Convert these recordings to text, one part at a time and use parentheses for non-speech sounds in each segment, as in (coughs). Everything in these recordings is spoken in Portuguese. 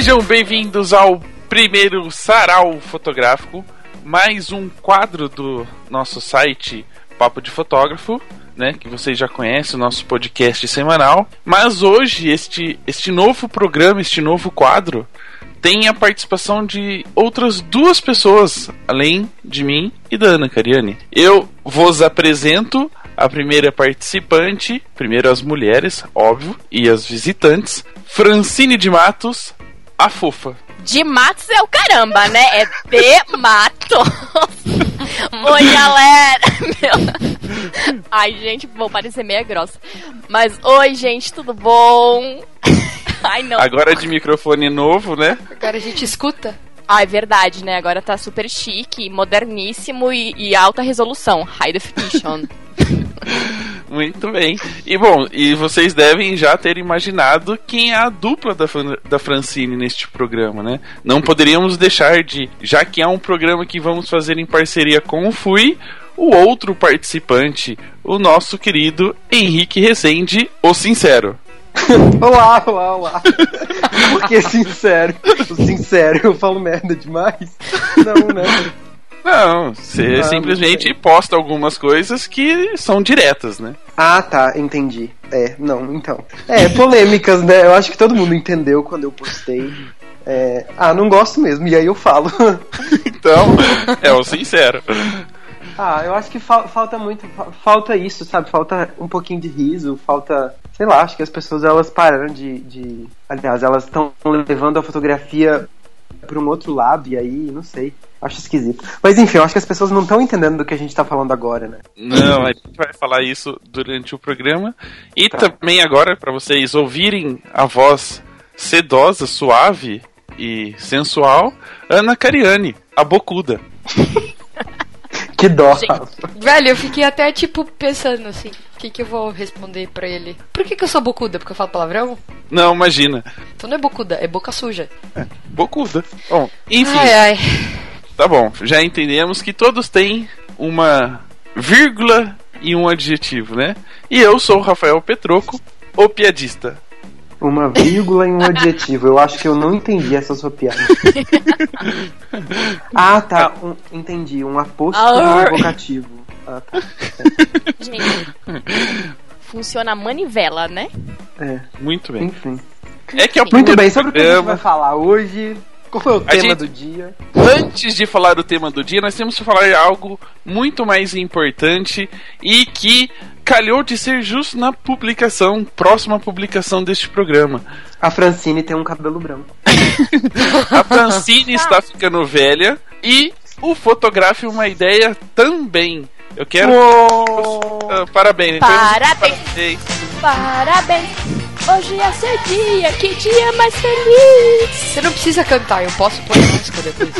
Sejam bem-vindos ao primeiro sarau fotográfico, mais um quadro do nosso site Papo de Fotógrafo, né, que vocês já conhecem, o nosso podcast semanal. Mas hoje este este novo programa, este novo quadro tem a participação de outras duas pessoas, além de mim e da Ana Cariani. Eu vos apresento a primeira participante, primeiro as mulheres, óbvio, e as visitantes, Francine de Matos, a fofa. De Matos é o caramba, né? É de Matos. Oi, galera. Meu... Ai, gente, vou parecer meia grossa. Mas, oi, gente, tudo bom? Ai, não. Agora de microfone novo, né? Agora a gente escuta. Ah, é verdade, né? Agora tá super chique, moderníssimo e, e alta resolução. High definition. (laughs) Muito bem. E bom, e vocês devem já ter imaginado quem é a dupla da, da Francine neste programa, né? Não poderíamos deixar de, já que é um programa que vamos fazer em parceria com o FUI, o outro participante, o nosso querido Henrique Rezende, o Sincero. (laughs) olá, olá, olá. Porque sincero, sincero, eu falo merda demais. Não, né? Não, você simplesmente posta algumas coisas que são diretas, né? Ah, tá, entendi. É, não, então. É, polêmicas, né? Eu acho que todo mundo entendeu quando eu postei. É, ah, não gosto mesmo, e aí eu falo. (laughs) então, é o sincero. Ah, eu acho que fa falta muito, fa falta isso, sabe? Falta um pouquinho de riso, falta, sei lá, acho que as pessoas elas pararam de, de aliás, elas estão levando a fotografia para um outro lado e aí, não sei. Acho esquisito. Mas enfim, eu acho que as pessoas não estão entendendo do que a gente está falando agora, né? Não, a gente vai falar isso durante o programa. E tá. também agora, para vocês ouvirem a voz sedosa, suave e sensual, Ana Cariani, a bocuda. (laughs) que dó. velho, eu fiquei até tipo pensando assim, o que, que eu vou responder para ele? Por que, que eu sou bocuda? Porque eu falo palavrão? Não, imagina. Então não é bocuda, é boca suja. É, bocuda. Bom, enfim. Ai, ai. Tá bom, já entendemos que todos têm uma vírgula e um adjetivo, né? E eu sou o Rafael Petroco, o piadista. Uma vírgula e um adjetivo. Eu acho que eu não entendi essa sua piada. (laughs) ah, tá. Um, entendi. Um aposto e um vocativo. Ah, tá. Gente, funciona a manivela, né? É. Muito bem. Enfim. É que é o Muito bem, sobre o que a gente vai falar hoje. Qual foi o a tema gente, do dia? Antes de falar do tema do dia, nós temos que falar de algo muito mais importante e que calhou de ser justo na publicação, próxima publicação deste programa. A Francine tem um cabelo branco. (laughs) a Francine está ficando velha e o fotografe uma ideia também. Eu quero. Uh, parabéns. Parabéns. Parabéns. Parabéns. Hoje é seu dia, que dia mais feliz! Você não precisa cantar, eu posso pôr música depois.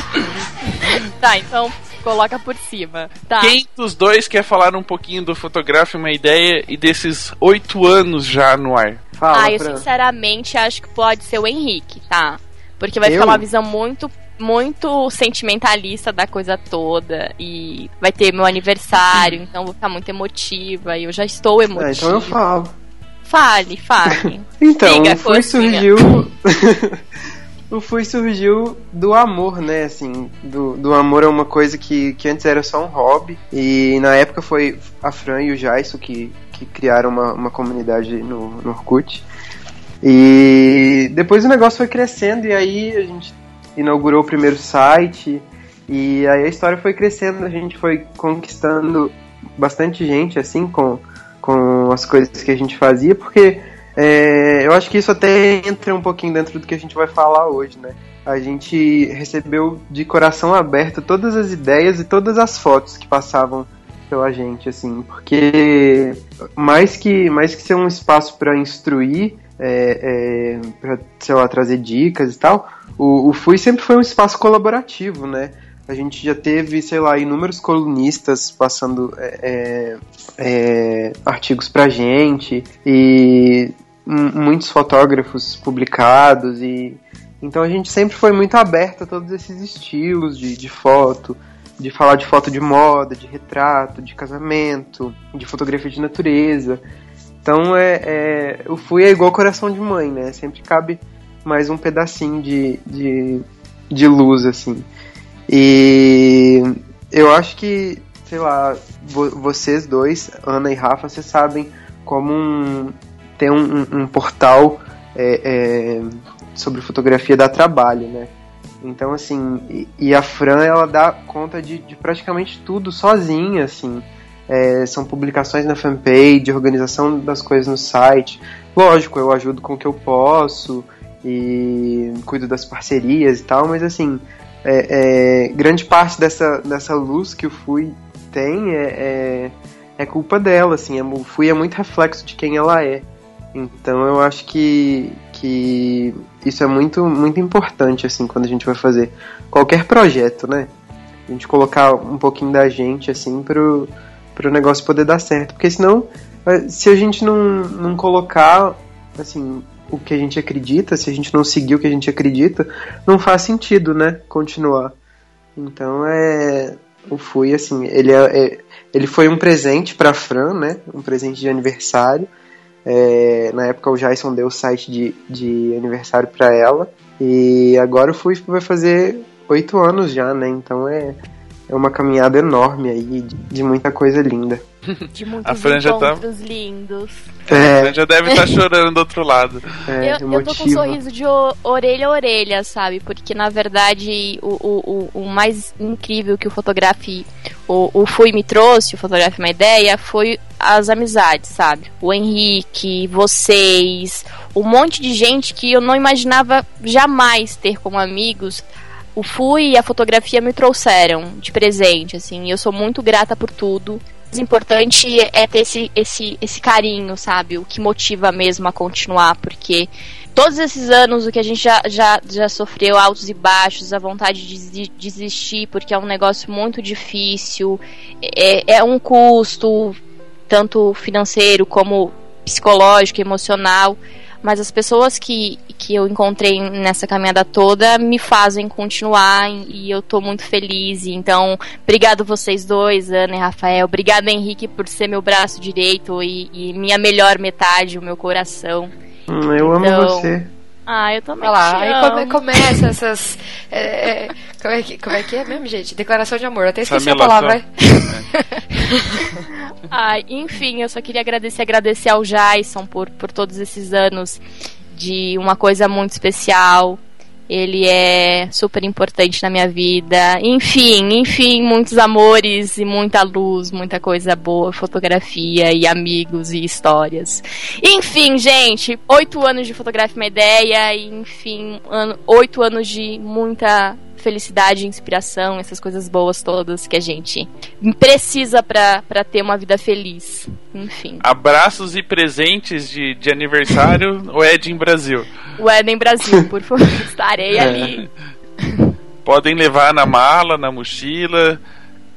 tá, então coloca por cima. Tá. Quem dos dois quer falar um pouquinho do Fotografe, uma ideia e desses oito anos já no ar? Fala, ah, eu sinceramente acho que pode ser o Henrique, tá? Porque vai eu? ficar uma visão muito muito sentimentalista da coisa toda e vai ter meu aniversário, então vou ficar muito emotiva e eu já estou emotiva. É, então eu falo. Fale, fale. (laughs) então, Diga, o Fui surgiu. (laughs) o Fui surgiu do amor, né? Assim, do, do amor é uma coisa que, que antes era só um hobby. E na época foi a Fran e o Jaiso que, que criaram uma, uma comunidade no, no Orkut. E depois o negócio foi crescendo e aí a gente inaugurou o primeiro site. E aí a história foi crescendo, a gente foi conquistando bastante gente, assim, com com as coisas que a gente fazia, porque é, eu acho que isso até entra um pouquinho dentro do que a gente vai falar hoje, né? A gente recebeu de coração aberto todas as ideias e todas as fotos que passavam pela gente, assim, porque mais que, mais que ser um espaço para instruir, é, é, para, sei lá, trazer dicas e tal, o, o FUI sempre foi um espaço colaborativo, né? A gente já teve, sei lá, inúmeros colunistas passando é, é, é artigos pra gente e muitos fotógrafos publicados e então a gente sempre foi muito aberto a todos esses estilos de, de foto, de falar de foto de moda, de retrato, de casamento, de fotografia de natureza. Então é, é o fui é igual coração de mãe, né? Sempre cabe mais um pedacinho de, de, de luz, assim. E eu acho que, sei lá, vo vocês dois, Ana e Rafa, vocês sabem como um, ter um, um, um portal é, é, sobre fotografia dá trabalho, né? Então, assim, e, e a Fran, ela dá conta de, de praticamente tudo sozinha, assim. É, são publicações na fanpage, organização das coisas no site. Lógico, eu ajudo com o que eu posso e cuido das parcerias e tal, mas assim, é, é, grande parte dessa, dessa luz que o Fui tem é, é, é culpa dela, assim, o Fui é muito reflexo de quem ela é. Então eu acho que, que isso é muito, muito importante, assim, quando a gente vai fazer qualquer projeto, né? A gente colocar um pouquinho da gente, assim, pro, pro negócio poder dar certo. Porque senão, eh, se a gente não, não colocar, assim, o que a gente acredita, se a gente não seguir o que a gente acredita, não faz sentido, né? Continuar. Então é. O Fui, assim, ele, é, é ele foi um presente pra Fran, né? Um presente de aniversário. É, na época o Jason deu o site de, de aniversário para ela. E agora o Fui vai fazer oito anos já, né? Então é, é uma caminhada enorme aí de, de muita coisa linda. (laughs) De muitos A Franja tá- lindos. É. Você já deve estar chorando do outro lado. É, eu, eu tô com um sorriso de orelha a orelha, sabe? Porque na verdade o, o, o, o mais incrível que o fotografe, o, o Fui me trouxe, o fotografe uma ideia, foi as amizades, sabe? O Henrique, vocês, um monte de gente que eu não imaginava jamais ter como amigos. O Fui e a fotografia me trouxeram de presente, assim, eu sou muito grata por tudo. O importante é ter esse, esse, esse carinho, sabe? O que motiva mesmo a continuar, porque todos esses anos o que a gente já, já, já sofreu, altos e baixos, a vontade de desi- desistir, porque é um negócio muito difícil, é, é um custo, tanto financeiro como psicológico, emocional. Mas as pessoas que, que eu encontrei nessa caminhada toda me fazem continuar e eu tô muito feliz. Então, obrigado vocês dois, Ana e Rafael. Obrigado, Henrique, por ser meu braço direito e, e minha melhor metade, o meu coração. Hum, eu amo Então, você. Ah, eu também Olha lá, te aí amo. come- começa essas. é, é, como, é que, como é que é mesmo, gente? Declaração de amor. Até esqueci a palavra. Ai, (laughs) enfim, eu só queria agradecer, agradecer ao Jason por, por todos esses anos de uma coisa muito especial. Ele é super importante na minha vida. Enfim, enfim, muitos amores e muita luz, muita coisa boa, fotografia e amigos e histórias. Enfim, gente, oito anos de fotografia uma ideia, e enfim, oito anos de muita felicidade, inspiração, essas coisas boas todas que a gente precisa pra ter uma vida feliz. Enfim. Abraços e presentes de, de aniversário, o Ed em Brasil. O Eden Brasil, por favor, (laughs) estarei ali. Podem levar na mala, na mochila,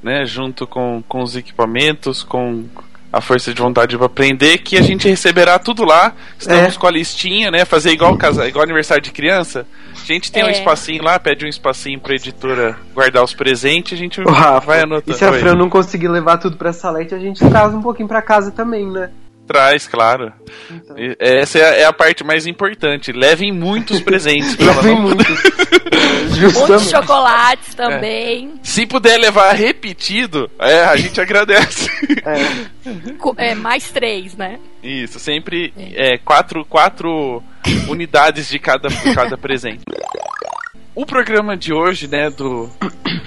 né, junto com, com os equipamentos, com a força de vontade para aprender, que a gente receberá tudo lá. Estamos É. com a listinha, né? Fazer igual, casa, igual aniversário de criança. A gente tem um É. espacinho lá, pede um espacinho pra editora guardar os presentes, a gente Rafa, vai anotando. e se a. Fran não conseguir levar tudo pra salete, a gente traz um pouquinho pra casa também, né? Traz, claro. Então. Essa é a, é a parte mais importante. Levem muitos presentes. pra (laughs) Levem não- muitos. (laughs) Muitos chocolates também. Se puder levar repetido, é, a gente agradece. É. É, mais três, né? Isso, sempre é, quatro, quatro unidades de cada, cada presente. O programa de hoje, né, do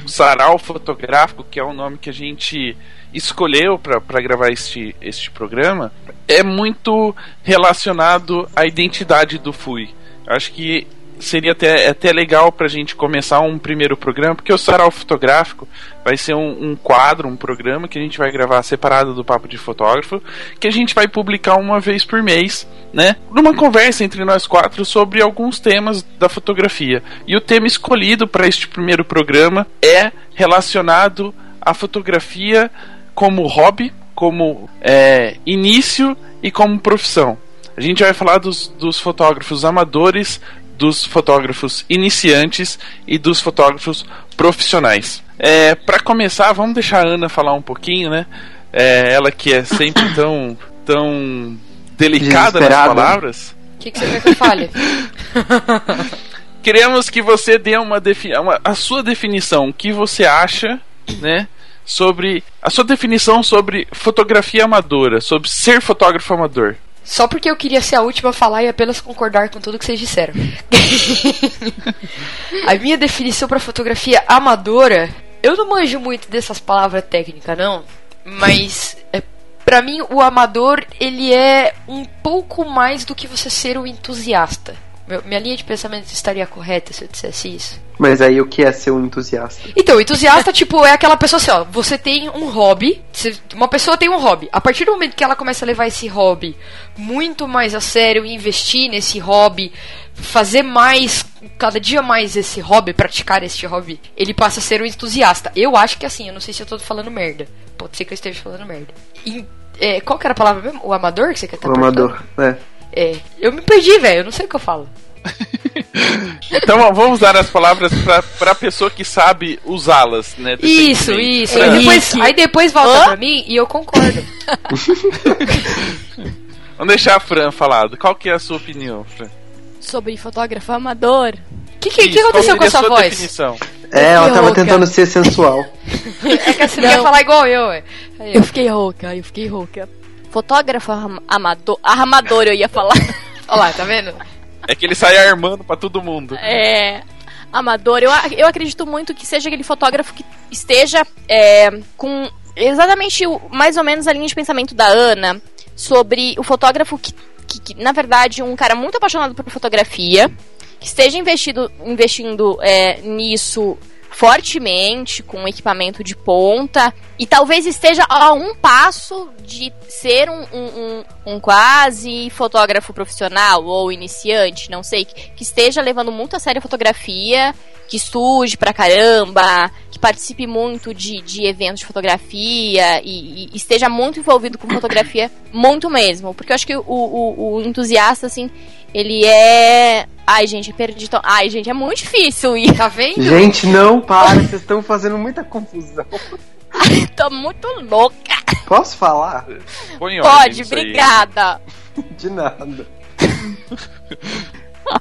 Sarau Fotográfico, que é o nome que a gente escolheu para gravar este, este programa, é muito relacionado à identidade do Fui. Acho que seria até, até legal pra gente começar um primeiro programa, porque o Sarau Fotográfico vai ser um, um quadro, um programa que a gente vai gravar separado do Papo de Fotógrafo, que a gente vai publicar uma vez por mês, né? Numa conversa entre nós quatro sobre alguns temas da fotografia. E o tema escolhido para este primeiro programa é relacionado à fotografia como hobby, como é, início e como profissão. A gente vai falar dos, dos fotógrafos amadores, dos fotógrafos iniciantes e dos fotógrafos profissionais. É, para começar, vamos deixar a Ana falar um pouquinho, né? É, ela que é sempre (coughs) tão, tão delicada nas palavras. que, que você quer que eu fale? (laughs) Queremos que você dê uma, defi uma a sua definição, o que você acha, né? Sobre a sua definição sobre fotografia amadora, sobre ser fotógrafo amador. Só porque eu queria ser a última a falar e apenas concordar com tudo que vocês disseram. (laughs) a minha definição para fotografia amadora, eu não manjo muito dessas palavras técnicas, não. Mas é, para mim o amador ele é um pouco mais do que você ser um entusiasta. Meu, minha linha de pensamento estaria correta se eu dissesse isso? Mas aí o que é ser um entusiasta? Então, entusiasta, tipo, é aquela pessoa assim, ó, você tem um hobby, você, uma pessoa tem um hobby. A partir do momento que ela começa a levar esse hobby muito mais a sério, investir nesse hobby, fazer mais, cada dia mais esse hobby, praticar este hobby, ele passa a ser um entusiasta. Eu acho que é assim, eu não sei se eu tô falando merda. Pode ser que eu esteja falando merda. E, é, qual que era a palavra mesmo? O amador que você quer estar O amador, é. É, eu me perdi, velho, eu não sei o que eu falo. (laughs) então vamos usar as palavras pra, pra pessoa que sabe usá-las, né? Isso, isso. Aí depois, aí depois volta Hã? pra mim e eu concordo. (laughs) vamos deixar a Fran falado. Qual que é a sua opinião, Fran? Sobre fotógrafo amador. O que, que, que, aconteceu com a sua, sua voz? Definição? É, ela tava rouca. tentando ser sensual. é que você quer falar igual eu, ué. Eu fiquei rouca, eu fiquei rouca. Fotógrafo amador. Armador, eu ia falar. (laughs) Olha lá, tá vendo? É que ele sai armando para todo mundo. É. Amador, eu, eu acredito muito que seja aquele fotógrafo que esteja é, com exatamente mais ou menos a linha de pensamento da Ana sobre o fotógrafo que, que, que na verdade, um cara muito apaixonado por fotografia, que esteja investido, investindo é, nisso fortemente com equipamento de ponta e talvez esteja a um passo de ser um, um, um, quase fotógrafo profissional ou iniciante, não sei, que, que esteja levando muito a sério a fotografia, que estude pra caramba, que participe muito de, de eventos de fotografia e, e, esteja muito envolvido com fotografia, muito mesmo. Porque eu acho que o, o, o entusiasta, assim, ele é. Ai, gente, perdi. Tão... Ai, gente, é muito difícil ir. Tá vendo? Gente, não, para, vocês estão fazendo muita confusão. Ai, tô muito louca. Posso falar? Pode, obrigada. (laughs) De nada.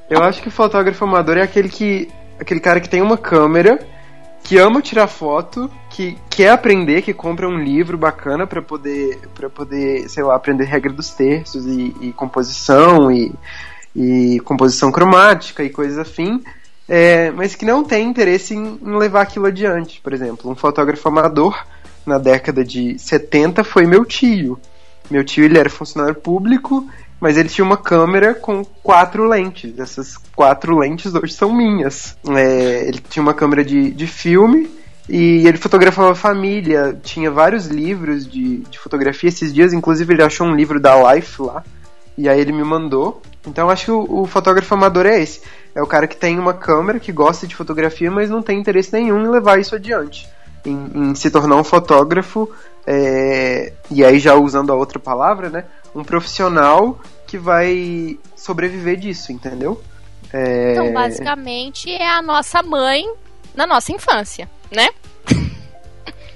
Eu acho que o fotógrafo amador é aquele que. aquele cara que tem uma câmera, que ama tirar foto, que quer aprender, que compra um livro bacana para poder, para poder, sei lá, aprender regra dos terços e, e composição e e composição cromática e coisas afim, é, mas que não tem interesse em, em, levar aquilo adiante. Por exemplo, um fotógrafo amador na década de 70 foi meu tio. Meu tio ele era funcionário público, mas ele tinha uma câmera com quatro lentes. Essas quatro lentes hoje são minhas. É, ele tinha uma câmera de, de filme e ele fotografava família. Tinha vários livros de, de fotografia esses dias, inclusive ele achou um livro da Life lá. E aí ele me mandou. Então acho que o, o, fotógrafo amador é esse. É o cara que tem uma câmera, que gosta de fotografia, mas não tem interesse nenhum em levar isso adiante. Em, em se tornar um fotógrafo, é, e aí já usando a outra palavra, né? Um profissional que vai sobreviver disso, entendeu? É... Então, basicamente, é a nossa mãe na nossa infância, né?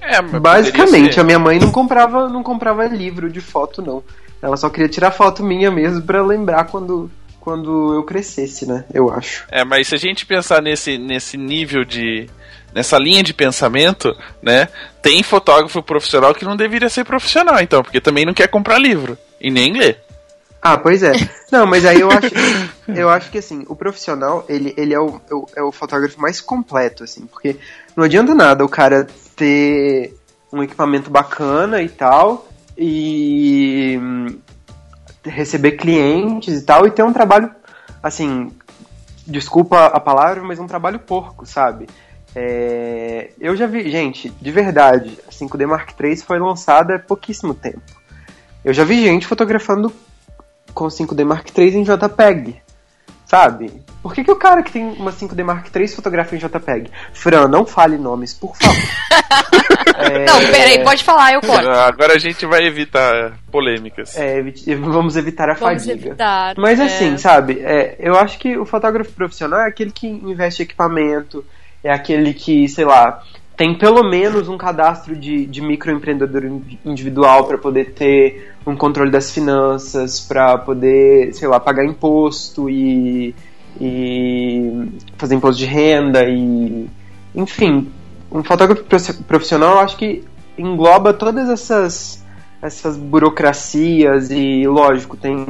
É, basicamente, a minha mãe não comprava, não comprava livro de foto, não. Ela só queria tirar foto minha mesmo para lembrar quando, quando eu crescesse, né? Eu acho. É, mas se a gente pensar nesse, nesse nível de. nessa linha de pensamento, né? Tem fotógrafo profissional que não deveria ser profissional, então, porque também não quer comprar livro e nem ler. Ah, pois é. Não, mas aí eu acho, eu acho que assim, o profissional, ele, ele é, o, é o fotógrafo mais completo, assim, porque não adianta nada o cara ter um equipamento bacana e tal, e hum, receber clientes e tal, e ter um trabalho, assim, desculpa a palavra, mas um trabalho porco, sabe? É, eu já vi, gente, de verdade, a 5D Mark III foi lançada há pouquíssimo tempo. Eu já vi gente fotografando com 5D Mark III em JPEG, sabe? Por que, que o cara que tem uma 5D Mark III fotografa em JPEG? Fran, não fale nomes, por favor. é... (laughs) Não, peraí, pode falar, eu posso. (laughs) Agora a gente vai evitar polêmicas. É, vamos evitar a vamos fadiga. Evitar, Mas é. assim, sabe, é, eu acho que o fotógrafo profissional é aquele que investe em equipamento, é aquele que, sei lá, tem pelo menos um cadastro de, de microempreendedor individual para poder ter um controle das finanças, para poder, sei lá, pagar imposto e, e fazer imposto de renda e enfim, um fotógrafo profissional eu acho que engloba todas essas essas burocracias e lógico tem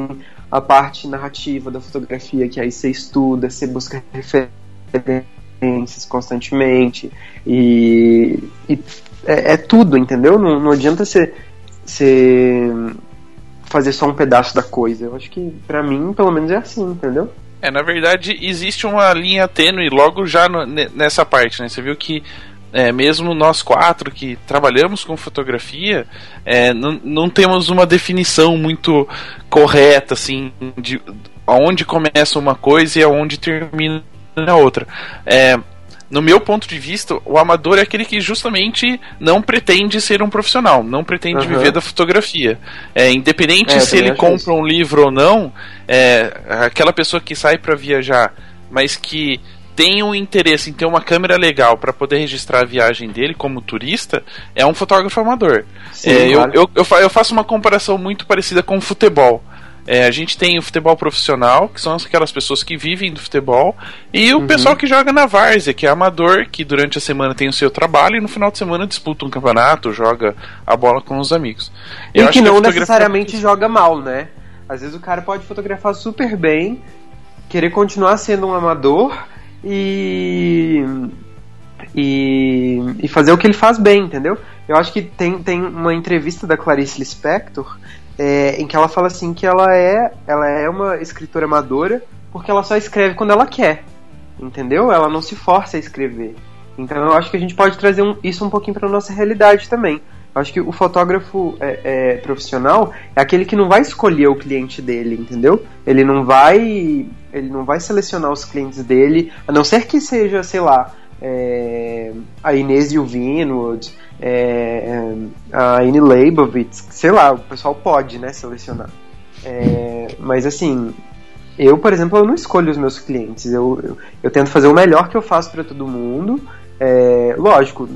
a parte narrativa da fotografia que aí você estuda, você busca referências constantemente e, e é, é, tudo, entendeu? Não, não adianta você, você fazer só um pedaço da coisa. Eu acho que para mim, pelo menos é assim, entendeu? É, na verdade, existe uma linha tênue logo já no, nessa parte, né? Você viu que é, mesmo nós quatro que trabalhamos com fotografia, é, não, temos uma definição muito correta, assim, de aonde começa uma coisa e aonde termina a outra. É, no meu ponto de vista, o amador é aquele que justamente não pretende ser um profissional, não pretende uhum. viver da fotografia. É, independente é, se ele compra isso. um livro ou não, é, aquela pessoa que sai para viajar, mas que tem um interesse em ter uma câmera legal para poder registrar a viagem dele como turista, é um fotógrafo amador. Sim, é, claro. eu, eu, eu, faço uma comparação muito parecida com o futebol. É, a gente tem o futebol profissional, que são aquelas pessoas que vivem do futebol, e o uhum. pessoal que joga na várzea, que é amador, que durante a semana tem o seu trabalho e no final de semana disputa um campeonato, joga a bola com os amigos. Eu e que não que necessariamente joga mal, né? Às vezes o cara pode fotografar super bem, querer continuar sendo um amador e, e, e fazer o que ele faz bem, entendeu? Eu acho que tem, tem uma entrevista da Clarice Lispector é, em que ela fala assim que ela é, ela é uma escritora amadora porque ela só escreve quando ela quer, entendeu? Ela não se força a escrever. Então eu acho que a gente pode trazer um, isso um pouquinho para nossa realidade também. Eu acho que o fotógrafo é, é, profissional é aquele que não vai escolher o cliente dele, entendeu? Ele não vai ele não vai selecionar os clientes dele, a não ser que seja, sei lá, é, a Inês Winwood, é, a Ine Leibovitz, sei lá, o pessoal pode, né, selecionar. É, mas assim, eu, por exemplo, eu não escolho os meus clientes, eu, eu, eu tento fazer o melhor que eu faço para todo mundo. É, lógico,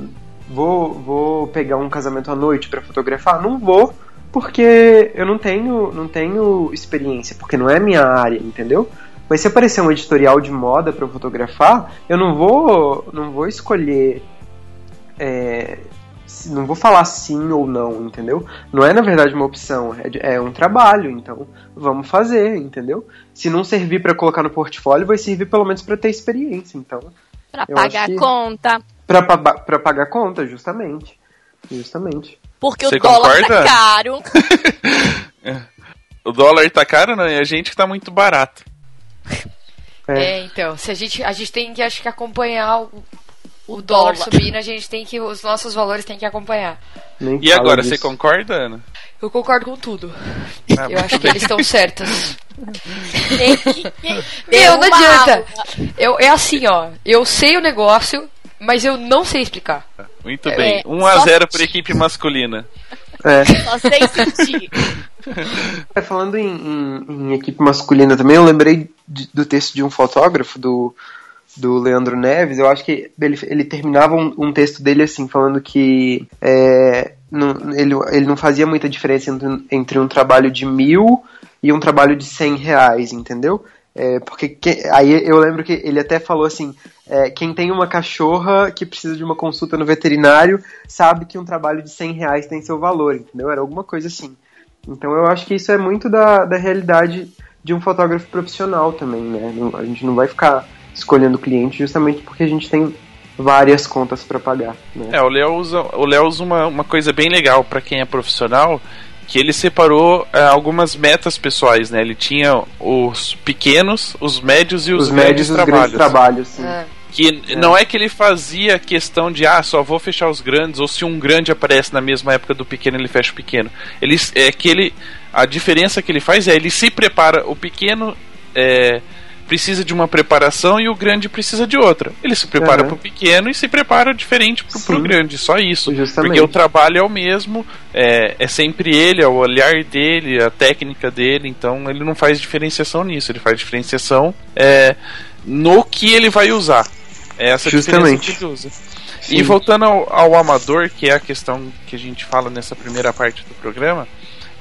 vou, vou pegar um casamento à noite para fotografar? Não vou, porque eu não tenho, não tenho experiência, porque não é minha área, entendeu? Mas se aparecer um editorial de moda para fotografar, eu não vou, não vou escolher, é, não vou falar sim ou não, entendeu? Não é na verdade uma opção, é, é um trabalho, então vamos fazer, entendeu? Se não servir para colocar no portfólio, vai servir pelo menos para ter experiência, então. Para pagar a conta. Para pagar conta, justamente, justamente. Porque Você o dólar tá concorda? tá caro. (laughs) o dólar tá caro, não, e a gente que tá muito barato. É. é. então, se a gente a gente tem que acho que acompanhar o, o dólar, dólar subindo, a gente tem que os nossos valores tem que acompanhar. Nem e agora, disso. você concorda, Ana? Eu concordo com tudo. Ah, eu acho que eles estão certos. Meu, não adianta. Eu, é assim, ó. Eu sei o negócio, mas eu não sei explicar. Muito bem. É, 1x0 para equipe masculina. É. Só sei sentir. (laughs) É, falando em, em, em, equipe masculina também, eu lembrei de, do texto de um fotógrafo, do, do Leandro Neves. Eu acho que ele, ele terminava um, um texto dele assim, falando que é, não, ele, ele não fazia muita diferença entre, entre um trabalho de mil e um trabalho de cem reais, entendeu? É, porque que, aí eu lembro que ele até falou assim: é, quem tem uma cachorra que precisa de uma consulta no veterinário sabe que um trabalho de 100 reais tem seu valor, entendeu? Era alguma coisa assim. Então eu acho que isso é muito da, da realidade de um fotógrafo profissional também, né? A gente não vai ficar escolhendo cliente justamente porque a gente tem várias contas para pagar. Né? É, o Léo usa, o Léo usa uma, uma coisa bem legal para quem é profissional, que ele separou é, algumas metas pessoais, né? Ele tinha os pequenos, os médios e os, os médios, os trabalhos. trabalhos sim. É. Que é. não é que ele fazia questão de, ah, só vou fechar os grandes, ou se um grande aparece na mesma época do pequeno, ele fecha o pequeno. Ele, é que ele. A diferença que ele faz é ele se prepara, o pequeno é, precisa de uma preparação e o grande precisa de outra. Ele se prepara uhum. para o pequeno e se prepara diferente para o grande, só isso. Justamente. Porque o trabalho é o mesmo, é, é sempre ele, é o olhar dele, a técnica dele, então ele não faz diferenciação nisso, ele faz diferenciação é, no que ele vai usar. É essa Justamente. diferença que ele usa. E voltando ao, ao, amador, que é a questão que a gente fala nessa primeira parte do programa,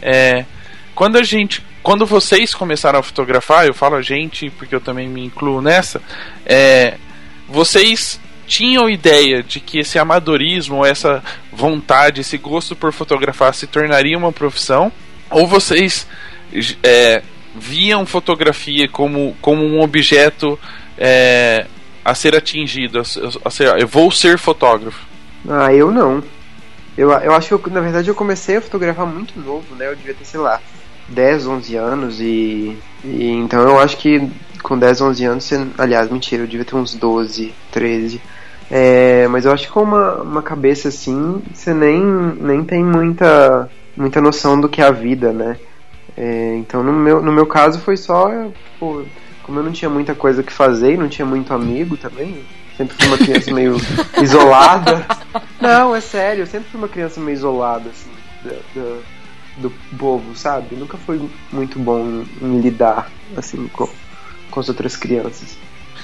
é, quando a gente, quando vocês começaram a fotografar, eu falo a gente porque eu também me incluo nessa, é, vocês tinham ideia de que esse amadorismo, essa vontade, esse gosto por fotografar se tornaria uma profissão? Ou vocês é, viam fotografia como, como um objeto é, a ser atingido, a, ser, eu vou ser fotógrafo? Ah, eu não. Eu, eu acho que, na verdade, eu comecei a fotografar muito novo, né? Eu devia ter, sei lá, 10, 11 anos e, e então eu acho que com 10, 11 anos, você, aliás, mentira, eu devia ter uns 12, 13. É, mas eu acho que com uma, uma cabeça assim, você nem, nem tem muita, muita noção do que é a vida, né? É, então no meu, no meu caso foi só, pô, como eu não tinha muita coisa que fazer, não tinha muito amigo também, sempre fui uma criança meio isolada. (laughs) Não, é sério, eu sempre fui uma criança meio isolada, assim, do, do, do povo, sabe? Nunca foi muito bom em lidar, assim, com, com as outras crianças.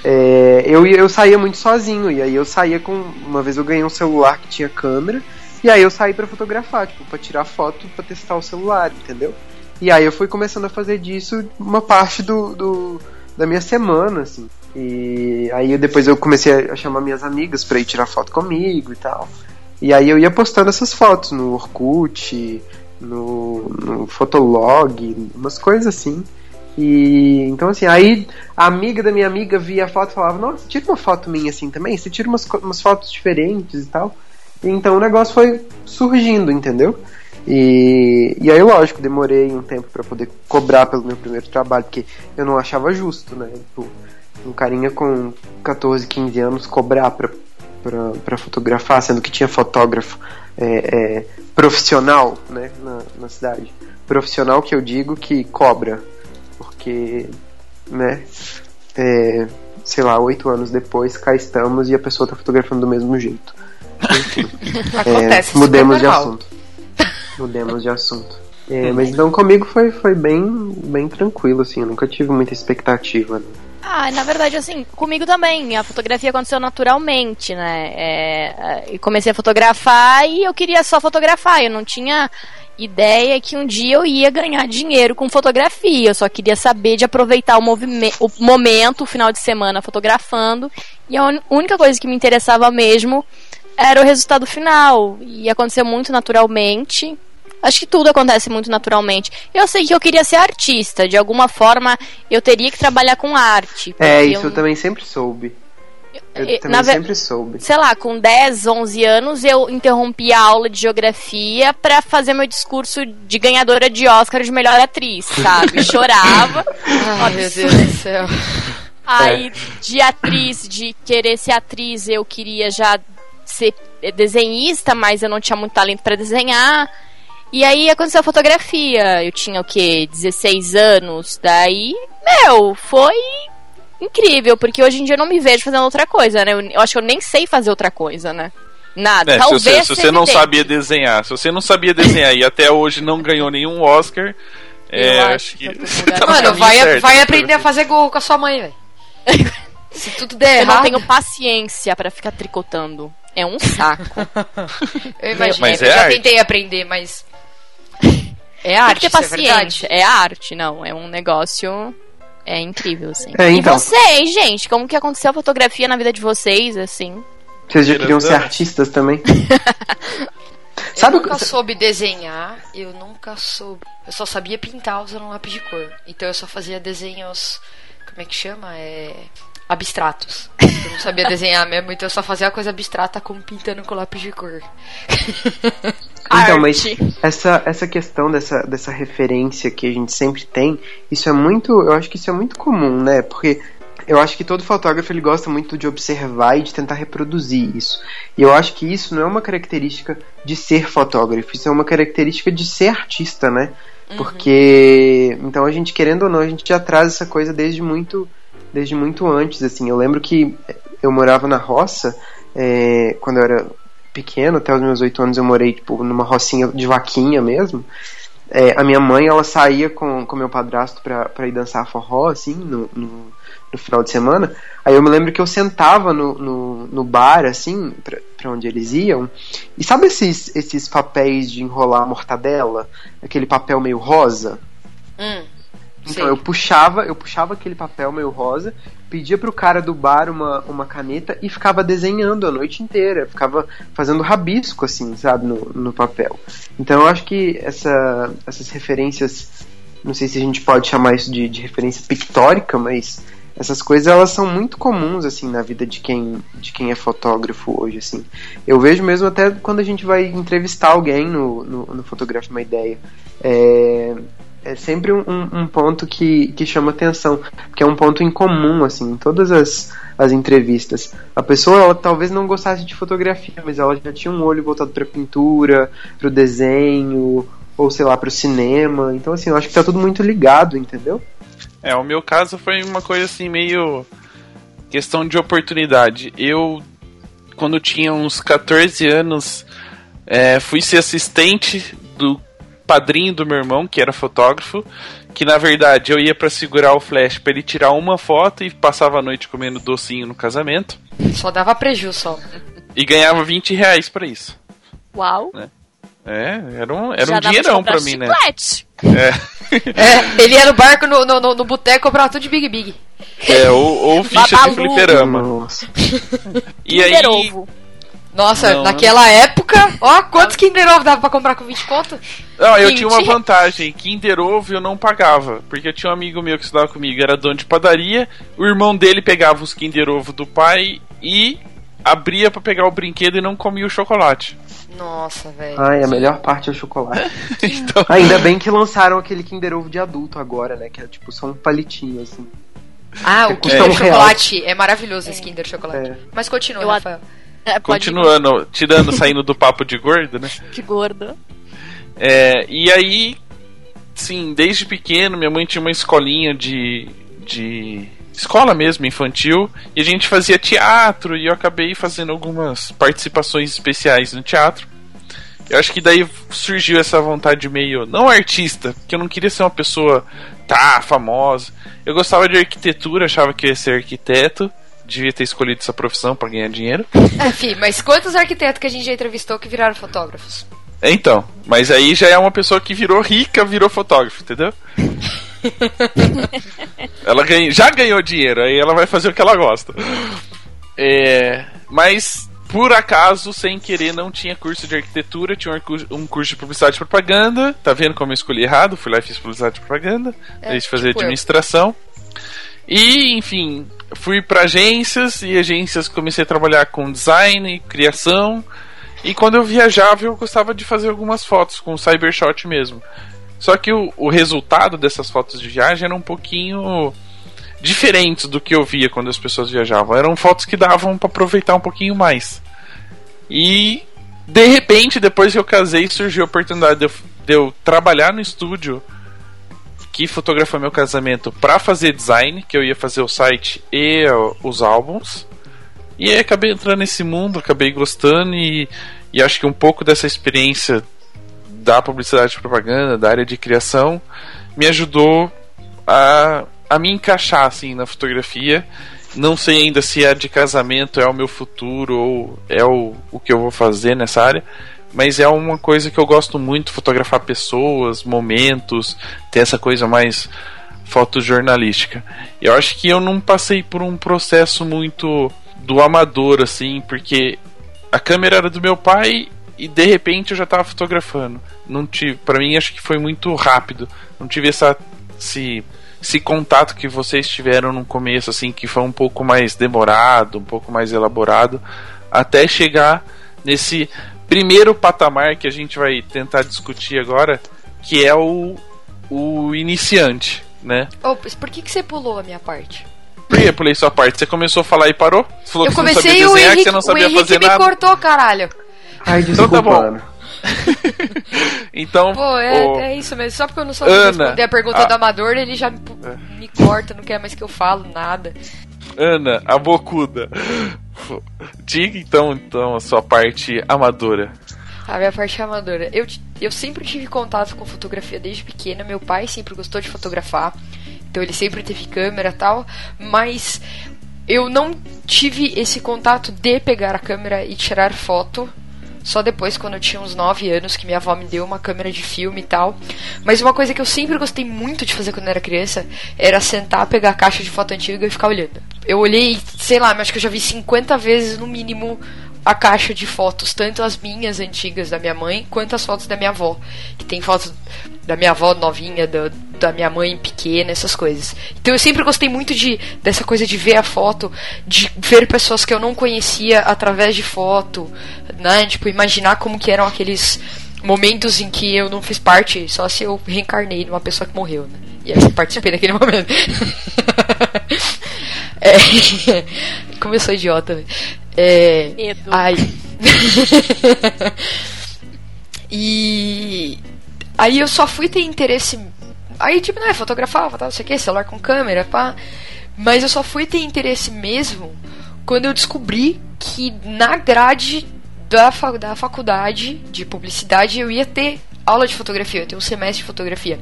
É, eu, eu saía muito sozinho, e aí eu saía com. Uma vez eu ganhei um celular que tinha câmera, e aí eu saí para fotografar, tipo, pra tirar foto pra testar o celular, entendeu? E aí eu fui começando a fazer disso uma parte do, do da minha semana, assim. E aí depois eu comecei a chamar minhas amigas para ir tirar foto comigo e tal. E aí eu ia postando essas fotos no Orkut, no, no Fotolog, umas coisas assim. E então assim, aí a amiga da minha amiga via a foto e falava, nossa, tira uma foto minha assim também, você tira umas, umas fotos diferentes e tal. E então o negócio foi surgindo, entendeu? E, e aí, lógico, demorei um tempo para poder cobrar pelo meu primeiro trabalho, porque eu não achava justo, né? Tipo, um carinha com 14, 15 anos cobrar pra, pra, pra fotografar, sendo que tinha fotógrafo é, é, profissional né, na, na cidade. Profissional que eu digo que cobra porque, né, é, sei lá, oito anos depois, cá estamos e a pessoa tá fotografando do mesmo jeito. (laughs) Enfim, Acontece, é, mudemos de assunto. Mudemos de assunto. É, mas então comigo foi, foi bem, bem tranquilo, assim, eu nunca tive muita expectativa. Né? Ah, na verdade, assim, comigo também. A fotografia aconteceu naturalmente, né? É, é comecei a fotografar e eu queria só fotografar. Eu não tinha ideia que um dia eu ia ganhar dinheiro com fotografia. Eu só queria saber de aproveitar o, o momento, o final de semana fotografando. E a única coisa que me interessava mesmo era o resultado final. E aconteceu muito naturalmente. Acho que tudo acontece muito naturalmente. Eu sei que eu queria ser artista. De alguma forma, eu teria que trabalhar com arte. É, isso eu, eu também sempre soube. Eu também sempre soube. Sei lá, com 10, 11 anos, eu interrompi a aula de geografia para fazer meu discurso de ganhadora de Oscar de melhor atriz, sabe? (laughs) Chorava. Ai, meu Deus do céu. Aí, é. de atriz, de querer ser atriz, eu queria já ser desenhista, mas eu não tinha muito talento para desenhar. E aí aconteceu a fotografia. Eu tinha o quê? 16 anos. Daí, meu, foi incrível, porque hoje em dia eu não me vejo fazendo outra coisa, né? Eu, eu acho que eu nem sei fazer outra coisa, né? Nada. É, Talvez se você, se você não sabia desenhar, se você não sabia desenhar e até hoje não ganhou nenhum Oscar, é, acho, acho que. (laughs) tá Mano, vai, certo, vai aprender a fazer gol com a sua mãe, velho. (laughs) se tudo der eu errado. Eu não tenho paciência para ficar tricotando. É um saco. (laughs) eu imagino. Mas eu é já arte. tentei aprender, mas. É arte. Tem que ter é paciência. É, é arte, não. É um negócio é incrível, assim. É, então. E vocês, gente, como que aconteceu a fotografia na vida de vocês, assim? Vocês já queriam ser artistas também? (laughs) Sabe eu nunca soube desenhar, eu nunca soube. Eu só sabia pintar usando um lápis de cor. Então eu só fazia desenhos. Como é que chama? É. Abstratos. Eu não sabia desenhar mesmo, então eu só fazia coisa abstrata como pintando com lápis de cor. (laughs) Então, mas essa, essa questão dessa, dessa referência que a gente sempre tem, isso é muito. Eu acho que isso é muito comum, né? Porque eu acho que todo fotógrafo ele gosta muito de observar e de tentar reproduzir isso. E eu acho que isso não é uma característica de ser fotógrafo, isso é uma característica de ser artista, né? Uhum. Porque então a gente querendo ou não, a gente já traz essa coisa desde muito desde muito antes, assim. Eu lembro que eu morava na roça é, quando eu era pequeno, até os meus oito anos eu morei, tipo, numa rocinha de vaquinha mesmo. é, a minha mãe ela saía com, com meu padrasto pra ir dançar forró, assim, no, no, no final de semana. Aí eu me lembro que eu sentava no, no, no bar, assim, pra onde eles iam. E sabe esses, esses papéis de enrolar mortadela? Aquele papel meio rosa? Hum, Então sei. eu puxava, eu puxava aquele papel meio rosa, pedia pro cara do bar uma, uma caneta e ficava desenhando a noite inteira, ficava fazendo rabisco assim, sabe, no, no papel. Então eu acho que essa, essas referências, não sei se a gente pode chamar isso de, de referência pictórica, mas essas coisas elas são muito comuns assim na vida de quem de quem é fotógrafo hoje assim. Eu vejo mesmo até quando a gente vai entrevistar alguém no, no, no uma ideia. É, é sempre um, um- ponto que, que chama atenção, porque é um ponto em comum, assim, em todas as, as entrevistas. A pessoa, ela talvez não gostasse de fotografia, mas ela já tinha um olho voltado para pintura, para o desenho, ou sei lá, para o cinema. Então, assim, eu acho que tá tudo muito ligado, entendeu? É, o meu caso foi uma coisa assim, meio. questão de oportunidade. Eu, quando tinha uns 14 anos, é, fui ser assistente do padrinho do meu irmão, que era fotógrafo. Que na verdade eu ia pra segurar o flash pra ele tirar uma foto e passava a noite comendo docinho no casamento. Só dava prejuízo só. E ganhava 20 reais pra isso. Uau. É, era um, era Já um dinheirão pra pra mim, né? chiclete. É, (laughs) ele ia no barco, no, no, no, no boteco, comprava tudo de Big Big. É, ou, ou (laughs) ficha de Babalu. fliperama. Nossa. E aí, Ovo. Nossa, Não, naquela época, ó, quantos Kinder Ovo dava pra comprar com 20 conto? Não, eu 20 tinha uma vantagem. Kinder Ovo eu não pagava. Porque eu tinha um amigo meu que estudava comigo, era dono de padaria. O irmão dele pegava os Kinder Ovo do pai e abria pra pegar o brinquedo e não comia o chocolate. Nossa, velho. Ai, a melhor parte é o chocolate. (laughs) Então, Ainda bem que lançaram aquele Kinder Ovo de adulto agora, né? Que é tipo só um palitinho, assim. Ah, o É, Kinder real. Chocolate. É maravilhoso esse Kinder Chocolate. É. Mas continua, Eu ad- Rafael. É, continuando, tirando, (laughs) saindo do papo de gordo, né? De gordo. É, e aí, sim, desde pequeno, minha mãe tinha uma escolinha de. de escola mesmo, infantil, e a gente fazia teatro, e eu acabei fazendo algumas participações especiais no teatro. Eu acho que daí surgiu essa vontade meio. não artista, porque eu não queria ser uma pessoa tá, famosa. Eu gostava de arquitetura, achava que eu ia ser arquiteto. Devia ter escolhido essa profissão pra ganhar dinheiro. É, (laughs) fi, mas quantos arquitetos que a gente já entrevistou que viraram fotógrafos? Então, mas aí já é uma pessoa que virou rica, virou fotógrafo, entendeu? (laughs) ela ganha, já ganhou dinheiro, aí ela vai fazer o que ela gosta. É, mas, por acaso, sem querer, não tinha curso de arquitetura, tinha um cur- curso de publicidade e propaganda. Tá vendo como eu escolhi errado? Fui lá e fiz publicidade e propaganda, É, de fazer tipo eu. E, enfim, fui para agências e agências comecei a trabalhar com design criação. E quando eu viajava, eu gostava de fazer algumas fotos com Cybershot mesmo. Só que o, o resultado dessas fotos de viagem era um pouquinho diferentes do que eu via quando as pessoas viajavam. Eram fotos que davam para aproveitar um pouquinho mais. E de repente, depois que eu casei, surgiu a oportunidade de eu, de eu trabalhar no estúdio que fotografou meu casamento para fazer design, que eu ia fazer o site e os álbuns. E aí acabei entrando nesse mundo, acabei gostando e, e acho que um pouco dessa experiência da publicidade e propaganda, da área de criação, me ajudou a, a me encaixar assim na fotografia. Não sei ainda se a de casamento é o meu futuro ou é o, o que eu vou fazer nessa área, mas é uma coisa que eu gosto muito, fotografar pessoas, momentos, ter essa coisa mais fotojornalística. Eu acho que eu não passei por um processo muito do amador assim, porque a câmera era do meu pai e de repente eu já estava fotografando. Não tive, para mim acho que foi muito rápido. Não tive essa esse, esse contato que vocês tiveram no começo assim, que foi um pouco mais demorado, um pouco mais elaborado, até chegar nesse primeiro patamar que a gente vai tentar discutir agora, que é o o iniciante, né? Ô, por que, que você pulou a minha parte? Por que eu pulei sua parte? Você começou a falar e parou? Você falou eu que você não comecei sabia e o desenhar, que Henrique, você não o sabia Henrique fazer me nada. cortou, caralho. Ai, Então desculpa, tá bom. Ana. (laughs) Então, Pô, é, ô, é isso mesmo. Só porque eu não sou Ana, responder a pergunta a- do amador, ele já me, me corta, não quer mais que eu falo nada. Ana, a bocuda. Diga então, então a sua parte amadora. A minha parte amadora. Eu, eu sempre tive contato com fotografia desde pequena. Meu pai sempre gostou de fotografar, então ele sempre teve câmera tal. Mas eu não tive esse contato de pegar a câmera e tirar foto só depois, quando eu tinha uns 9 anos, que minha avó me deu uma câmera de filme e tal. Mas uma coisa que eu sempre gostei muito de fazer quando eu era criança era sentar, pegar a caixa de foto antiga e ficar olhando. Eu olhei, sei lá, acho que eu já vi 50 vezes no mínimo a caixa de fotos, tanto as minhas antigas da minha mãe, quanto as fotos da minha avó. Que tem fotos da minha avó novinha, da, da minha mãe pequena, essas coisas. Então eu sempre gostei muito de dessa coisa de ver a foto, de ver pessoas que eu não conhecia através de foto, né? Tipo, imaginar como que eram aqueles momentos em que eu não fiz parte, só se eu reencarnei numa pessoa que morreu, né? E aí eu participei daquele (laughs) momento. (laughs) é, (laughs) sou idiota. É, Medo. Ai. (laughs) e aí eu só fui ter interesse. Aí, tipo, né, fotografava, tal, não sei o que, celular com câmera, pá. Mas eu só fui ter interesse mesmo quando eu descobri que na grade da, da faculdade de publicidade eu ia ter aula de fotografia, eu tenho um semestre de fotografia.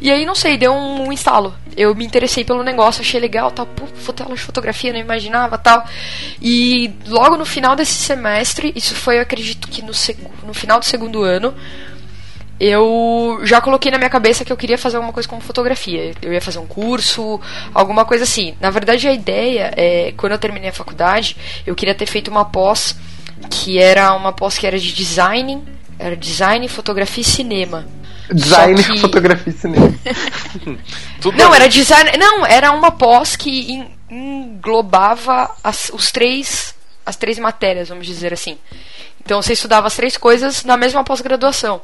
E aí, não sei, deu um, um instalo. Eu me interessei pelo negócio, achei legal, tal, pô, aula de fotografia, não imaginava, tal. E logo no final desse semestre, isso foi, eu acredito que no, no final do segundo ano, eu já coloquei na minha cabeça que eu queria fazer alguma coisa com fotografia. Eu ia fazer um curso, alguma coisa assim. Na verdade, a ideia é, quando eu terminei a faculdade, eu queria ter feito uma pós que era uma pós que era de design, era design, fotografia e cinema. Design, que- fotografia e cinema. (laughs) Tudo Não, era design. Não, era uma pós que en- englobava as, os três, as três matérias, vamos dizer assim. Então você estudava as três coisas na mesma pós-graduação.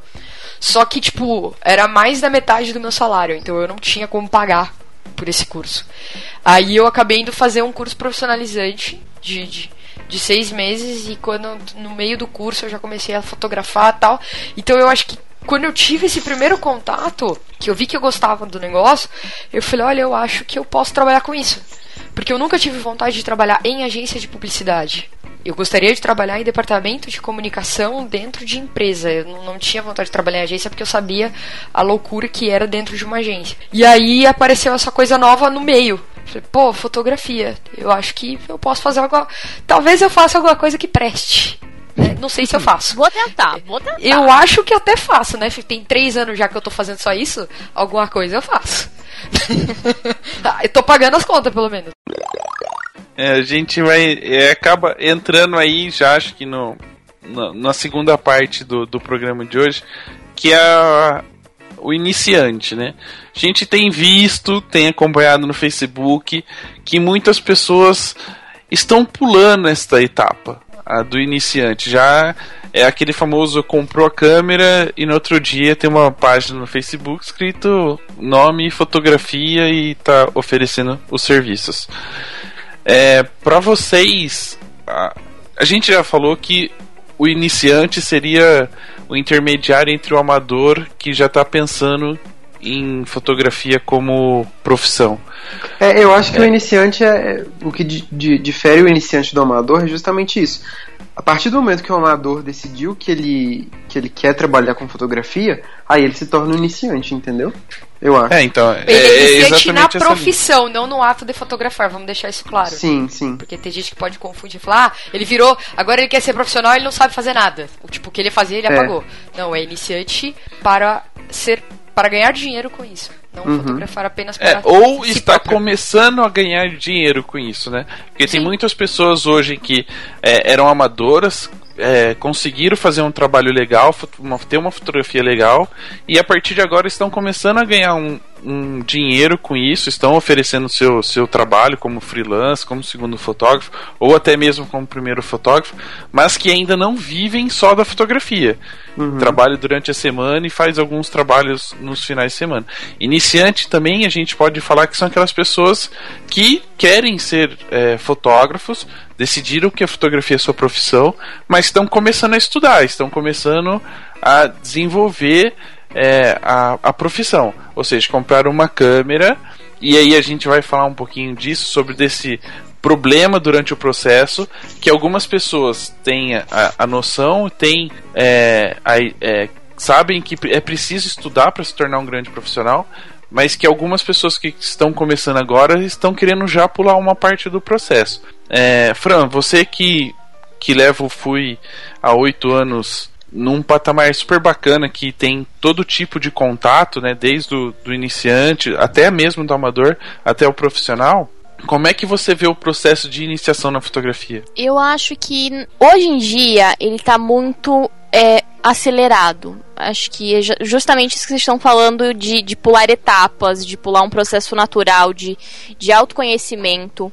Só que, tipo, era mais da metade do meu salário, então eu não tinha como pagar por esse curso. Aí eu acabei indo fazer um curso profissionalizante de, de, de seis meses e quando no meio do curso eu já comecei a fotografar tal. Então eu acho que quando eu tive esse primeiro contato, que eu vi que eu gostava do negócio, eu falei, olha, eu acho que eu posso trabalhar com isso. Porque eu nunca tive vontade de trabalhar em agência de publicidade. Eu gostaria de trabalhar em departamento de comunicação dentro de empresa. Eu não, tinha vontade de trabalhar em agência porque eu sabia a loucura que era dentro de uma agência. E aí apareceu essa coisa nova no meio. Falei, pô, fotografia. Eu acho que eu posso fazer alguma. Talvez eu faça alguma coisa que preste. Né? Não sei se eu faço. Vou tentar, vou tentar. Eu acho que até faço, né? Tem três anos já que eu tô fazendo só isso. Alguma coisa eu faço. (laughs) Ah, eu tô pagando as contas, pelo menos. É, a gente vai. é, acaba entrando aí, já acho que no, na, na segunda parte do, do programa de hoje, que é a- o iniciante, né? A gente tem visto, tem acompanhado no Facebook, que muitas pessoas estão pulando esta etapa, a do iniciante. Já é aquele famoso comprou a câmera e no outro dia tem uma página no Facebook escrito nome, fotografia e tá oferecendo os serviços. É, para vocês, a, a gente já falou que o iniciante seria o intermediário entre o amador que já está pensando em fotografia como profissão. É, eu acho que o iniciante é. O que di- di- difere o iniciante do amador é justamente isso. A partir do momento que o amador decidiu que ele, que ele quer trabalhar com fotografia, aí ele se torna um iniciante, entendeu? Eu acho. É, então, é, Ele é é iniciante na linha. profissão, não no ato de fotografar. Vamos deixar isso claro. Sim, sim. Porque tem gente que pode confundir e falar, ah, ele virou, agora ele quer ser profissional ele não sabe fazer nada. O tipo, o que ele fazia, ele É. apagou. Não, é iniciante para ser para ganhar dinheiro com isso. Não Uhum. fotografar apenas É, para ou si está próprio. começando a ganhar dinheiro com isso, né? Porque tem Sim. muitas pessoas hoje que é, eram amadoras, é, conseguiram fazer um trabalho legal, uma- ter uma fotografia legal, e a partir de agora estão começando a ganhar um, um dinheiro com isso, estão oferecendo seu, seu trabalho como freelance, como segundo fotógrafo, ou até mesmo como primeiro fotógrafo, mas que ainda não vivem só da fotografia. Trabalha durante a semana e faz alguns trabalhos nos finais de semana. Iniciante também a gente pode falar que são aquelas pessoas que querem ser é, fotógrafos, decidiram que a fotografia é sua profissão, mas estão começando a estudar, estão começando a desenvolver é, a, a profissão. Ou seja, comprar uma câmera, e aí a gente vai falar um pouquinho disso, sobre desse problema durante o processo, que algumas pessoas têm a, a noção, têm é, a- é, sabem que é preciso estudar para se tornar um grande profissional, mas que algumas pessoas que estão começando agora estão querendo já pular uma parte do processo. É, Fran, você que, que leva o FUI há oito anos num patamar super bacana que tem todo tipo de contato, né, desde o do iniciante até mesmo do amador até o profissional. Como é que você vê o processo de iniciação na fotografia? Eu acho que hoje em dia ele está muito é, acelerado. Acho que é justamente isso que vocês estão falando de, de pular etapas, de pular um processo natural de, de autoconhecimento,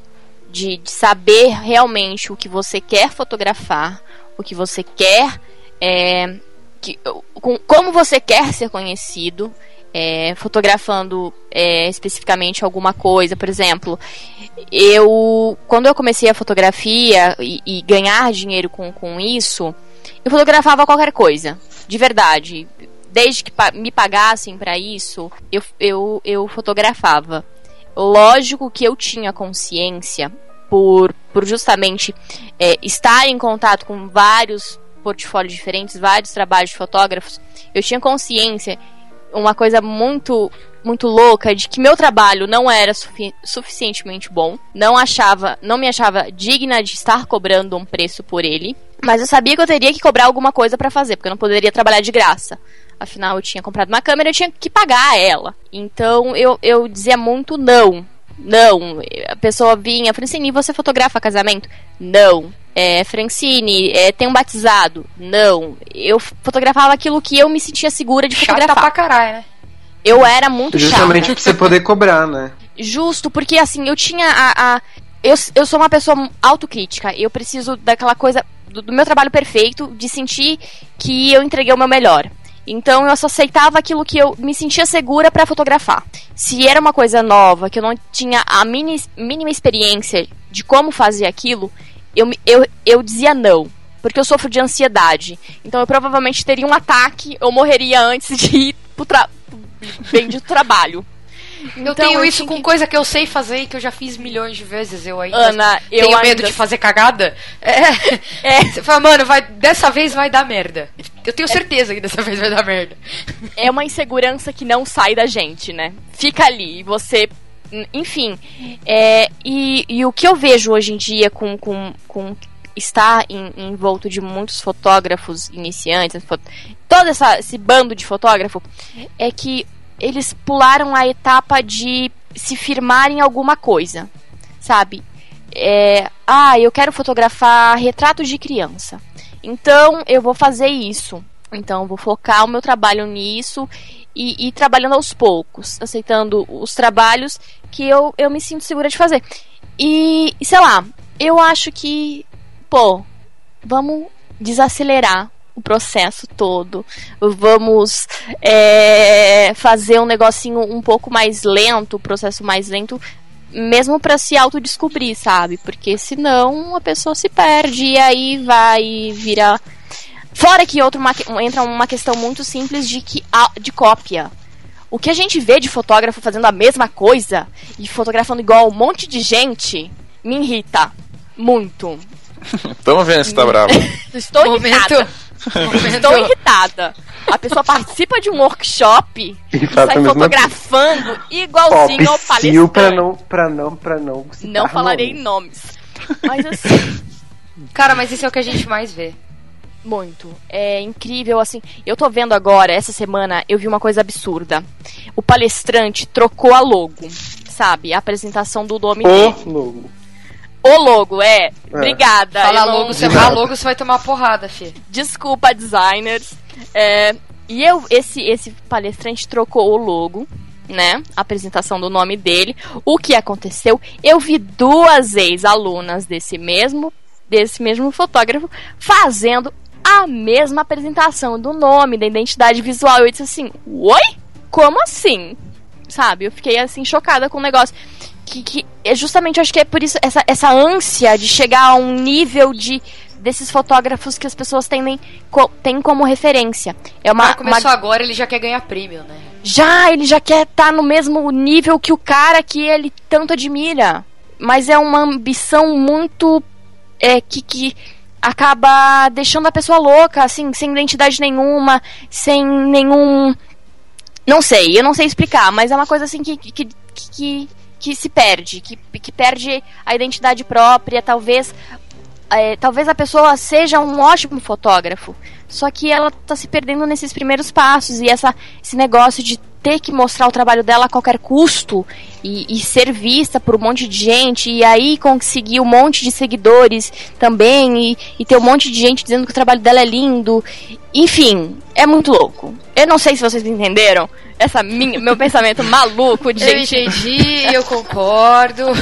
de, de saber realmente o que você quer fotografar, o que você quer, é, que, com, como você quer ser conhecido. É, fotografando é, especificamente alguma coisa. Por exemplo, eu quando eu comecei a fotografia e, e ganhar dinheiro com, com isso, eu fotografava qualquer coisa, de verdade. Desde que me pagassem para isso, eu, eu, eu fotografava. Lógico que eu tinha consciência, por, por justamente é, estar em contato com vários portfólios diferentes, vários trabalhos de fotógrafos, eu tinha consciência, uma coisa muito muito louca de que meu trabalho não era sufi suficientemente bom, não achava, não me achava digna de estar cobrando um preço por ele, mas eu sabia que eu teria que cobrar alguma coisa para fazer, porque eu não poderia trabalhar de graça. Afinal, eu tinha comprado uma câmera, eu tinha que pagar ela. Então, eu, eu dizia muito não. Não. A pessoa vinha, Francine, você fotografa casamento? Não. É, Francine, é, tem um batizado? Não. Eu fotografava aquilo que eu me sentia segura de fotografar. Chata pra caralho, né? Eu era muito Justamente chata. pra você poder cobrar, né? Justo, porque assim, eu tinha a. a eu, eu sou uma pessoa autocrítica. Eu preciso daquela coisa do, do meu trabalho perfeito, de sentir que eu entreguei o meu melhor. Então eu só aceitava aquilo que eu me sentia segura para fotografar. Se era uma coisa nova, que eu não tinha a mini, mínima experiência de como fazer aquilo, eu, eu, eu dizia não. Porque eu sofro de ansiedade. Então eu provavelmente teria um ataque, eu morreria antes de ir pro, tra bem de trabalho. Então, eu tenho isso com que... coisa que eu sei fazer e que eu já fiz milhões de vezes. Eu ainda Ana, tenho eu medo ainda... de fazer cagada. É. (laughs) é. Você fala, mano, vai, dessa vez vai dar merda. Eu tenho certeza que dessa vez vai dar merda. É uma insegurança que não sai da gente, né? Fica ali, você. Enfim. É, e, e o que eu vejo hoje em dia com, com, com está em, volta de muitos fotógrafos iniciantes, todo essa, esse bando de fotógrafo, é que eles pularam a etapa de se firmar em alguma coisa, sabe? É, ah, eu quero fotografar retratos de criança. Então eu vou fazer isso. Então vou focar o meu trabalho nisso e, e trabalhando aos poucos, aceitando os trabalhos que eu, eu me sinto segura de fazer. E, sei lá, eu acho que pô, vamos desacelerar o processo todo. Vamos é, fazer um negocinho um pouco mais lento, o processo mais lento, mesmo para se autodescobrir, sabe? Porque senão a pessoa se perde e aí vai virar. Fora que outro entra uma questão muito simples de que de cópia. O que a gente vê de fotógrafo fazendo a mesma coisa e fotografando igual um monte de gente me irrita muito. (laughs) Tamo vendo se tá bravo. (laughs) Estou irritada. Estou irritada. A pessoa participa de um workshop (laughs) e sai fotografando igualzinho ao palestrante. Pra não, pra não, pra não Não falarei nomes. nomes. Mas assim... Cara, mas isso é o que a gente mais vê. Muito. É incrível, assim. Eu tô vendo agora, essa semana, eu vi uma coisa absurda. O palestrante trocou a logo, sabe? A apresentação do nome o dele. logo. O logo, é. é. Obrigada. Fala não... logo, você fala logo, você vai tomar porrada, fi. Desculpa, designers. É, e eu, esse, esse palestrante trocou o logo, né? A apresentação do nome dele. O que aconteceu? Eu vi duas ex-alunas desse mesmo, desse mesmo fotógrafo fazendo a mesma apresentação do nome, da identidade visual. Eu disse assim: Oi? Como assim? Sabe? Eu fiquei assim chocada com o negócio que, que é justamente acho que é por isso essa, essa ânsia de chegar a um nível de desses fotógrafos que as pessoas têm, co, têm como referência. É uma, ah, começou uma... agora, ele já quer ganhar prêmio, né? Já, ele já quer estar tá no mesmo nível que o cara que ele tanto admira. Mas é uma ambição muito é, que, que acaba deixando a pessoa louca, assim, sem identidade nenhuma, sem nenhum. Não sei, eu não sei explicar, mas é uma coisa assim que, que, que, que se perde, que, que perde a identidade própria, talvez. É, talvez a pessoa seja um ótimo fotógrafo, só que ela está se perdendo nesses primeiros passos e essa, esse negócio de ter que mostrar o trabalho dela a qualquer custo e, e, ser vista por um monte de gente e aí conseguir um monte de seguidores também e, e ter um monte de gente dizendo que o trabalho dela é lindo. Enfim, é muito louco. Eu não sei se vocês entenderam essa minha, meu pensamento maluco de eu gente. Eu entendi, eu concordo. (laughs)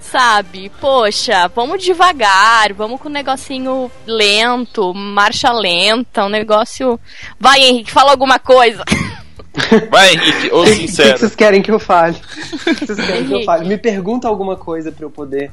Sabe? Poxa, vamos devagar, vamos com um negocinho lento, marcha lenta, um negócio. Vai, Henrique, fala alguma coisa. (laughs) Vai, Henrique, ou sincero. O que vocês querem que eu fale? O que vocês querem que eu fale? Me pergunta alguma coisa pra eu poder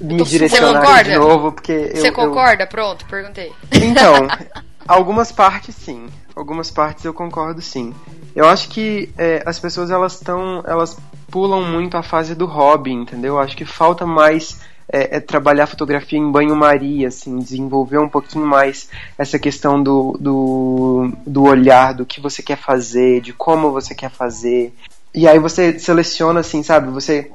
me Você direcionar concorda? de novo, porque Você concorda? Eu... Pronto, perguntei. Então, (laughs) algumas partes sim. Algumas partes eu concordo sim. Eu acho que é, as pessoas elas estão, elas pulam muito a fase do hobby, entendeu? Eu acho que falta mais é, é trabalhar fotografia em banho-maria, assim, desenvolver um pouquinho mais essa questão do, do, do olhar, do que você quer fazer, de como você quer fazer. E aí você seleciona, assim, sabe? Você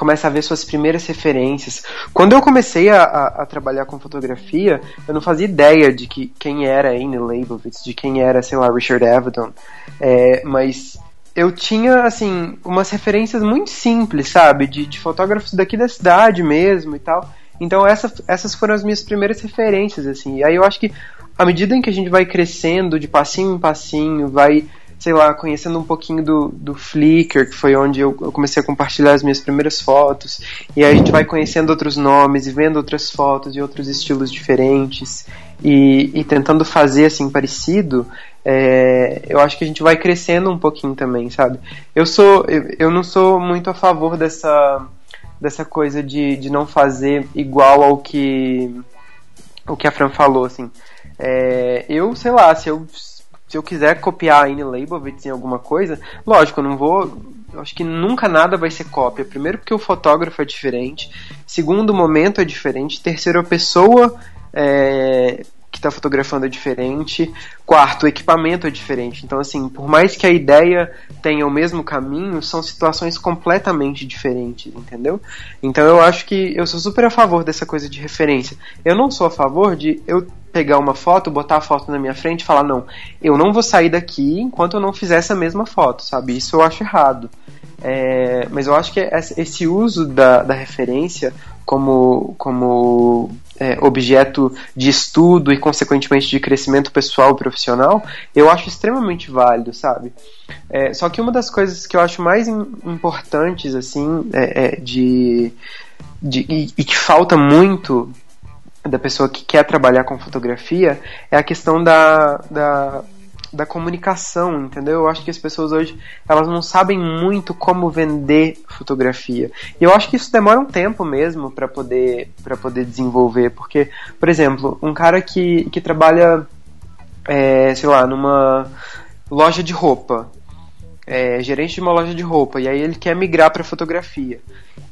começa a ver suas primeiras referências. Quando eu comecei a, a, a, trabalhar com fotografia, eu não fazia ideia de que, quem era Annie Leibovitz, de quem era, sei lá, Richard Avedon. É, mas eu tinha, assim, umas referências muito simples, sabe? De, de fotógrafos daqui da cidade mesmo e tal. Então essa, essas foram as minhas primeiras referências, assim. E aí eu acho que à medida em que a gente vai crescendo de passinho em passinho, vai sei lá, conhecendo um pouquinho do, do Flickr, que foi onde eu, eu, comecei a compartilhar as minhas primeiras fotos, e aí a gente vai conhecendo outros nomes e vendo outras fotos e outros estilos diferentes, e, e tentando fazer assim parecido, é, eu acho que a gente vai crescendo um pouquinho também, sabe? Eu sou, eu, eu não sou muito a favor dessa dessa coisa de, de não fazer igual ao que o que a Fran falou, assim. É, eu, sei lá, se eu se eu quiser copiar a Anne Leibovitz em alguma coisa, lógico, eu não vou. Eu acho que nunca nada vai ser cópia. Primeiro, porque o fotógrafo é diferente. Segundo, o momento é diferente. Terceiro, a pessoa é, que está fotografando é diferente. Quarto, o equipamento é diferente. Então, assim, por mais que a ideia tenha o mesmo caminho, são situações completamente diferentes, entendeu? Então, eu acho que eu sou super a favor dessa coisa de referência. Eu não sou a favor de eu pegar uma foto, botar a foto na minha frente e falar: não, eu não vou sair daqui enquanto eu não fizer essa mesma foto, sabe? Isso eu acho errado. É, mas eu acho que esse uso da, da referência como, como é, objeto de estudo e, consequentemente, de crescimento pessoal e profissional, eu acho extremamente válido, sabe? É, só que uma das coisas que eu acho mais importantes, assim, é, é, de, de e, e que falta muito da pessoa que quer trabalhar com fotografia é a questão da, da da comunicação, entendeu? Eu acho que as pessoas hoje elas não sabem muito como vender fotografia. E eu acho que isso demora um tempo mesmo para poder para poder desenvolver, porque, por exemplo, um cara que, que trabalha, é, sei lá, numa loja de roupa, é, gerente de uma loja de roupa, e aí ele quer migrar para fotografia.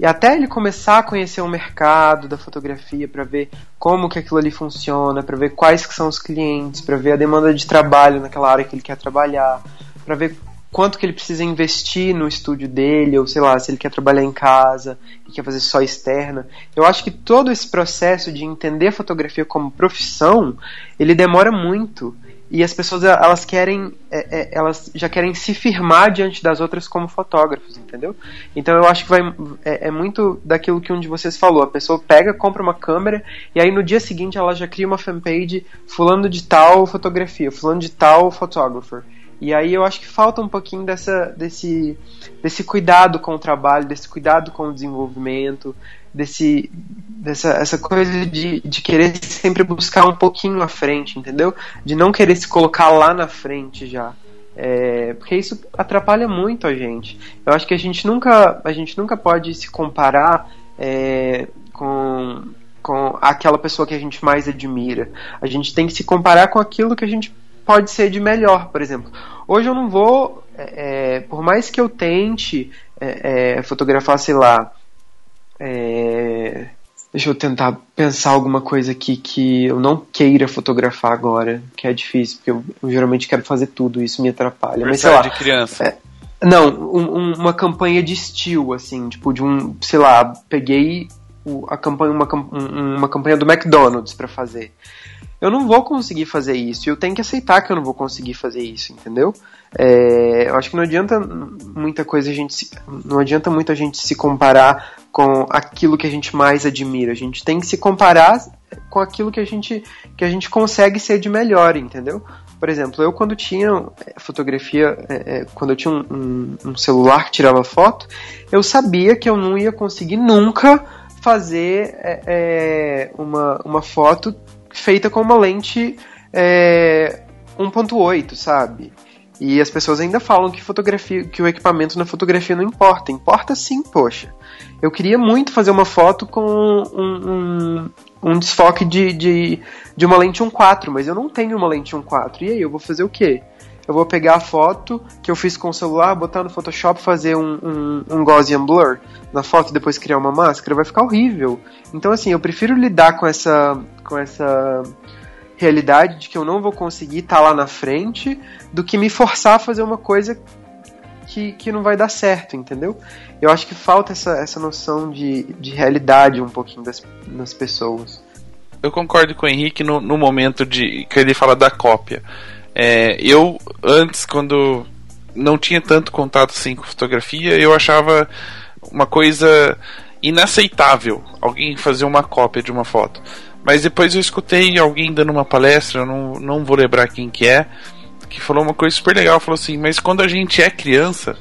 E até ele começar a conhecer o mercado da fotografia para ver como que aquilo ali funciona, para ver quais que são os clientes, para ver a demanda de trabalho naquela área que ele quer trabalhar, para ver quanto que ele precisa investir no estúdio dele, ou sei lá, se ele quer trabalhar em casa e quer fazer só externa. Eu acho que todo esse processo de entender a fotografia como profissão, ele demora muito e as pessoas elas querem é, é, elas já querem se firmar diante das outras como fotógrafos entendeu? Então eu acho que vai é, é, muito daquilo que um de vocês falou. A pessoa pega compra uma câmera e aí no dia seguinte ela já cria uma fanpage fulano de tal fotografia fulano de tal photographer e aí eu acho que falta um pouquinho dessa desse desse cuidado com o trabalho desse cuidado com o desenvolvimento desse dessa essa coisa de, de querer sempre buscar um pouquinho à frente, entendeu? De não querer se colocar lá na frente já. É, porque isso atrapalha muito a gente. Eu acho que a gente nunca, a gente nunca pode se comparar é, com, com aquela pessoa que a gente mais admira. A gente tem que se comparar com aquilo que a gente pode ser de melhor, por exemplo. Hoje eu não vou, é, é por mais que eu tente é, é, fotografar, sei lá, é, Deixa eu tentar pensar alguma coisa aqui que eu não queira fotografar agora, que é difícil, porque eu, eu geralmente quero fazer tudo, isso me atrapalha. Mas sei lá, de criança. É, não, um, um, uma campanha de estilo, assim, tipo, de um, sei lá, peguei a campanha, uma, uma campanha do McDonald's para fazer. Eu não vou conseguir fazer isso, eu tenho que aceitar que eu não vou conseguir fazer isso, entendeu? É, eu acho que não adianta muita coisa a gente se, não adianta muita gente se comparar com aquilo que a gente mais admira. A gente tem que se comparar com aquilo que a gente que a gente consegue ser de melhor, entendeu? Por exemplo, eu quando tinha é, fotografia, é, é, quando eu tinha um, um, um, celular que tirava foto, eu sabia que eu não ia conseguir nunca fazer é, é uma, uma foto feita com uma lente 1.8, sabe? E as pessoas ainda falam que fotografia, que o equipamento na fotografia não importa. Importa sim, poxa. Eu queria muito fazer uma foto com um, um, um desfoque de, de, de uma lente 1.4, mas eu não tenho uma lente 1.4. E aí, eu vou fazer o quê? Eu vou pegar a foto que eu fiz com o celular, botar no Photoshop, fazer um, um, um Gaussian Blur na foto e depois criar uma máscara, vai ficar horrível. Então, assim, eu prefiro lidar com essa, com essa realidade de que eu não vou conseguir estar tá lá na frente do que me forçar a fazer uma coisa que, que não vai dar certo, entendeu? Eu acho que falta essa, essa noção de, de realidade um pouquinho das, das pessoas. Eu concordo com o Henrique no, no momento de que ele fala da cópia. É, eu, antes, quando não tinha tanto contato assim com fotografia, eu achava uma coisa inaceitável alguém fazer uma cópia de uma foto. Mas depois eu escutei alguém dando uma palestra, eu não, não vou lembrar quem que é, que falou uma coisa super legal, falou assim, mas quando a gente é criança,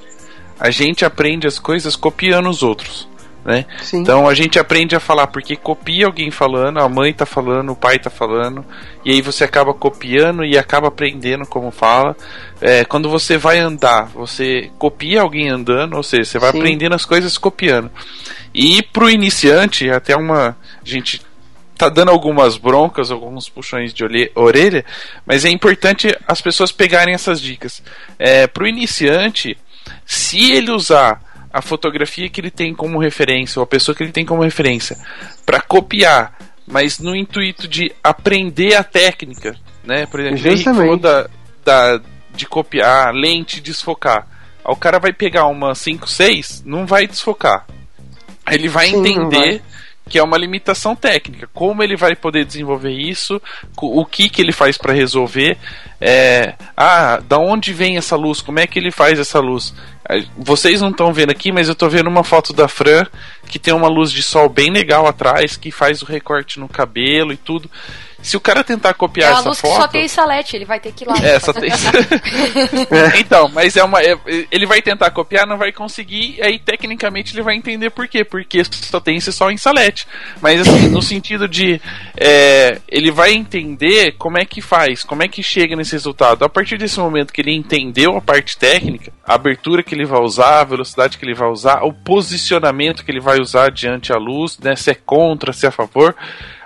a gente aprende as coisas copiando os outros. Né? Então a gente aprende a falar porque copia alguém falando, a mãe tá falando, o pai tá falando, e aí você acaba copiando e acaba aprendendo como fala. É, quando você vai andar, você copia alguém andando, ou seja, você vai Sim. aprendendo as coisas copiando. E pro iniciante, até uma. A gente tá dando algumas broncas, alguns puxões de orelha, mas é importante as pessoas pegarem essas dicas. É, Para o iniciante, se ele usar a fotografia que ele tem como referência, ou a pessoa que ele tem como referência, para copiar, mas no intuito de aprender a técnica, né? Por exemplo, ele falou da, da, de copiar, lente, desfocar. o cara vai pegar uma 5, 6, não vai desfocar. Ele vai Sim, entender que é uma limitação técnica. Como ele vai poder desenvolver isso? O que que ele faz para resolver? É, ah, da onde vem essa luz? Como é que ele faz essa luz? Vocês não estão vendo aqui, mas eu estou vendo uma foto da Fran que tem uma luz de sol bem legal atrás, que faz o recorte no cabelo e tudo. Se o cara tentar copiar é essa luz foto. Que só tem salete, ele vai ter que ir lá. É, só tem. (laughs) então, mas é uma. É, ele vai tentar copiar, não vai conseguir, aí tecnicamente ele vai entender por quê. Porque só tem esse sol em salete. Mas assim, no sentido de. É, ele vai entender como é que faz, como é que chega nesse resultado. A partir desse momento que ele entendeu a parte técnica, a abertura que ele vai usar, a velocidade que ele vai usar, o posicionamento que ele vai usar diante a luz, né? Se é contra, se é a favor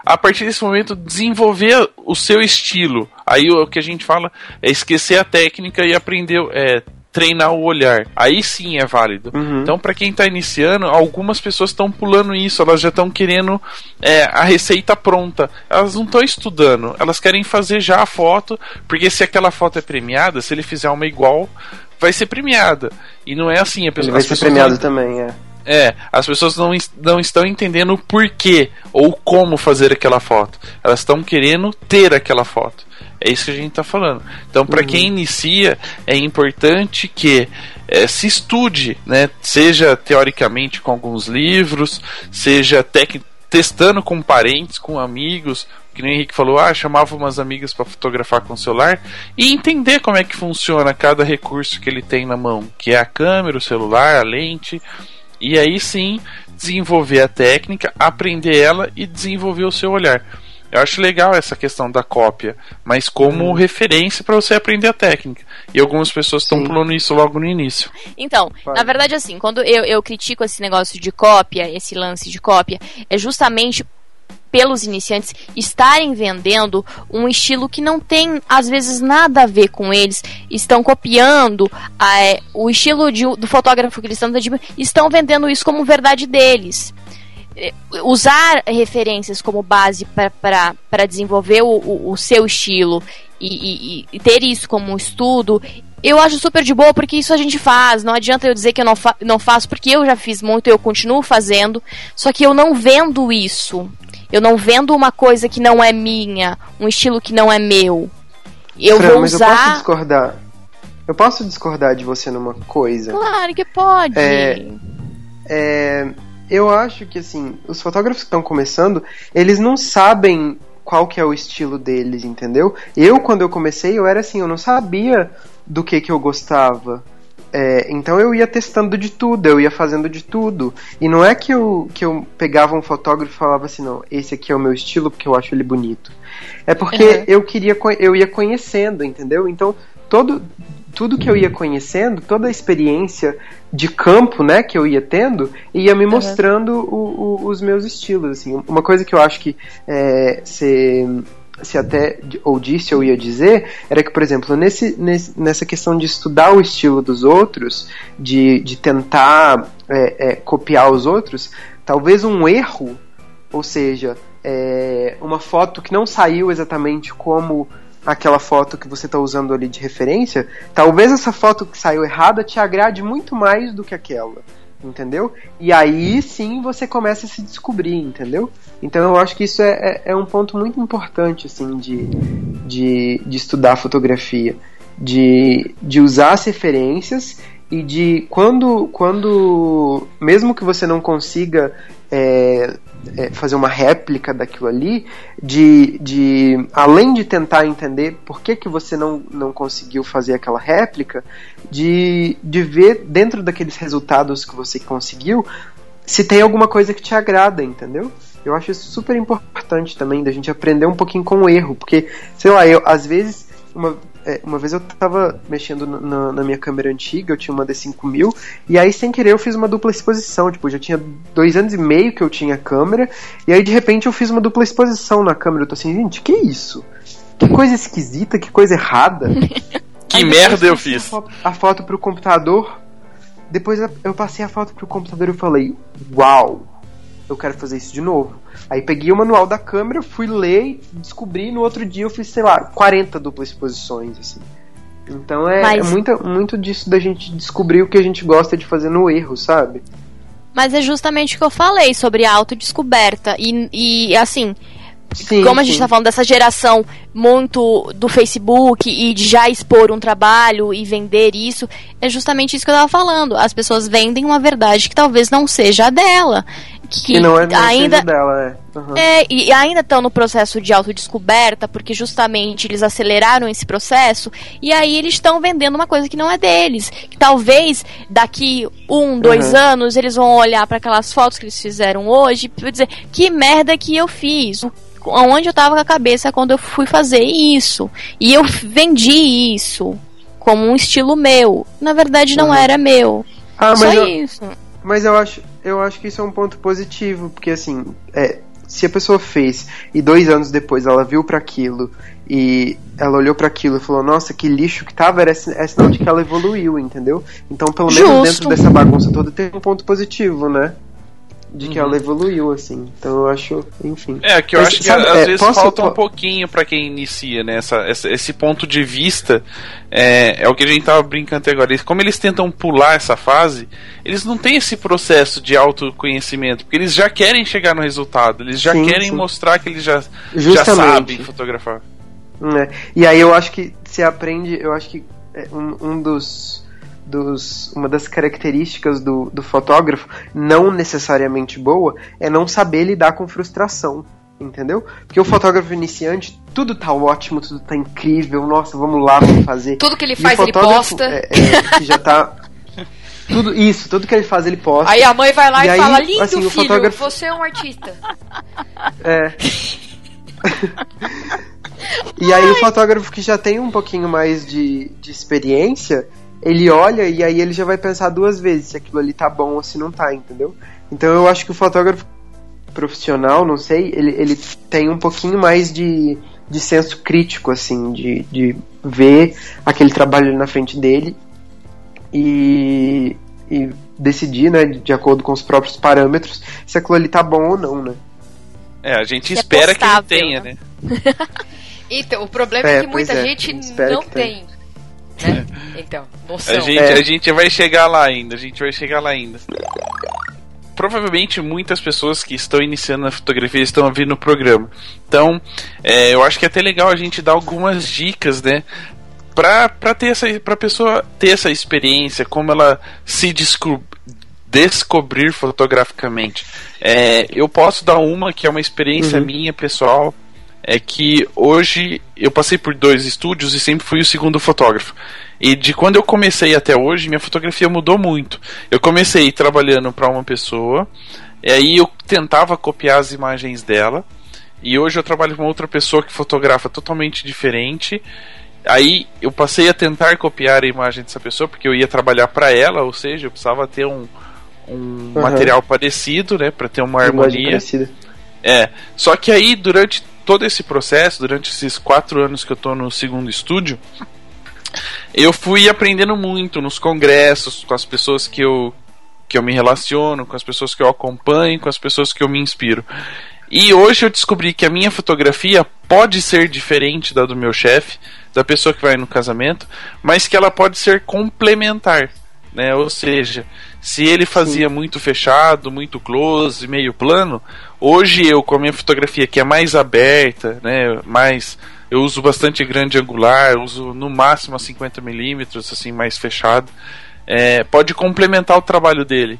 a partir desse momento desenvolver o seu estilo. Aí o que a gente fala é esquecer a técnica e aprender, é, treinar o olhar. Aí sim é válido. Uhum. Então, para quem está iniciando, algumas pessoas estão pulando isso, elas já estão querendo é, a receita pronta. Elas não estão estudando, elas querem fazer já a foto, porque se aquela foto é premiada, se ele fizer uma igual, vai ser premiada. E não é assim. A pessoa, ele vai ser premiado também, é. É, as pessoas não, não estão entendendo o porquê ou como fazer aquela foto. Elas estão querendo ter aquela foto. É isso que a gente está falando. Então, para uhum. quem inicia, é importante que é, se estude, né? seja teoricamente com alguns livros, seja testando com parentes, com amigos, que nem o Henrique falou, ah, chamava umas amigas para fotografar com o celular e entender como é que funciona cada recurso que ele tem na mão, que é a câmera, o celular, a lente e aí sim desenvolver a técnica, aprender ela e desenvolver o seu olhar. Eu acho legal essa questão da cópia, mas como hum. referência para você aprender a técnica. E algumas pessoas estão pulando isso logo no início. Então, Vai. na verdade, assim, quando eu, eu critico esse negócio de cópia, esse lance de cópia, é justamente pelos iniciantes estarem vendendo um estilo que não tem às vezes nada a ver com eles, estão copiando é, o estilo de, do fotógrafo que eles estão estão vendendo isso como verdade deles. usar referências como base para desenvolver o, o, o, seu estilo e, e, e, ter isso como estudo, eu acho super de boa porque isso a gente faz. Não adianta eu dizer que eu não, fa não faço, porque eu já fiz muito, eu continuo fazendo, só que eu não vendo isso. Eu não vendo uma coisa que não é minha, um estilo que não é meu. Eu Fran, vou mas usar. Eu posso discordar. Eu posso discordar de você numa coisa. Claro que pode. É, é, eu acho que assim, os fotógrafos que estão começando, eles não sabem qual que é o estilo deles, entendeu? Eu quando eu comecei, eu era assim, eu não sabia do que que eu gostava. É, então eu ia testando de tudo, eu ia fazendo de tudo. E não é que eu, que eu pegava um fotógrafo e falava assim, não, esse aqui é o meu estilo porque eu acho ele bonito. É porque uhum. eu queria eu ia conhecendo, entendeu? Então todo tudo que eu ia conhecendo, toda a experiência de campo, né, que eu ia tendo, ia me mostrando uhum. o, o, os meus estilos, assim. Uma coisa que eu acho que é, ser se até ou disse ou ia dizer, era que, por exemplo, nesse, nesse, nessa questão de estudar o estilo dos outros, de, de tentar é, é, copiar os outros, talvez um erro, ou seja, é, uma foto que não saiu exatamente como aquela foto que você está usando ali de referência, talvez essa foto que saiu errada te agrade muito mais do que aquela entendeu? E aí sim você começa a se descobrir, entendeu? Então eu acho que isso é, é, é um ponto muito importante, assim, de, de, de estudar fotografia, de, de usar as referências e de quando, quando mesmo que você não consiga é, é, fazer uma réplica daquilo ali, de, de além de tentar entender por que, que você não, não conseguiu fazer aquela réplica, de, de ver dentro daqueles resultados que você conseguiu se tem alguma coisa que te agrada, entendeu? Eu acho isso super importante também, da gente aprender um pouquinho com o erro, porque, sei lá, eu às vezes uma, é, uma vez eu tava mexendo na, na, minha câmera antiga, eu tinha uma D5000, e aí sem querer eu fiz uma dupla exposição. Tipo, já tinha dois anos e meio que eu tinha câmera, e aí de repente eu fiz uma dupla exposição na câmera. Eu tô assim, gente, que isso? Que coisa esquisita, que coisa errada. (laughs) que aí, merda eu fiz? A foto, a foto pro computador. Depois eu passei a foto pro computador e falei, uau, eu quero fazer isso de novo. Aí peguei o manual da câmera, fui ler, descobri, no outro dia eu fiz, sei lá, 40 duplas exposições, assim. Então é, Mas... é muito, muito disso da gente descobrir o que a gente gosta de fazer no erro, sabe? Mas é justamente o que eu falei sobre a autodescoberta. E, e assim, Sim, como a gente está falando dessa geração muito do Facebook e de já expor um trabalho e vender isso, é justamente isso que eu estava falando. As pessoas vendem uma verdade que talvez não seja a dela que, não é ainda dela, é. Uhum. é. E ainda estão no processo de autodescoberta, porque justamente eles aceleraram esse processo, e aí eles estão vendendo uma coisa que não é deles. Que talvez daqui um, dois uhum. anos eles vão olhar para aquelas fotos que eles fizeram hoje e dizer que merda que eu fiz. Onde eu tava com a cabeça quando eu fui fazer isso. E eu vendi isso como um estilo meu. Na verdade, não uhum. era meu. Ah, Só eu, isso. Mas eu acho, eu acho que isso é um ponto positivo, porque assim, é, se a pessoa fez e dois anos depois ela viu para aquilo e ela olhou para aquilo e falou, nossa, que lixo que tava, era, é sinal de que ela evoluiu, entendeu? Então, pelo menos Justo. dentro dessa bagunça toda tem um ponto positivo, né? De que uhum. ela evoluiu, assim. Então eu acho, enfim. É, que eu Mas, acho que sabe, às é, vezes posso, falta um pouquinho para quem inicia, né? Essa, essa, esse ponto de vista é, é o que a gente tava brincando até agora. Como eles tentam pular essa fase, eles não têm esse processo de autoconhecimento, porque eles já querem chegar no resultado, eles já sim, querem sim. mostrar que eles já, já sabem fotografar. É. E aí eu acho que se aprende, eu acho que é um, um dos dos, uma das características do, do fotógrafo, não necessariamente boa, é não saber lidar com frustração entendeu? Porque o fotógrafo iniciante, tudo tá ótimo, tudo tá incrível, nossa, vamos lá, vamos fazer. Tudo que ele faz, ele posta. É, é, que já tá. Tudo isso, tudo que ele faz, ele posta. Aí a mãe vai lá e, e aí, fala: Lindo, assim, filho, fotógrafo... você é um artista. É. (laughs) e aí Ai. o fotógrafo que já tem um pouquinho mais de, de experiência, ele olha e aí ele já vai pensar duas vezes se aquilo ali tá bom ou se não tá, entendeu? Então eu acho que o fotógrafo profissional, não sei, ele, ele tem um pouquinho mais de, de senso crítico, assim, de, de ver aquele trabalho na frente dele e, e decidir, né, de acordo com os próprios parâmetros, se aquilo ali tá bom ou não, né? É, a gente Se é espera que ele postável, tenha, né? né? (laughs) Então, o problema é, É, que muita é, gente não que tem. Né? Então, noção. A gente, É. a gente vai chegar lá ainda, a gente vai chegar lá ainda. Provavelmente muitas pessoas que estão iniciando na fotografia estão ouvindo o programa. Então, é, eu acho que é até legal a gente dar algumas dicas, né? Pra, pra, ter essa, pra pessoa ter essa experiência, como ela se desco- descobrir fotograficamente. É, eu posso dar uma que é uma experiência Uhum. minha pessoal. É que hoje eu passei por dois estúdios e sempre fui o segundo fotógrafo. E de quando eu comecei até hoje, minha fotografia mudou muito. Eu comecei trabalhando para uma pessoa, e aí eu tentava copiar as imagens dela. E hoje eu trabalho com outra pessoa que fotografa totalmente diferente. Aí eu passei a tentar copiar a imagem dessa pessoa, porque eu ia trabalhar para ela, ou seja, eu precisava ter um, um Uhum. material parecido, né, para ter uma harmonia. parecida. É, só que aí durante todo esse processo, durante esses quatro anos que eu tô no segundo estúdio, eu fui aprendendo muito nos congressos, com as pessoas que eu, que eu me relaciono, com as pessoas que eu acompanho, com as pessoas que eu me inspiro. E hoje eu descobri que a minha fotografia pode ser diferente da do meu chefe, da pessoa que vai no casamento, mas que ela pode ser complementar, né? Ou seja, se ele fazia muito fechado, muito close, meio plano, hoje eu com a minha fotografia que é mais aberta, né, mais eu uso bastante grande angular, uso no máximo a 50 milímetros, assim mais fechado, é, pode complementar o trabalho dele.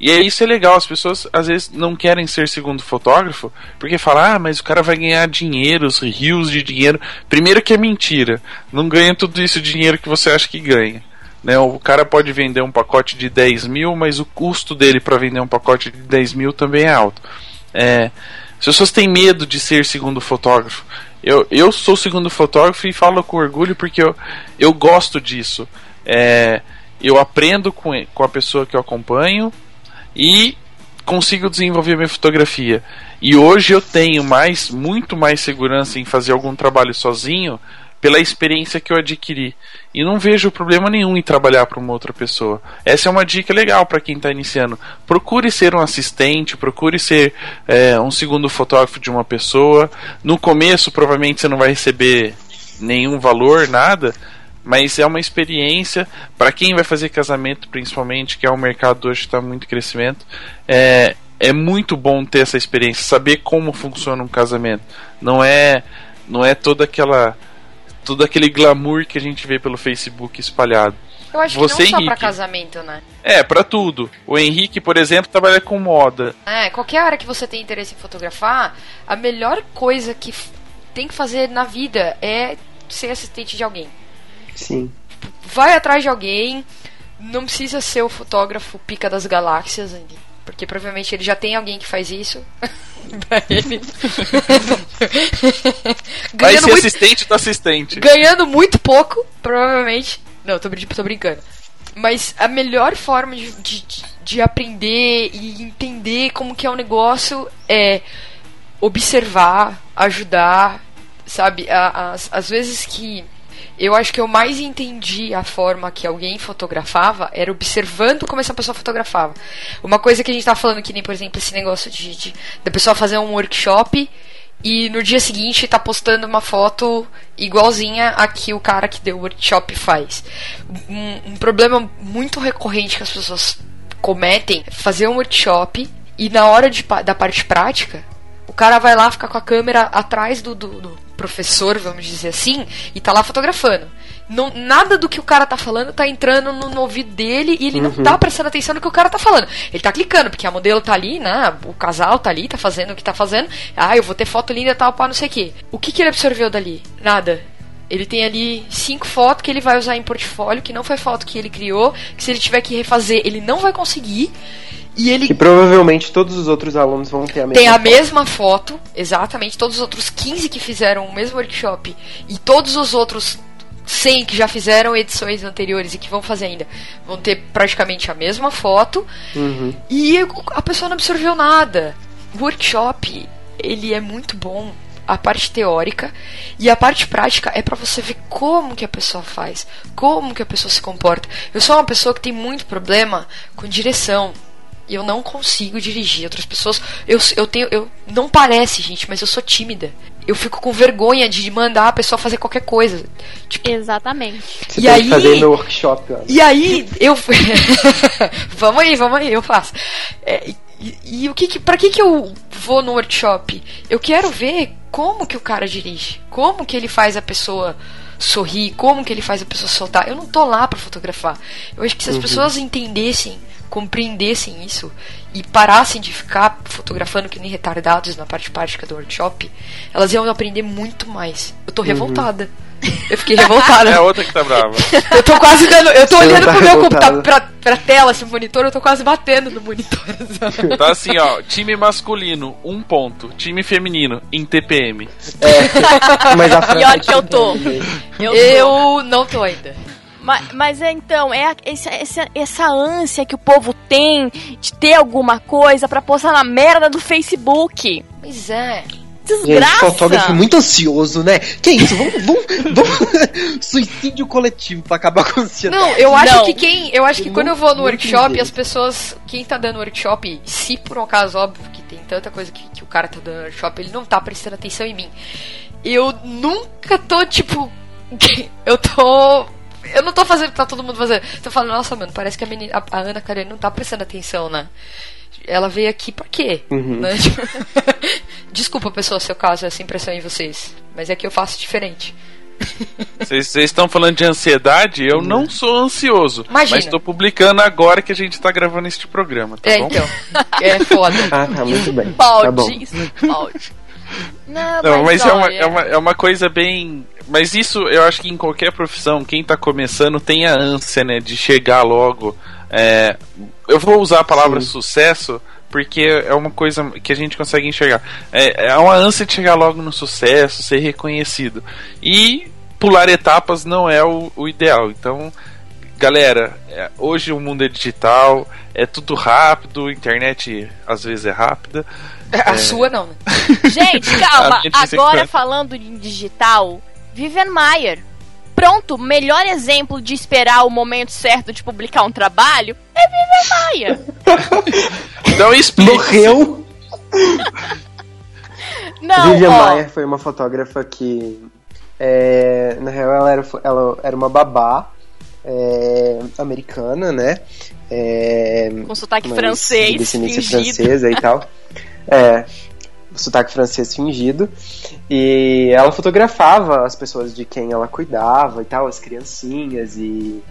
E é isso é legal, as pessoas às vezes não querem ser segundo fotógrafo, porque falam, ah, mas o cara vai ganhar dinheiro, os rios de dinheiro. Primeiro que é mentira, não ganha tudo isso dinheiro que você acha que ganha. Né? O cara pode vender um pacote de 10 mil, mas o custo dele para vender um pacote de 10 mil também é alto. É, as pessoas têm medo de ser segundo fotógrafo. Eu, eu sou segundo fotógrafo e falo com orgulho porque eu, eu gosto disso. É, eu aprendo com, com a pessoa que eu acompanho e consigo desenvolver minha fotografia. E hoje eu tenho mais, muito mais segurança em fazer algum trabalho sozinho pela experiência que eu adquiri. E não vejo problema nenhum em trabalhar para uma outra pessoa. Essa é uma dica legal para quem está iniciando. Procure ser um assistente, procure ser é, um segundo fotógrafo de uma pessoa. No começo, provavelmente você não vai receber nenhum valor, nada. Mas é uma experiência para quem vai fazer casamento, principalmente, que é um mercado hoje que está muito crescimento. É, é muito bom ter essa experiência, saber como funciona um casamento. Não é, não é toda aquela todo aquele glamour que a gente vê pelo Facebook espalhado. Eu acho Você, que não só pra casamento, né? É, para tudo. O Henrique, por exemplo, trabalha com moda. É, qualquer área que você tem interesse em fotografar, a melhor coisa que tem que fazer na vida é ser assistente de alguém. Sim. Vai atrás de alguém, não precisa ser o fotógrafo pica das galáxias, porque provavelmente ele já tem alguém que faz isso (laughs) pra ele. (laughs) Vai ser muito, assistente do assistente. ganhando muito pouco, provavelmente. Não, tô, brin- tô brincando. Mas a melhor forma de, de, de aprender e entender como que é o negócio é observar, ajudar, sabe? As, as vezes que eu acho que eu mais entendi a forma que alguém fotografava era observando como essa pessoa fotografava. Uma coisa que a gente tá falando que nem, por exemplo, esse negócio de, de da pessoa fazer um workshop e no dia seguinte tá postando uma foto igualzinha a que o cara que deu o workshop faz. Um, um problema muito recorrente que as pessoas cometem é fazer um workshop e na hora de, da parte prática o cara vai lá ficar com a câmera atrás do, do, do professor, vamos dizer assim, e tá lá fotografando. Não, nada do que o cara tá falando tá entrando no, no ouvido dele e ele não tá prestando atenção no que o cara tá falando. Ele tá clicando, porque a modelo tá ali, né? O casal tá ali, tá fazendo o que tá fazendo. Ah, eu vou ter foto linda tal, pá, não sei o quê. O que, que ele absorveu dali? Nada. Ele tem ali cinco fotos que ele vai usar em portfólio, que não foi foto que ele criou, que se ele tiver que refazer, ele não vai conseguir. E ele Que provavelmente todos os outros alunos vão ter a mesma tem a foto. mesma foto, exatamente, todos os outros 15 que fizeram o mesmo workshop e todos os outros 100 que já fizeram edições anteriores e que vão fazer ainda, vão ter praticamente a mesma foto Uhum. e a pessoa não absorveu nada. O workshop, ele é muito bom a parte teórica e a parte prática é para você ver como que a pessoa faz, como que a pessoa se comporta. Eu sou uma pessoa que tem muito problema com direção. Eu não consigo dirigir outras pessoas. Eu, eu tenho. Eu, não parece, gente, mas eu sou tímida. Eu fico com vergonha de mandar a pessoa fazer qualquer coisa. Tipo, Exatamente. Você E tem aí- que fazer no workshop, ó. E aí, eu. (laughs) vamos aí, vamos aí, eu faço. É, e, e o que, que para que que eu vou no workshop? Eu quero ver como que o cara dirige, como que ele faz a pessoa sorrir, como que ele faz a pessoa soltar. Eu não tô lá pra fotografar. Eu acho que se as pessoas entendessem, compreendessem isso e parassem de ficar fotografando que nem retardados na parte prática do workshop, elas iam aprender muito mais. Eu tô revoltada. Eu fiquei revoltada. É a outra que tá brava. (laughs) Eu tô quase dando. Eu tô Você olhando tá pro meu computador, pra, pra tela, esse monitor, eu tô quase batendo no monitor. (laughs) sabe? Tá assim, ó. Time masculino, um ponto. Time feminino, em TPM. Mas a Fran (laughs) Pior tá que eu tô. Eu, Eu não tô ainda. Mas, mas é então, é a- esse- essa, essa ânsia que o povo tem de ter alguma coisa pra postar na merda do Facebook. Pois é. Gente, Desgraça! fotógrafo é muito ansioso, né? Que isso? Vamos, vamos, vamos... (laughs) Suicídio coletivo pra acabar com a ansiedade. Não, eu acho Não. que quem. Eu acho que Eu quando eu vou no workshop, as pessoas. Quem tá dando workshop, se por um acaso, óbvio, que tem tanta coisa que, que o cara tá dando workshop, ele não tá prestando atenção em mim. Eu nunca tô, tipo. (laughs) Eu tô. Eu não tô fazendo tá todo mundo fazendo. Tô falando, nossa, mano, parece que a, menina, a, a Ana Karen não tá prestando atenção, né? Ela veio aqui pra quê? Uhum. Né? (laughs) Desculpa, pessoal, se eu causo essa impressão em vocês. Mas é que eu faço diferente. Vocês estão falando de ansiedade? Eu não sou ansioso. Imagina. Mas tô publicando agora que a gente tá gravando este programa, tá é, bom? então. (laughs) É foda. Ah, tá, muito bem. Pode, Tá bom. pode. Não, Não, mas, é, uma, é, uma, é uma coisa bem. Mas isso eu acho que em qualquer profissão, quem tá começando tem a ânsia, né, de chegar logo. É, eu vou usar a palavra Sim. sucesso porque é uma coisa que a gente consegue enxergar. É, é uma ânsia de chegar logo no sucesso, ser reconhecido. E pular etapas não é o, o ideal. Então, galera, é, hoje o mundo é digital, é tudo rápido, a internet às vezes é rápida. A sua não, né? (laughs) Gente, calma. Agora falando em digital, Vivian Maier. Pronto, melhor exemplo de esperar o momento certo de publicar um trabalho é Vivian Maier. Então (laughs) explique. Morreu? (laughs) Não, Vivian ó, Maier foi uma fotógrafa que, é, na real, ela era, ela era uma babá é, americana, né? É, com sotaque francês, de descendência fingido. francesa e tal. É, sotaque francês fingido. E ela fotografava as pessoas de quem ela cuidava e tal, as criancinhas e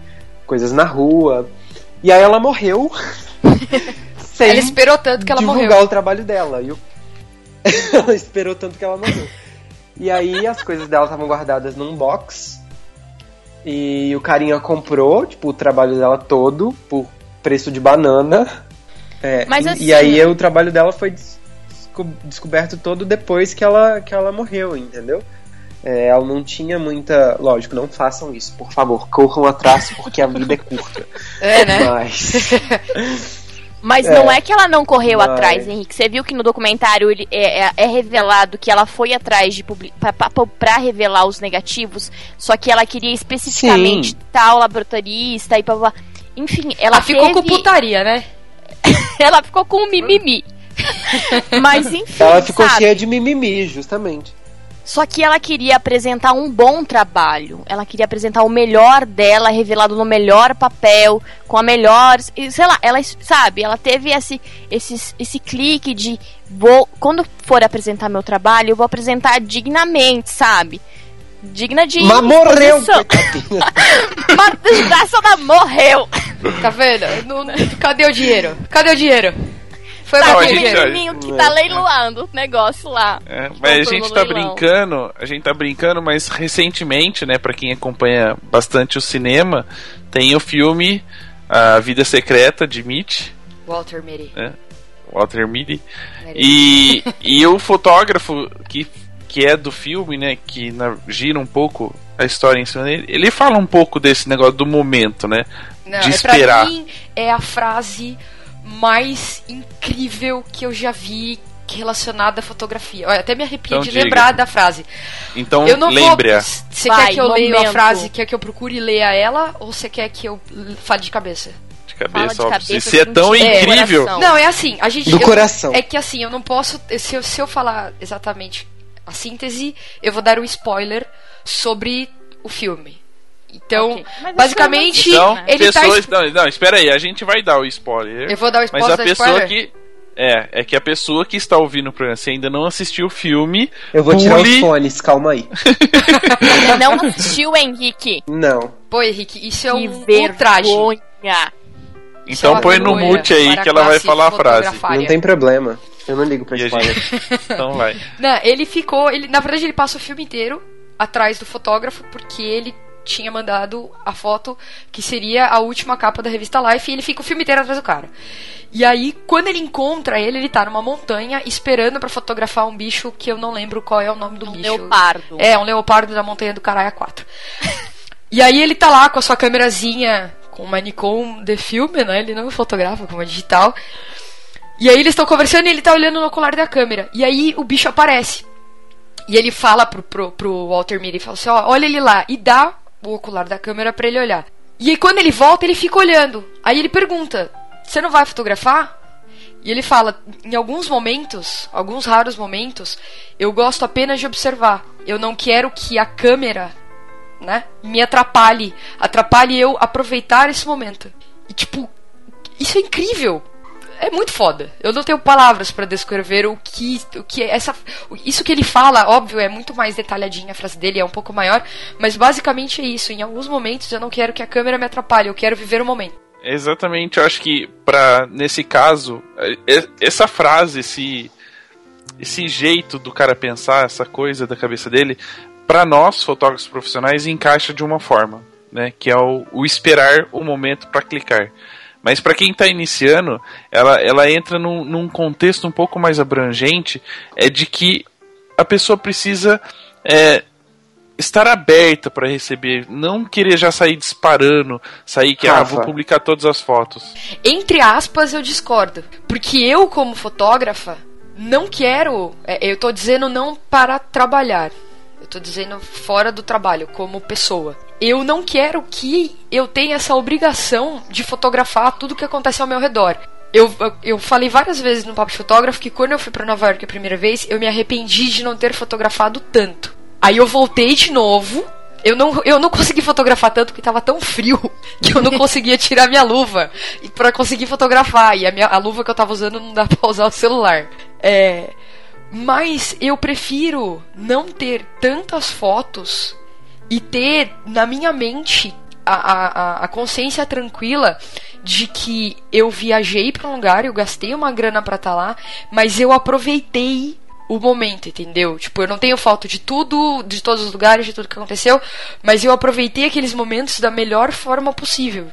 coisas na rua. E aí ela morreu. (laughs) sem Ela esperou tanto que ela divulgar morreu. o trabalho dela. E o- (laughs) ela esperou tanto que ela morreu. E aí as coisas dela estavam guardadas num box. E o carinha comprou, tipo, o trabalho dela todo por preço de banana. É, Mas e- assim- E aí o trabalho dela foi descoberto todo depois que ela, que ela morreu, entendeu? É, ela não tinha muita. Lógico, não façam isso, por favor, corram atrás porque a vida é curta. (laughs) É, né? Mas. (laughs) Mas É. não é que ela não correu Mas- atrás, Henrique. Você viu que no documentário ele é, é- é revelado que ela foi atrás de pra revelar os negativos, só que ela queria especificamente Sim. tal laboratorista e blá, blá. Enfim, ela Ela ficou com teve- putaria, né? (laughs) ela ficou com um mimimi. (laughs) Mas enfim, Ela ficou sabe? cheia de mimimi, justamente. Só que ela queria apresentar um bom trabalho. Ela queria apresentar o melhor dela, revelado no melhor papel, com a melhor. e, Sei lá, ela, sabe, ela teve esse, esse, esse clique de. Vou, quando for apresentar meu trabalho, eu vou apresentar dignamente, sabe? Digna de. Mas morreu! (laughs) Mas morreu! Tá vendo? Não- cadê o dinheiro? Cadê o dinheiro? Foi Tá aquele gente- menininho que tá leiloando o negócio lá. É, mas a gente tá leilão. brincando, a gente tá brincando, mas recentemente, né, para quem acompanha bastante o cinema, tem o filme A Vida Secreta de Mitch, Walter Mitty. Walter Mitty, e, e o fotógrafo que, que é do filme, né, que na- gira um pouco a história em cima dele, ele fala um pouco desse negócio do momento, né? Não, de é pra esperar. mim é a frase mais incrível que eu já vi relacionada à fotografia. Olha, até me arrepio Então de diga. lembrar da frase. Então, eu não lembre-a. vou. Você Vai, quer que eu leia a momento. frase? Quer que eu procure ler ela? Ou você quer que eu fale de cabeça? De Fala cabeça, de óbvio. cabeça, Se é tão incrível. coração. Não, é assim, a gente. Do eu- coração. É que assim, eu não posso. Se eu, se eu falar exatamente a síntese, eu vou dar um spoiler sobre o filme. Então, Ok. Mas basicamente, Então, né? ele tá. pessoas. es- Não, não, espera aí, a gente vai dar o spoiler. Eu vou dar o Mas spoiler. a dar pessoa spoiler? que. É, é que a pessoa que está ouvindo o programa, se ainda não assistiu o filme, Eu vou tirar pule- os fones, calma aí. Você (laughs) não assistiu, Henrique? Não. Pô, Henrique, isso é que um ultraje. vergonha. É Então põe no mute aí que ela vai falar a frase. Não tem problema. Eu não ligo pra a spoiler. (laughs) Então vai. Não, ele ficou. Ele, na verdade, ele passa o filme inteiro atrás do fotógrafo porque ele tinha mandado a foto que seria a última capa da revista Life e ele fica o filme inteiro atrás do cara. E aí, quando ele encontra ele, ele tá numa montanha esperando pra fotografar um bicho que eu não lembro qual é o nome do Um bicho. leopardo. É, um leopardo da montanha do Caralho 4. e aí ele tá lá com a sua câmerazinha com uma Nikon de filme, né? Ele não fotografa com uma digital. E aí eles estão conversando e ele tá olhando no ocular da câmera. E aí o bicho aparece. E ele fala pro, pro, pro Walter Mitty, fala assim, ó, olha ele lá. E dá o ocular da câmera pra ele olhar. E aí quando ele volta, ele fica olhando. Aí ele pergunta, você não vai fotografar? E ele fala, em alguns momentos, alguns raros momentos, eu gosto apenas de observar. Eu não quero que a câmera, né, me atrapalhe, atrapalhe eu aproveitar esse momento. E tipo, isso é incrível. É muito foda. Eu não tenho palavras pra descrever o que, o que é essa, isso que ele fala, óbvio, é muito mais detalhadinha a frase dele, é um pouco maior, mas basicamente é isso. Em alguns momentos eu não quero que a câmera me atrapalhe, eu quero viver o momento. Exatamente, eu acho que para nesse caso, é- essa frase, esse esse jeito do cara pensar, essa coisa da cabeça dele, para nós fotógrafos profissionais encaixa de uma forma, né, que é o, o esperar o momento para clicar. Mas para quem está iniciando, ela, ela entra num, num contexto um pouco mais abrangente, é de que a pessoa precisa é, estar aberta para receber, não querer já sair disparando, sair que ah, vou publicar todas as fotos. Entre aspas, eu discordo. Porque eu, como fotógrafa, não quero. é, Eu tô dizendo não para trabalhar. Eu tô dizendo fora do trabalho, como pessoa. Eu não quero que eu tenha essa obrigação de fotografar tudo que acontece ao meu redor. Eu, eu, falei várias vezes no Papo de Fotógrafo que quando eu fui pra Nova York a primeira vez, eu me arrependi de não ter fotografado tanto. Aí eu voltei de novo. Eu não, eu não consegui fotografar tanto porque tava tão frio (laughs) que eu não conseguia tirar minha luva para conseguir fotografar. E a, minha, a luva que eu tava usando não dá pra usar o celular. É, mas eu prefiro não ter tantas fotos e ter na minha mente a, a, a- consciência tranquila de que eu viajei para um lugar, eu gastei uma grana pra estar lá, mas eu aproveitei o momento, entendeu? Tipo, eu não tenho foto de tudo, de todos os lugares, de tudo que aconteceu, mas eu aproveitei aqueles momentos da melhor forma possível.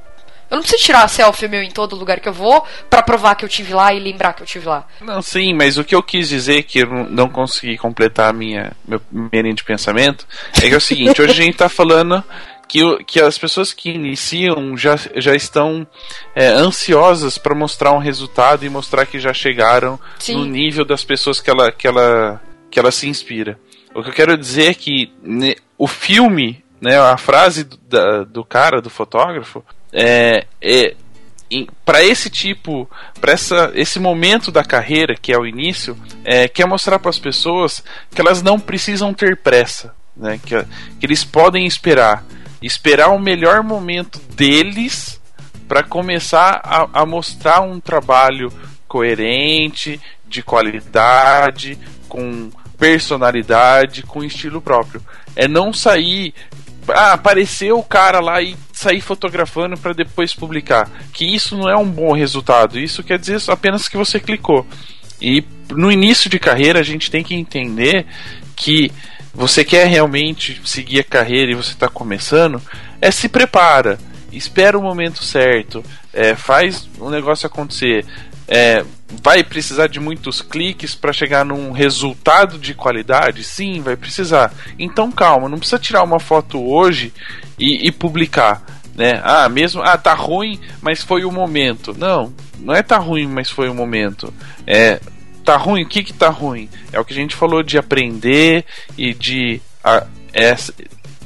Eu não preciso tirar selfie meu em todo lugar que eu vou pra provar que eu tive lá e lembrar que eu tive lá. Não, sim, mas o que eu quis dizer que eu não- consegui completar a minha meu, minha linha de pensamento é que é o seguinte, hoje a gente tá falando que, que as pessoas que iniciam já, já estão é, ansiosas para mostrar um resultado e mostrar que já chegaram Sim. no nível das pessoas que ela, que ela, que ela se inspira. O que eu quero dizer é que né, o filme, né, a frase do, da- do cara, do fotógrafo, é, é para esse tipo, para esse momento da carreira que é o início, é, quer mostrar para as pessoas que elas não precisam ter pressa, né? Que, que eles podem esperar, esperar o melhor momento deles para começar a, a mostrar um trabalho coerente, de qualidade, com personalidade, com estilo próprio. É não sair ah, apareceu o cara lá e sair fotografando para depois publicar. Que isso não é um bom resultado. Isso quer dizer apenas que você clicou. E no início de carreira a gente tem que entender que você quer realmente seguir a carreira e você está começando, é se prepara, espera o momento certo, é, faz o negócio acontecer. É, vai precisar de muitos cliques para chegar num resultado de qualidade? Sim, vai precisar. Então calma, não precisa tirar uma foto hoje e, e publicar. Né? Ah, mesmo. Ah, tá ruim, mas foi o momento. Não, não é tá ruim, mas foi o momento. É. tá ruim, o que que tá ruim? É o que a gente falou de aprender e de a, essa,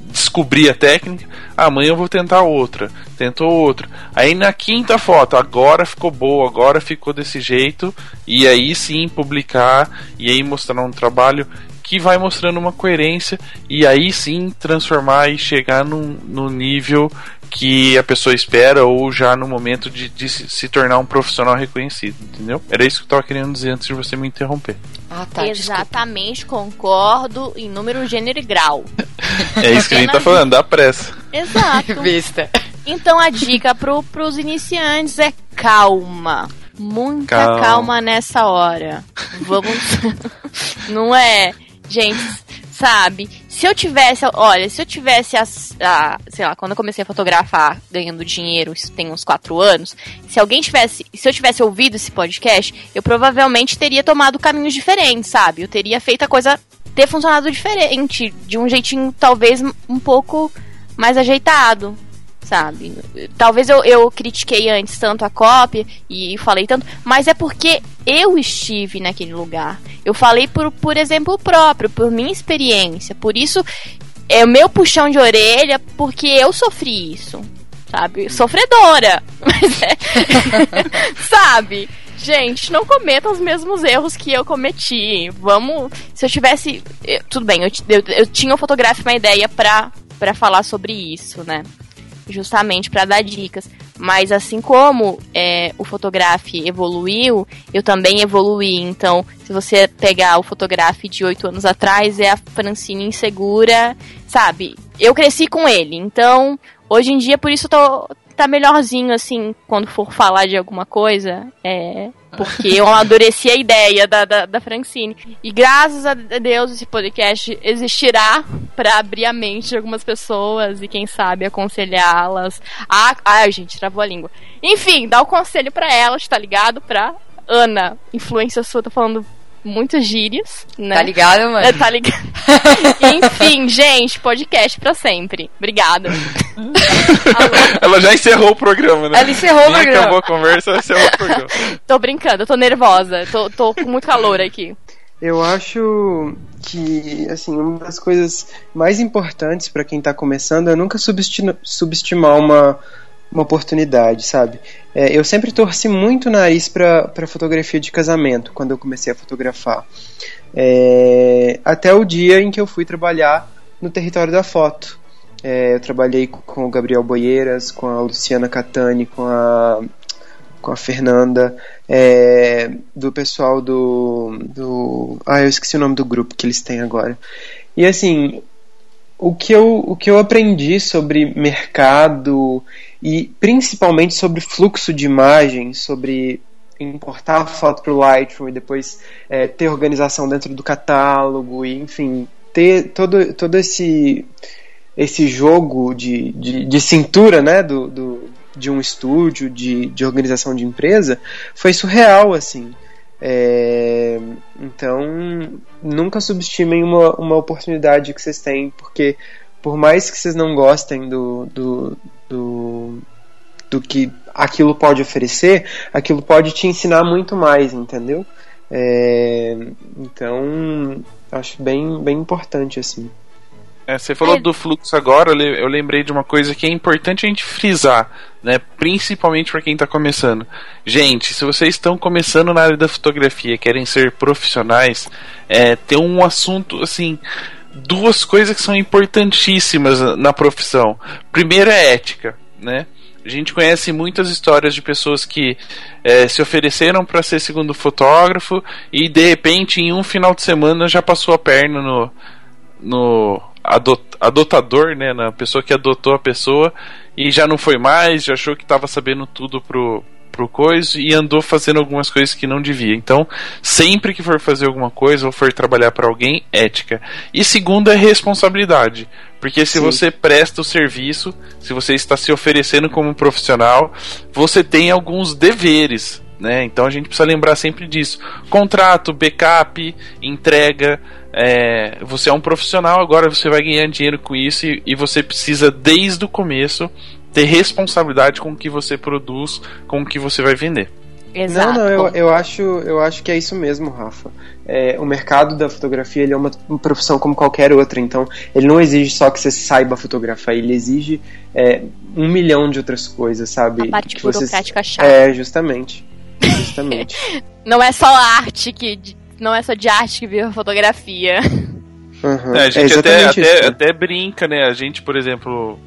descobrir a técnica. Amanhã eu vou tentar outra, tentou outra. Aí na quinta foto, agora ficou boa, agora ficou desse jeito, e aí sim publicar e aí mostrar um trabalho que vai mostrando uma coerência e aí sim transformar e chegar no, no nível que a pessoa espera ou já no momento de, de se, se, tornar um profissional reconhecido, entendeu? Era isso que eu estava querendo dizer antes de você me interromper. Ah, tá, Exatamente, desculpa. concordo em número, gênero e grau. (laughs) é isso que a gente tá falando, dá pressa. Exato. (laughs) Vista. Então a dica pro, pros iniciantes é calma. Muita calma, calma nessa hora. Vamos. (laughs) Não é. Gente, sabe? Se eu tivesse, olha, se eu tivesse, a, a, sei lá, quando eu comecei a fotografar ganhando dinheiro, isso tem uns quatro anos, se alguém tivesse, se eu tivesse ouvido esse podcast, eu provavelmente teria tomado caminhos diferentes, sabe? Eu teria feito a coisa ter funcionado diferente, de um jeitinho talvez um pouco mais ajeitado sabe? Talvez eu, eu critiquei antes tanto a cópia e falei tanto, mas é porque eu estive naquele lugar. Eu falei por, por exemplo próprio, por minha experiência. Por isso é o meu puxão de orelha, porque eu sofri isso, sabe? Sofredora, (laughs) mas é, (laughs) sabe? Gente, não cometam os mesmos erros que eu cometi. Vamos. Se eu tivesse. Eu, tudo bem, eu, eu, eu tinha fotográfico uma ideia pra, pra falar sobre isso, né? Justamente para dar dicas. Mas assim como é, o Fotografe evoluiu, eu também evoluí. Então, se você pegar o Fotografe de oito anos atrás, é a Francine insegura, sabe? Eu cresci com ele. Então, hoje em dia, por isso eu tô, tá melhorzinho, assim, quando for falar de alguma coisa. É, porque eu amadureci a ideia da, da, da, Francine. E graças a Deus esse podcast existirá para abrir a mente de algumas pessoas e, quem sabe, aconselhá-las. Ah, ai, gente, travou a língua. Enfim, dá o um conselho para elas, tá ligado? Pra Ana, influência sua, tô falando muitas gírias, né? Tá ligado, mano? É, tá ligado. (laughs) Enfim, gente, podcast pra sempre. Obrigada. (laughs) Ela já encerrou o programa, né? Ela encerrou o programa. acabou a conversa, ela encerrou o programa. (laughs) tô brincando, eu tô nervosa. Tô, tô com muito calor aqui. Eu acho que, assim, uma das coisas mais importantes para quem tá começando é nunca subestimar uma uma oportunidade, sabe? É, eu sempre torci muito o nariz para fotografia de casamento quando eu comecei a fotografar. É, até o dia em que eu fui trabalhar no território da foto. É, eu trabalhei com o Gabriel Boieiras, com a Luciana Catani, com a, com a Fernanda, é, do pessoal do, do. Ah, eu esqueci o nome do grupo que eles têm agora. E assim, o que eu, o que eu aprendi sobre mercado e principalmente sobre fluxo de imagens, sobre importar a foto para o Lightroom e depois é, ter organização dentro do catálogo e enfim ter todo, todo esse esse jogo de, de, de cintura né do, do, de um estúdio de, de organização de empresa foi surreal assim é, então nunca subestimem uma, uma oportunidade que vocês têm porque por mais que vocês não gostem do, do, do, do que aquilo pode oferecer, aquilo pode te ensinar muito mais, entendeu? É, então, acho bem, bem importante assim. É, você falou é. do fluxo agora, eu lembrei de uma coisa que é importante a gente frisar, né? Principalmente para quem está começando. Gente, se vocês estão começando na área da fotografia, querem ser profissionais, é, tem um assunto assim, duas coisas que são importantíssimas na profissão. Primeiro é ética, né? A gente conhece muitas histórias de pessoas que é, se ofereceram para ser segundo fotógrafo e de repente em um final de semana já passou a perna no, no adot, adotador, né, na pessoa que adotou a pessoa e já não foi mais, já achou que estava sabendo tudo pro, pro coisa e andou fazendo algumas coisas que não devia. Então, sempre que for fazer alguma coisa ou for trabalhar para alguém, ética. E segundo é responsabilidade. Porque se Sim. você presta o serviço, se você está se oferecendo como profissional, você tem alguns deveres. Né? Então a gente precisa lembrar sempre disso. Contrato, backup, entrega. É, você é um profissional, agora você vai ganhar dinheiro com isso e, e você precisa, desde o começo, ter responsabilidade com o que você produz, com o que você vai vender. Exato. Não, não, eu, eu, acho, eu acho que é isso mesmo, Rafa. É, o mercado da fotografia ele é uma, uma, profissão como qualquer outra, então ele não exige só que você saiba fotografar, ele exige é, um milhão de outras coisas, sabe? A parte que burocrática chata. É, justamente. Justamente. (laughs) não é só arte que. Não é só de arte que vive a fotografia. Uhum. É, a gente é até, até, até brinca, né? A gente, por exemplo,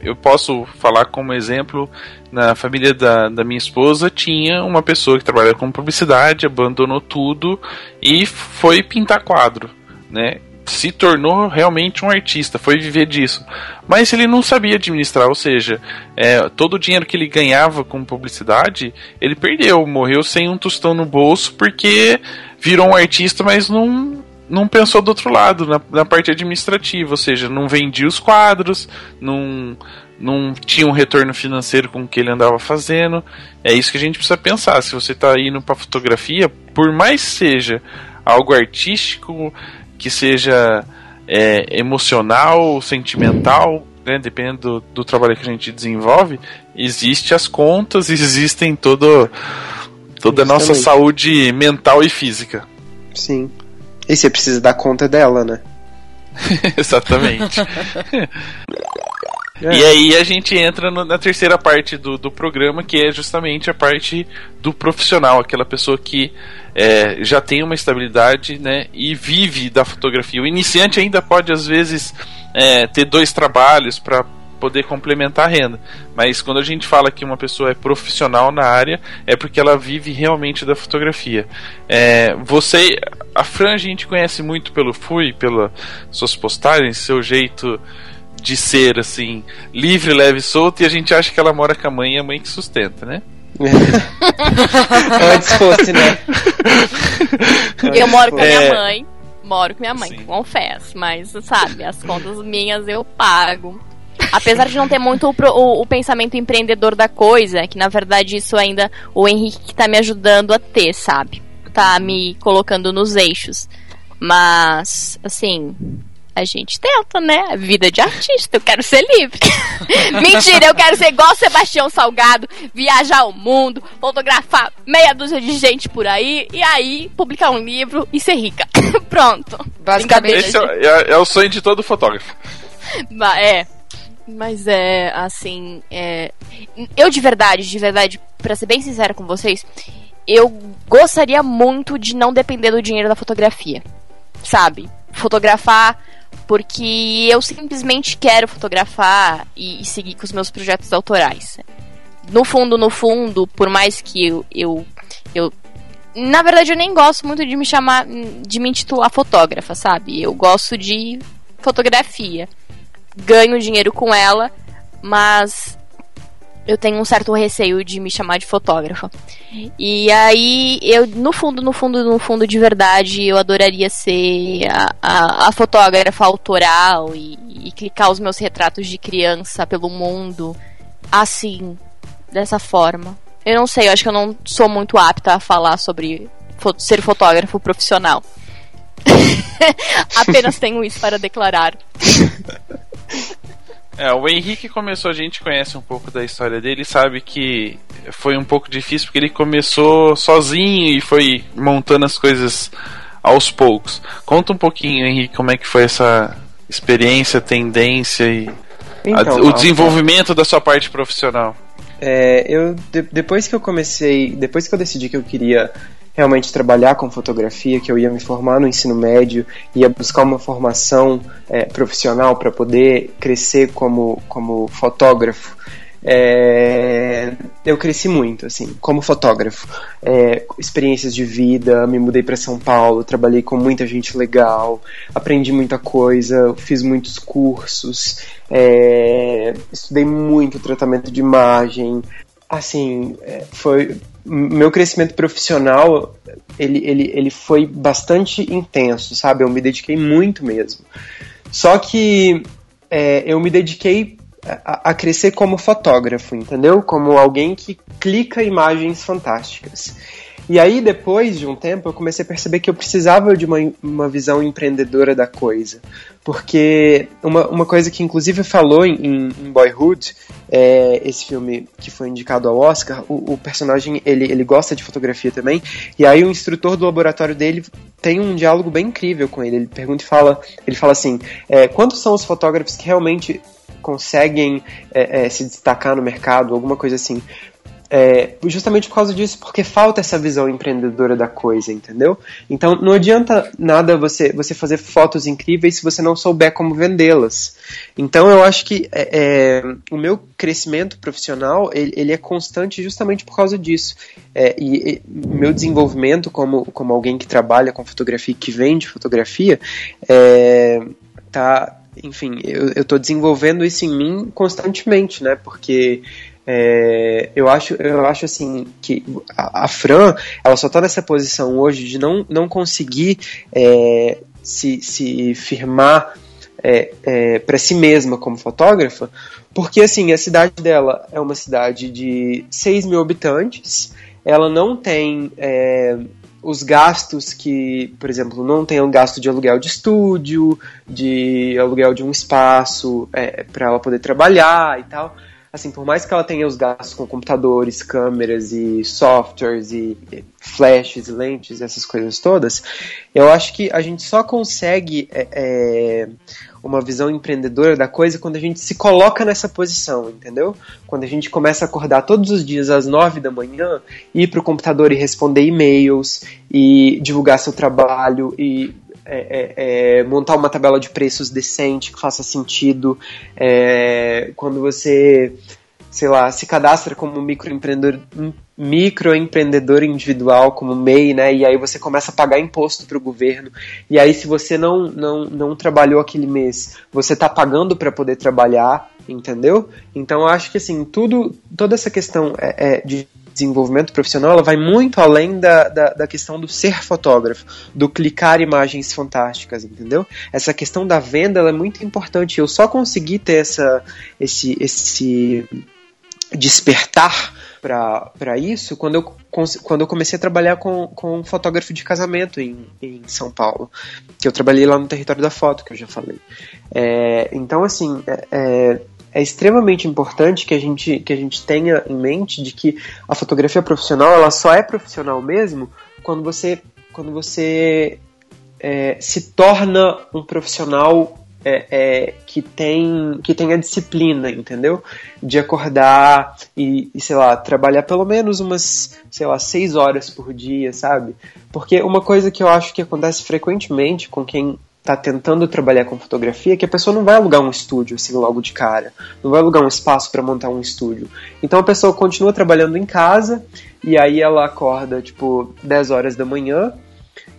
eu posso falar como exemplo, na família da, da minha esposa tinha uma pessoa que trabalhava com publicidade, abandonou tudo e foi pintar quadro, né? Se tornou realmente um artista, foi viver disso. Mas ele não sabia administrar, ou seja, é, todo o dinheiro que ele ganhava com publicidade, ele perdeu, morreu sem um tostão no bolso porque virou um artista, mas não, não pensou do outro lado, na, na parte administrativa, ou seja, não vendia os quadros, não, não tinha um retorno financeiro com o que ele andava fazendo. É isso que a gente precisa pensar. Se você está indo para fotografia, por mais seja algo artístico, que seja é, emocional, sentimental, né, dependendo do, do, trabalho que a gente desenvolve, existe as contas, (laughs) existem todo, toda a nossa saúde mental e física. Sim. E você precisa dar conta dela, né? (laughs) Exatamente. (laughs) É. E aí a gente entra no, na terceira parte do, do programa, que é justamente a parte do profissional, aquela pessoa que é, já tem uma estabilidade né, e vive da fotografia. O iniciante ainda pode, às vezes, é, ter dois trabalhos para poder complementar a renda. Mas quando a gente fala que uma pessoa é profissional na área, é porque ela vive realmente da fotografia. É, você, a Fran, a gente conhece muito pelo Fui, pelas suas postagens, seu jeito de ser assim, livre, leve e solto, e a gente acha que ela mora com a mãe e a mãe que sustenta, né? (laughs) Antes fosse, né? Eu moro com a minha é. mãe. Moro com minha mãe, Sim. confesso. Mas, sabe, as contas minhas eu pago. Apesar de não ter muito o, o, o, pensamento empreendedor da coisa, que na verdade isso ainda o Henrique tá me ajudando a ter, sabe? Tá me colocando nos eixos. Mas, assim, a gente tenta, né? Vida de artista, eu quero ser livre. (laughs) Mentira, eu quero ser igual Sebastião Salgado, viajar o mundo, fotografar meia dúzia de gente por aí, e aí publicar um livro e ser rica. (laughs) Pronto. Basicamente. Esse é, é, é, o sonho de todo fotógrafo. É, mas é, assim, é... eu de verdade, de verdade, para ser bem sincera com vocês, eu gostaria muito de não depender do dinheiro da fotografia. Sabe? Fotografar porque eu simplesmente quero fotografar e, e, seguir com os meus projetos autorais. No fundo, no fundo, por mais que eu, eu, eu na verdade eu nem gosto muito de me chamar, de me intitular fotógrafa, sabe? Eu gosto de fotografia ganho dinheiro com ela, mas eu tenho um certo receio de me chamar de fotógrafa. E aí, eu, no fundo, no fundo, no fundo, de verdade, eu adoraria ser a, a, a fotógrafa autoral e, e, clicar os meus retratos de criança pelo mundo, assim, dessa forma. Eu não sei, eu acho que eu não sou muito apta a falar sobre fo ser fotógrafo profissional. (laughs) Apenas tenho isso para declarar. É, o Henrique começou, a gente conhece um pouco da história dele, sabe que foi um pouco difícil porque ele começou sozinho e foi montando as coisas aos poucos. Conta um pouquinho, Henrique, como é que foi essa experiência, tendência e então, a, o desenvolvimento da sua parte profissional. É, eu de, depois que eu comecei, depois que eu decidi que eu queria realmente trabalhar com fotografia, que eu ia me formar no ensino médio, ia buscar uma formação é, profissional para poder crescer como, como fotógrafo. É, eu cresci muito, assim, como fotógrafo. É, experiências de vida, me mudei para São Paulo, trabalhei com muita gente legal, aprendi muita coisa, fiz muitos cursos, é, estudei muito tratamento de imagem. Assim, é, foi meu crescimento profissional ele, ele, ele foi bastante intenso, sabe? Eu me dediquei muito mesmo. Só que é, eu me dediquei a, a, crescer como fotógrafo, entendeu? Como alguém que clica imagens fantásticas. E aí, depois de um tempo, eu comecei a perceber que eu precisava de uma, uma visão empreendedora da coisa. Porque uma, uma coisa que, inclusive, falou em, em Boyhood é, esse filme que foi indicado ao Oscar, o, o, personagem ele, ele gosta de fotografia também, e aí o instrutor do laboratório dele tem um diálogo bem incrível com ele. Ele pergunta e fala, ele fala assim: é, quantos são os fotógrafos que realmente conseguem é, é, se destacar no mercado, alguma coisa assim. É, justamente por causa disso, porque falta essa visão empreendedora da coisa, entendeu? Então não adianta nada você, você fazer fotos incríveis se você não souber como vendê-las. Então eu acho que é, é, o meu crescimento profissional ele, ele, é constante justamente por causa disso. É, e, o meu desenvolvimento como, como alguém que trabalha com fotografia, que vende fotografia, é, tá, enfim, eu estou desenvolvendo isso em mim constantemente, né? Porque é, eu acho, eu acho assim que a, a, Fran, ela só está nessa posição hoje de não, não conseguir é, se, se firmar é, é para si mesma como fotógrafa, porque assim a cidade dela é uma cidade de 6 mil habitantes, ela não tem é, os gastos que, por exemplo, não tem um gasto de aluguel de estúdio, de aluguel de um espaço é, para ela poder trabalhar e tal. Assim, por mais que ela tenha os gastos com computadores, câmeras e softwares e flashes, lentes, essas coisas todas, eu acho que a gente só consegue é, é, uma visão empreendedora da coisa quando a gente se coloca nessa posição, entendeu? Quando a gente começa a acordar todos os dias às nove da manhã, ir para o computador e responder e-mails, e divulgar seu trabalho, e é, é, é, montar uma tabela de preços decente, que faça sentido. É, quando você sei lá, se cadastra como microempreendedor, microempreendedor individual, como MEI, né? E aí você começa a pagar imposto para o governo. E aí, se você não, não, não trabalhou aquele mês, você está pagando para poder trabalhar, entendeu? Então, eu acho que assim, tudo, toda essa questão é, é de desenvolvimento profissional, ela vai muito além da, da, da, questão do ser fotógrafo, do clicar imagens fantásticas, entendeu? Essa questão da venda é muito importante. Eu só consegui ter essa, esse, esse despertar para isso quando eu, quando eu comecei a trabalhar com, com um fotógrafo de casamento em, em São Paulo. Que eu trabalhei lá no território da foto, que eu já falei. É, então, assim, é, é, extremamente importante que a, gente, que a gente tenha em mente de que a fotografia profissional ela só é profissional mesmo quando você, quando você é, se torna um profissional é, é, que tem que tem a disciplina, entendeu? De acordar e, e, sei lá, trabalhar pelo menos umas, sei lá, seis horas por dia, sabe? Porque uma coisa que eu acho que acontece frequentemente com quem está tentando trabalhar com fotografia que a pessoa não vai alugar um estúdio assim logo de cara, não vai alugar um espaço para montar um estúdio. Então a pessoa continua trabalhando em casa e aí ela acorda tipo 10 horas da manhã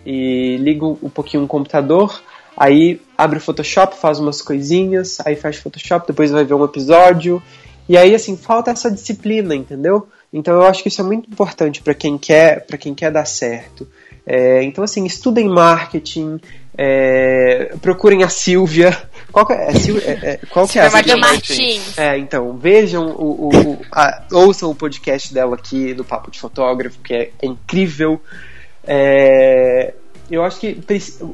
e liga um pouquinho o computador, Aí abre o Photoshop, faz umas coisinhas, aí faz Photoshop, depois vai ver um episódio. E aí, assim, falta essa disciplina, entendeu? Então eu acho que isso é muito importante para quem quer para quem quer dar certo. É, então, assim, estudem marketing, é, procurem a Silvia. Qual que é, é, é, é qual que é a Silvia Martins. É, então, vejam o, o, o a, ouçam o podcast dela aqui no Papo de Fotógrafo, que é, é incrível. Eu acho que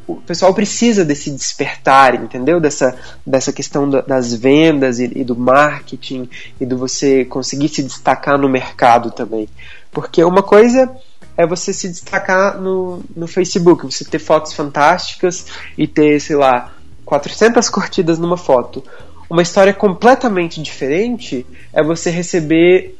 o pessoal precisa desse despertar, entendeu? Dessa, dessa questão das vendas e, e, do marketing e do você conseguir se destacar no mercado também. Porque uma coisa é você se destacar no, no Facebook, você ter fotos fantásticas e ter, sei lá, 400 (laughs) curtidas numa foto. Uma história completamente diferente é você receber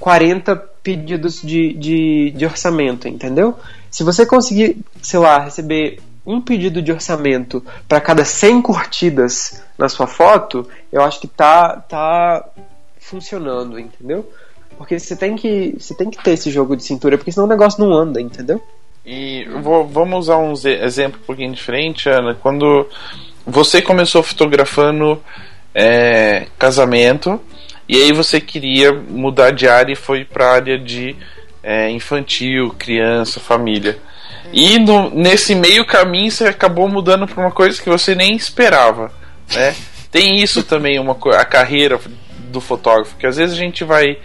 40 pedidos de, de, de orçamento, entendeu? Se você conseguir, sei lá, receber um pedido de orçamento para cada 100 curtidas na sua foto, eu acho que tá, tá funcionando, entendeu? Porque você tem que você tem que ter esse jogo de cintura, porque senão o negócio não anda, entendeu? E vou, vamos usar um exemplo um pouquinho diferente, Ana. Quando você começou fotografando é, casamento, e aí você queria mudar de área e foi para área de é, infantil, criança, família. E no, nesse meio caminho você acabou mudando para uma coisa que você nem esperava, né? Tem isso também, uma a carreira do fotógrafo, que às vezes a gente vai.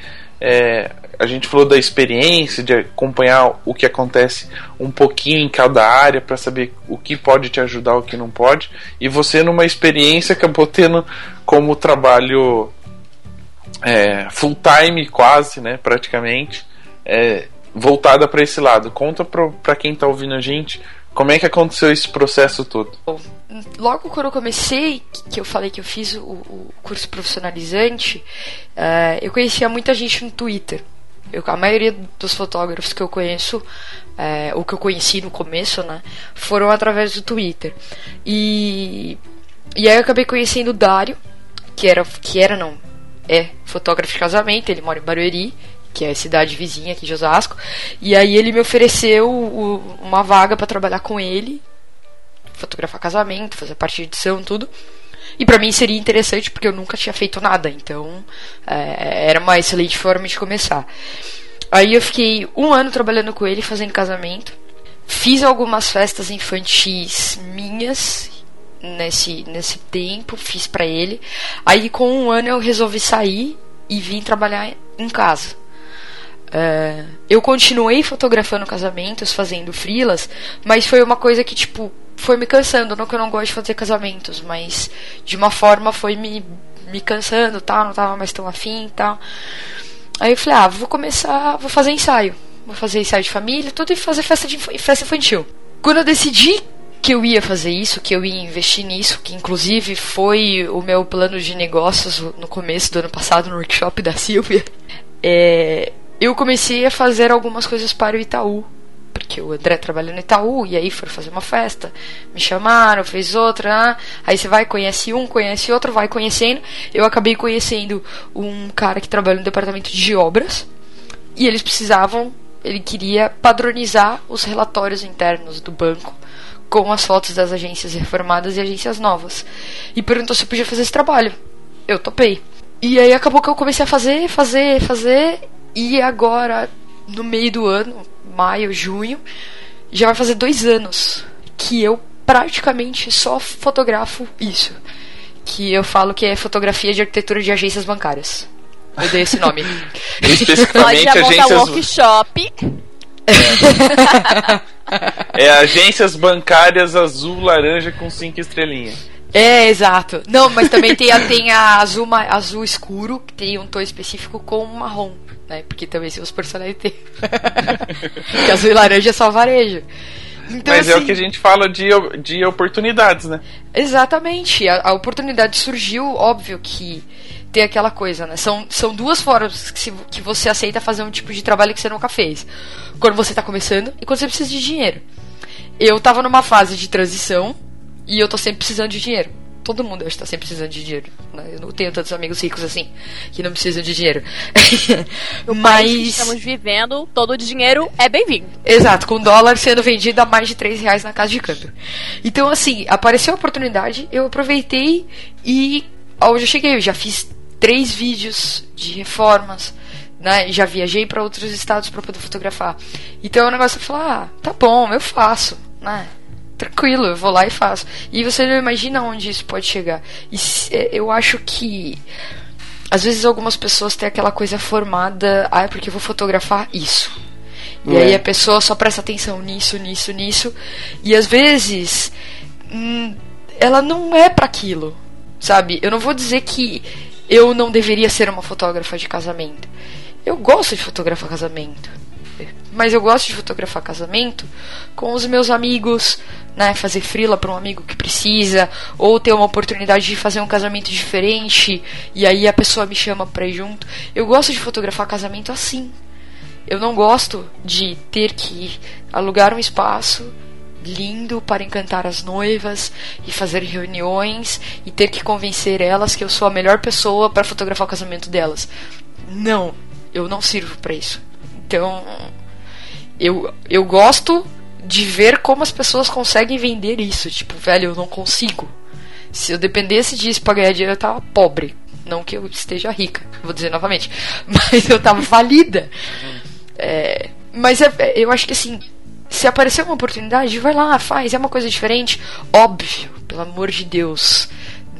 É, a gente falou da experiência, de acompanhar o que acontece um pouquinho em cada área para saber o que pode te ajudar, o que não pode. E você, numa experiência, acabou tendo como trabalho é, full time quase, né, praticamente, é, voltada para esse lado. Conta para quem tá ouvindo a gente como é que aconteceu esse processo todo. Logo quando eu comecei, que eu falei que eu fiz o, o curso profissionalizante, uh, eu conhecia muita gente no Twitter. Eu, a maioria dos fotógrafos que eu conheço, é, ou que eu conheci no começo, né, foram através do Twitter. E, e aí eu acabei conhecendo o Dário, que era, que era não, é fotógrafo de casamento, ele mora em Barueri, que é a cidade vizinha aqui de Osasco. E aí ele me ofereceu o, uma vaga para trabalhar com ele, fotografar casamento, fazer parte de edição, tudo. E para mim seria interessante porque eu nunca tinha feito nada, então é, era uma excelente forma de começar. Aí eu fiquei um ano trabalhando com ele, fazendo casamento. Fiz algumas festas infantis minhas nesse, nesse tempo, fiz para ele. Aí com um ano eu resolvi sair e vim trabalhar em casa. Uh, eu continuei fotografando casamentos, fazendo frilas, mas foi uma coisa que, tipo, foi me cansando. Não que eu não gosto de fazer casamentos, mas de uma forma foi me, me cansando, tal, não tava mais tão afim e tal. Aí eu falei, ah, vou começar, vou fazer ensaio. Vou fazer ensaio de família, tudo e fazer festa, de, festa infantil. Quando eu decidi que eu ia fazer isso, que eu ia investir nisso, que inclusive foi o meu plano de negócios no começo do ano passado no workshop da (laughs) Silvia, é, eu comecei a fazer algumas coisas para o Itaú. Porque o André trabalha no Itaú, e aí foram fazer uma festa, me chamaram, fez outra, ah, aí você vai, conhece um, conhece outro, vai conhecendo. Eu acabei conhecendo um cara que trabalha no departamento de obras, e eles precisavam, ele queria padronizar os relatórios internos do banco com as fotos das agências reformadas e agências novas. E perguntou se eu podia fazer esse trabalho. Eu topei. E aí acabou que eu comecei a fazer, fazer, fazer, e agora, no meio do ano, maio, junho, já vai fazer dois anos que eu praticamente só fotografo isso. Que eu falo que é fotografia de arquitetura de agências bancárias. Eu dei esse nome. (laughs) Especificamente Pode agências... workshop. É. é agências bancárias azul, laranja com cinco estrelinhas. É, exato. Não, mas também tem a, tem a azul, azul escuro, que tem um tom específico com marrom, né? Porque também se os personagens (laughs) que azul e laranja é só varejo. Então, Mas assim, é o assim, que a gente fala de, de oportunidades, né? Exatamente. A, a, oportunidade surgiu, óbvio que tem aquela coisa, né? São, são duas formas que, se, que você aceita fazer um tipo de trabalho que você nunca fez. Quando você está começando e quando você precisa de dinheiro. Eu estava numa fase de transição e eu tô sempre precisando de dinheiro. Todo mundo acho que tá sempre precisando de dinheiro. Né? Eu não tenho tantos amigos ricos assim que não precisam de dinheiro. (laughs) no Mas que estamos vivendo, todo o dinheiro é bem-vindo. Exato, com dólar sendo vendido a mais de 3 reais na casa de câmbio. Então, assim, apareceu a oportunidade, eu aproveitei e hoje eu cheguei, eu já fiz três vídeos de reformas. Né? Já viajei para outros estados para poder fotografar. Então é um negócio de falar, ah, tá bom, eu faço, né? Tranquilo, eu vou lá e faço. E você não imagina onde isso pode chegar. E é, eu acho que às vezes algumas pessoas têm aquela coisa formada, ah, é porque eu vou fotografar isso. E é. aí a pessoa só presta atenção nisso, nisso, nisso. E às vezes hum, ela não é para aquilo, sabe? Eu não vou dizer que eu não deveria ser uma fotógrafa de casamento. Eu gosto de fotografar casamento mas eu gosto de fotografar casamento com os meus amigos, né, fazer frila para um amigo que precisa, ou ter uma oportunidade de fazer um casamento diferente e aí a pessoa me chama para ir junto. Eu gosto de fotografar casamento assim. Eu não gosto de ter que alugar um espaço lindo para encantar as noivas e fazer reuniões e ter que convencer elas que eu sou a melhor pessoa para fotografar o casamento delas. Não, eu não sirvo para isso. Então, eu, eu gosto de ver como as pessoas conseguem vender isso. Tipo, velho, eu não consigo. Se eu dependesse disso pra ganhar dinheiro, eu tava pobre. Não que eu esteja rica, vou dizer novamente. (laughs) Mas eu tava falida. É, mas é, eu acho que assim, se aparecer uma oportunidade, vai lá, faz, é uma coisa diferente. Óbvio, pelo amor de Deus.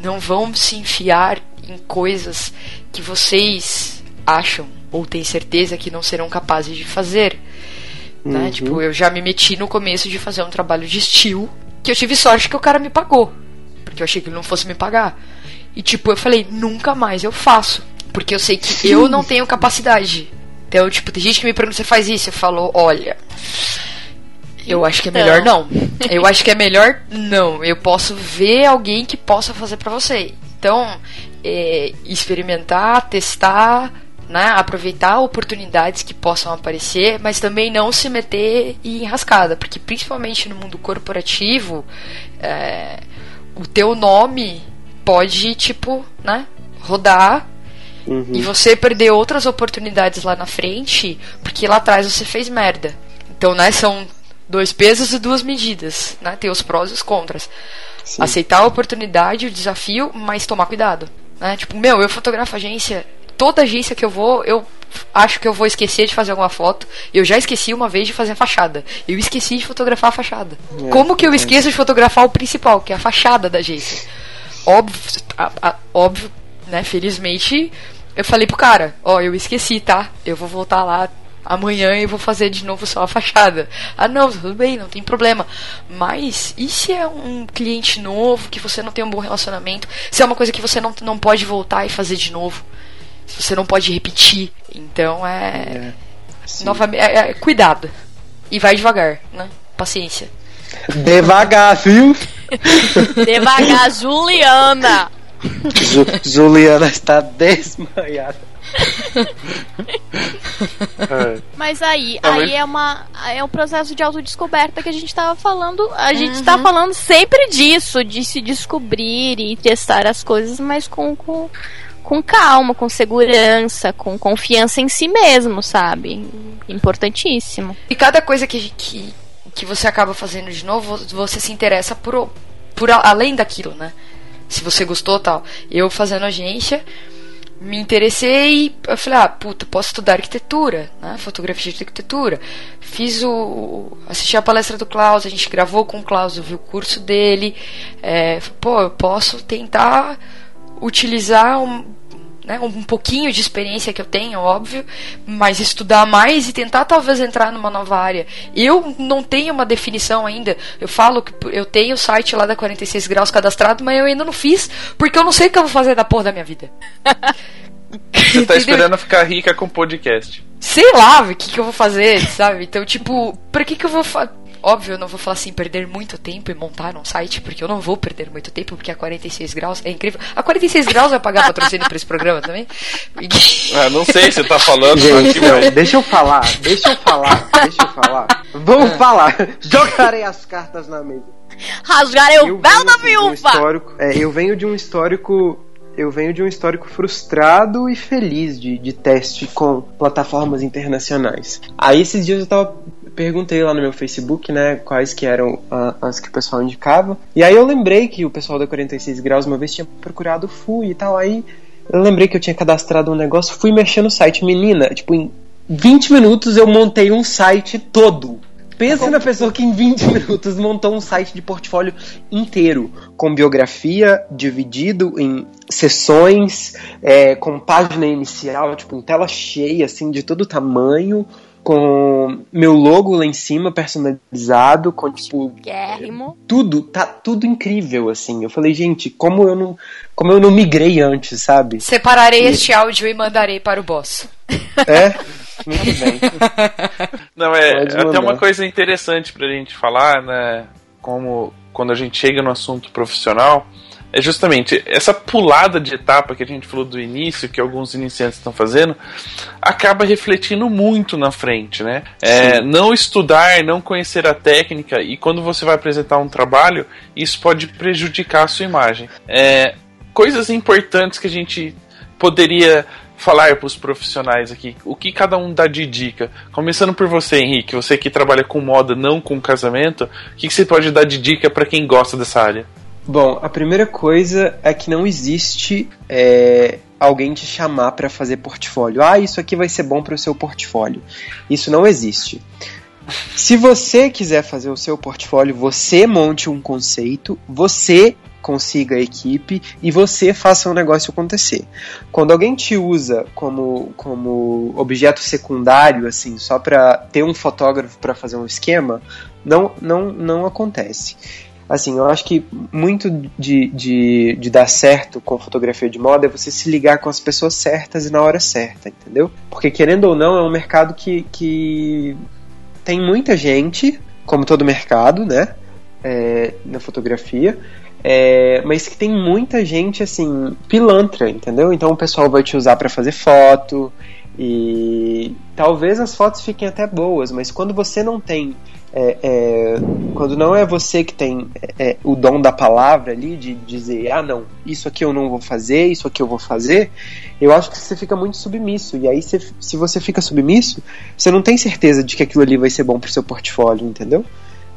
Não vão se enfiar em coisas que vocês acham ou têm certeza que não serão capazes de fazer. Né? Uhum. Tipo, eu já me meti no começo de fazer um trabalho de estilo que eu tive sorte que o cara me pagou. Porque eu achei que ele não fosse me pagar. E tipo, eu falei, nunca mais eu faço. Porque eu sei que eu não tenho capacidade. Então, tipo, tem gente que me pergunta, você faz isso? Eu falo, olha. Eu acho que é melhor não. Eu acho que é melhor não. Eu posso ver alguém que possa fazer pra você. Então, é, experimentar, testar, né, aproveitar oportunidades que possam aparecer, mas também não se meter em enrascada, porque principalmente no mundo corporativo, é, o teu nome pode, tipo, né, rodar Uhum. e você perder outras oportunidades lá na frente, porque lá atrás você fez merda. Então, né, são dois pesos e duas medidas, né? Tem os prós e os contras. Sim. Aceitar a oportunidade, o desafio, mas tomar cuidado, né? Tipo, meu, eu fotografo agência, toda agência que eu vou, eu acho que eu vou esquecer de fazer alguma foto. Eu já esqueci uma vez de fazer a fachada. Eu esqueci de fotografar a fachada. É, Como que eu esqueço de fotografar o principal, que é a fachada da agência? Óbvio, a- a- óbvio, né? Felizmente, eu falei pro cara, ó, eu esqueci, tá? Eu vou voltar lá amanhã e vou fazer de novo só a fachada. Ah, não, tudo bem, não tem problema. Mas e se é um cliente novo, que você não tem um bom relacionamento? Se é uma coisa que você não, não pode voltar e fazer de novo? Você não pode repetir? Então é. É. Novamente, é, é, cuidado. E vai devagar, né? Paciência. Devagar, viu? (laughs) Devagar, Juliana. Ju- Juliana está desmaiada. (laughs) Mas aí, Tá, aí é uma é um processo de autodescoberta que a gente tava falando. A gente tá falando sempre disso, de se descobrir e testar as coisas, mas com, com, com calma, com segurança, com confiança em si mesmo, sabe? Importantíssimo. E cada coisa que, que, que você acaba fazendo de novo, você se interessa por, por além daquilo, né? Se você gostou tal. Eu fazendo agência, me interessei, eu falei, ah, puta, posso estudar arquitetura, né? Fotografia de arquitetura. Fiz o. assisti a palestra do Klaus, a gente gravou com o Klaus, eu vi o curso dele. É, pô, eu posso tentar utilizar um, né, um pouquinho de experiência que eu tenho, óbvio, mas estudar mais e tentar talvez entrar numa nova área. Eu não tenho uma definição ainda. Eu falo que eu tenho o site lá da 46 graus cadastrado, mas eu ainda não fiz, porque eu não sei o que eu vou fazer da porra da minha vida. (laughs) Você tá esperando ficar rica com podcast. Sei lá o que, que eu vou fazer, sabe? Então, tipo, pra que que eu vou fazer? Óbvio, eu não vou falar assim, perder muito tempo e montar um site, porque eu não vou perder muito tempo, porque a 46 graus é incrível. A 46 graus vai pagar patrocínio pra esse programa também? Ah, (laughs) não sei se você tá falando, Gente, não, deixa eu falar, deixa eu falar, deixa eu falar. Vamos falar. Jogarei as cartas na mesa. Rasgarei o véu da um viúva! histórico, é, eu venho de um histórico. Eu venho de um histórico frustrado e feliz de, de teste com plataformas internacionais. Aí esses dias eu tava. Perguntei lá no meu Facebook, né, quais que eram ah, as que o pessoal indicava. E aí eu lembrei que o pessoal da 46 graus uma vez tinha procurado FUI e tal. Aí eu lembrei que eu tinha cadastrado um negócio, fui mexer no site. Menina, tipo, em 20 minutos eu montei um site todo. Pensa na pessoa que em 20 minutos montou um site de portfólio inteiro, com biografia dividido em sessões, é, com página inicial, tipo, em tela cheia, assim, de todo tamanho, com meu logo lá em cima personalizado, com tipo Guérrimo. tudo, tá tudo incrível assim. Eu falei, gente, como eu não, como eu não migrei antes, sabe? Separarei este áudio e mandarei para o boss. É, (laughs) muito bem. Não, é até uma coisa interessante pra gente falar, né? Como quando a gente chega no assunto profissional, é justamente essa pulada de etapa que a gente falou do início, que alguns iniciantes estão fazendo, acaba refletindo muito na frente, né? É, não estudar, não conhecer a técnica, e quando você vai apresentar um trabalho, isso pode prejudicar a sua imagem. É, coisas importantes que a gente poderia falar para os profissionais aqui. O que cada um dá de dica? Começando por você, Henrique, você que trabalha com moda, não com casamento, o que, que você pode dar de dica para quem gosta dessa área? Bom, a primeira coisa é que não existe é, alguém te chamar para fazer portfólio. Ah, isso aqui vai ser bom para o seu portfólio. Isso não existe. Se você quiser fazer o seu portfólio, você monte um conceito, você consiga a equipe e você faça o negócio acontecer. Quando alguém te usa como, como objeto secundário, assim, só para ter um fotógrafo para fazer um esquema, não, não, não acontece. Assim, eu acho que muito de, de, de dar certo com fotografia de moda é você se ligar com as pessoas certas e na hora certa, entendeu? Porque querendo ou não, é um mercado que, que tem muita gente, como todo mercado, né? É, na fotografia, é, mas que tem muita gente assim pilantra, entendeu? Então o pessoal vai te usar para fazer foto e talvez as fotos fiquem até boas, mas quando você não tem é, é, quando não é você que tem é, o dom da palavra ali, de dizer, ah, não, isso aqui eu não vou fazer, isso aqui eu vou fazer, eu acho que você fica muito submisso. E aí, se, se você fica submisso, você não tem certeza de que aquilo ali vai ser bom pro seu portfólio, entendeu?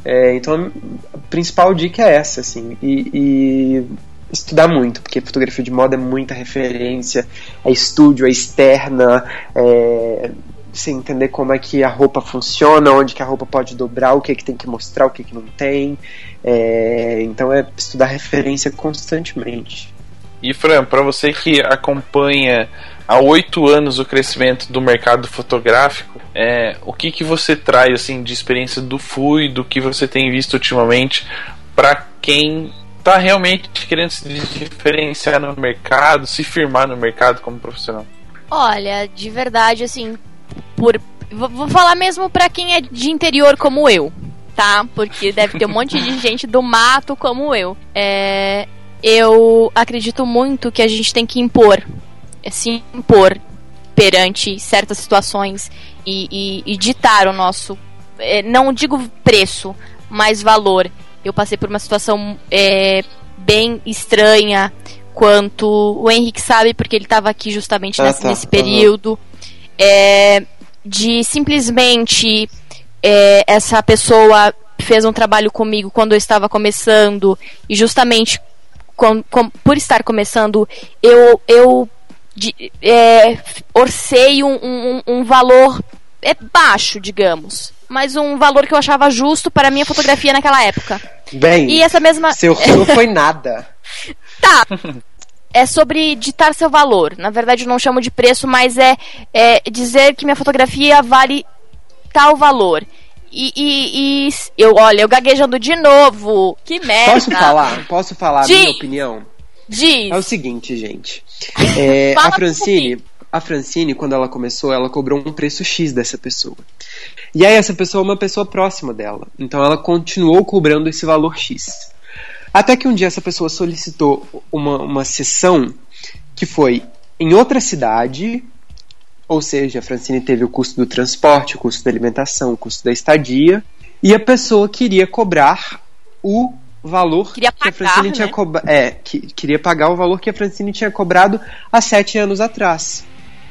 É, então, a principal dica é essa, assim, e, e estudar muito, porque fotografia de moda é muita referência, é estúdio, é externa, é você entender como é que a roupa funciona, onde que a roupa pode dobrar, o que, que tem que mostrar, o que, que não tem. É, então é estudar referência constantemente. E Fran, para você que acompanha há oito anos o crescimento do mercado fotográfico, é, o que, que você traz assim de experiência do FUI, do que você tem visto ultimamente para quem está realmente querendo se diferenciar no mercado, se firmar no mercado como profissional? Olha, de verdade, assim, por vou falar mesmo para quem é de interior como eu, tá? Porque deve ter um (laughs) monte de gente do mato como eu. É, eu acredito muito que a gente tem que impor, é, se impor perante certas situações e, e, e ditar o nosso, é, não digo preço, mas valor. Eu passei por uma situação é, bem estranha quanto o Henrique sabe porque ele estava aqui justamente ah, nesse, tá. nesse período. Uhum é, de simplesmente é, essa pessoa fez um trabalho comigo quando eu estava começando e justamente com, com, por estar começando eu eu de, é, orcei um, um, um valor é baixo, digamos, mas um valor que eu achava justo para a minha fotografia naquela época. Bem, e essa mesma seu (laughs) não foi nada. tá. (laughs) é sobre ditar seu valor. Na verdade, eu não chamo de preço, mas é, é dizer que minha fotografia vale tal valor. E, e, e, eu, olha, eu gaguejando de novo. Que merda. Posso falar? Posso falar Diz. a minha opinião? Diz. É o seguinte, gente. (laughs) É, a Francine, a Francine, quando ela começou, ela cobrou um preço X dessa pessoa. E aí essa pessoa é uma pessoa próxima dela. Então ela continuou cobrando esse valor X. Até que um dia essa pessoa solicitou uma, uma sessão que foi em outra cidade, ou seja, a Francine teve o custo do transporte, o custo da alimentação, o custo da estadia, e a pessoa queria cobrar o valor queria pagar, que a Francine né? tinha cobrado. É, que, queria pagar o valor que a Francine tinha cobrado há sete anos atrás.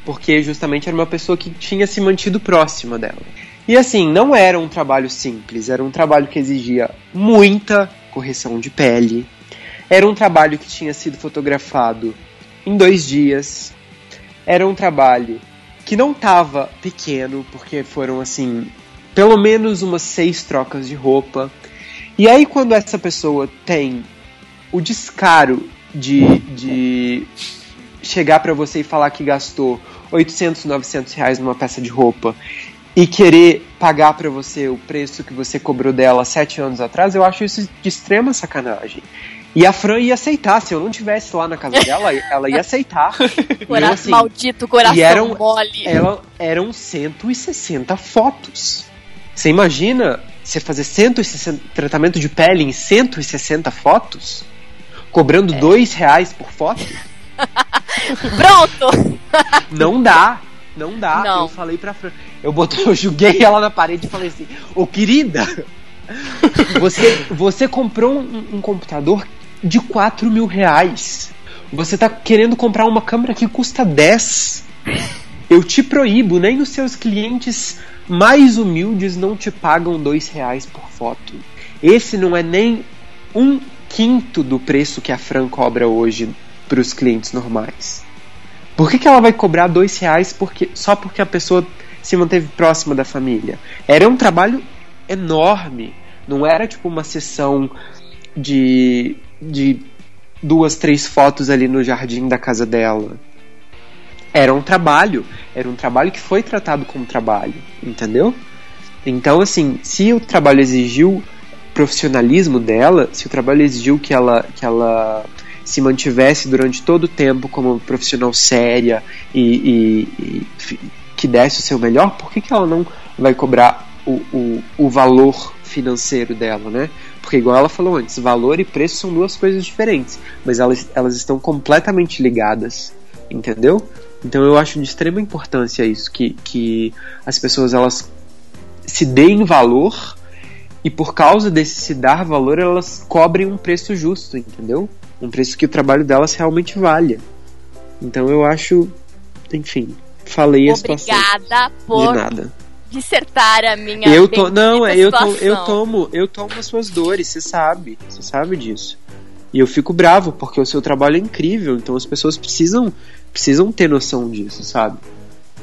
Porque justamente era uma pessoa que tinha se mantido próxima dela. E assim, não era um trabalho simples, era um trabalho que exigia muita correção de pele. Era um trabalho que tinha sido fotografado em dois dias. Era um trabalho que não estava pequeno, porque foram assim, pelo menos umas seis trocas de roupa. E aí, quando essa pessoa tem o descaro de, de chegar para você e falar que gastou 800, 900 reais numa peça de roupa e querer pagar para você o preço que você cobrou dela sete anos atrás, eu acho isso de extrema sacanagem. E a Fran ia aceitar, se eu não tivesse lá na casa dela, (laughs) ela ia aceitar. Coração, assim, maldito coração e eram, mole. Ela, eram 160 fotos. Você imagina você fazer 160 tratamento de pele em 160 fotos? Cobrando é. dois reais por foto? (laughs) Pronto! Não dá. Não dá. Não. Eu falei pra Fran. Eu, botei, eu joguei ela na parede e falei assim: Ô oh, querida, (laughs) você, você comprou um, um, computador de 4 mil reais. Você tá querendo comprar uma câmera que custa 10. Eu te proíbo, nem os seus clientes mais humildes não te pagam 2 reais por foto. Esse não é nem um quinto do preço que a Fran cobra hoje para os clientes normais. Por que, que ela vai cobrar dois reais porque, só porque a pessoa se manteve próxima da família? Era um trabalho enorme. Não era tipo uma sessão de, de duas, três fotos ali no jardim da casa dela. Era um trabalho. Era um trabalho que foi tratado como trabalho. Entendeu? Então, assim, se o trabalho exigiu profissionalismo dela, se o trabalho exigiu que ela, que ela se mantivesse durante todo o tempo como profissional séria e, e, e que desse o seu melhor, por que, que ela não vai cobrar o, o, o valor financeiro dela, né? Porque, igual ela falou antes, valor e preço são duas coisas diferentes, mas elas, elas estão completamente ligadas, entendeu? Então eu acho de extrema importância isso, que, que as pessoas elas se deem valor e por causa desse se dar valor elas cobrem um preço justo, entendeu? Um preço que o trabalho delas realmente valha. Então eu acho, enfim, falei a situação. Obrigada por de nada dissertar a minha eu to, não é eu situação. to, eu tomo eu tomo as suas dores você sabe você sabe disso e eu fico bravo porque o seu trabalho é incrível então as pessoas precisam precisam ter noção disso sabe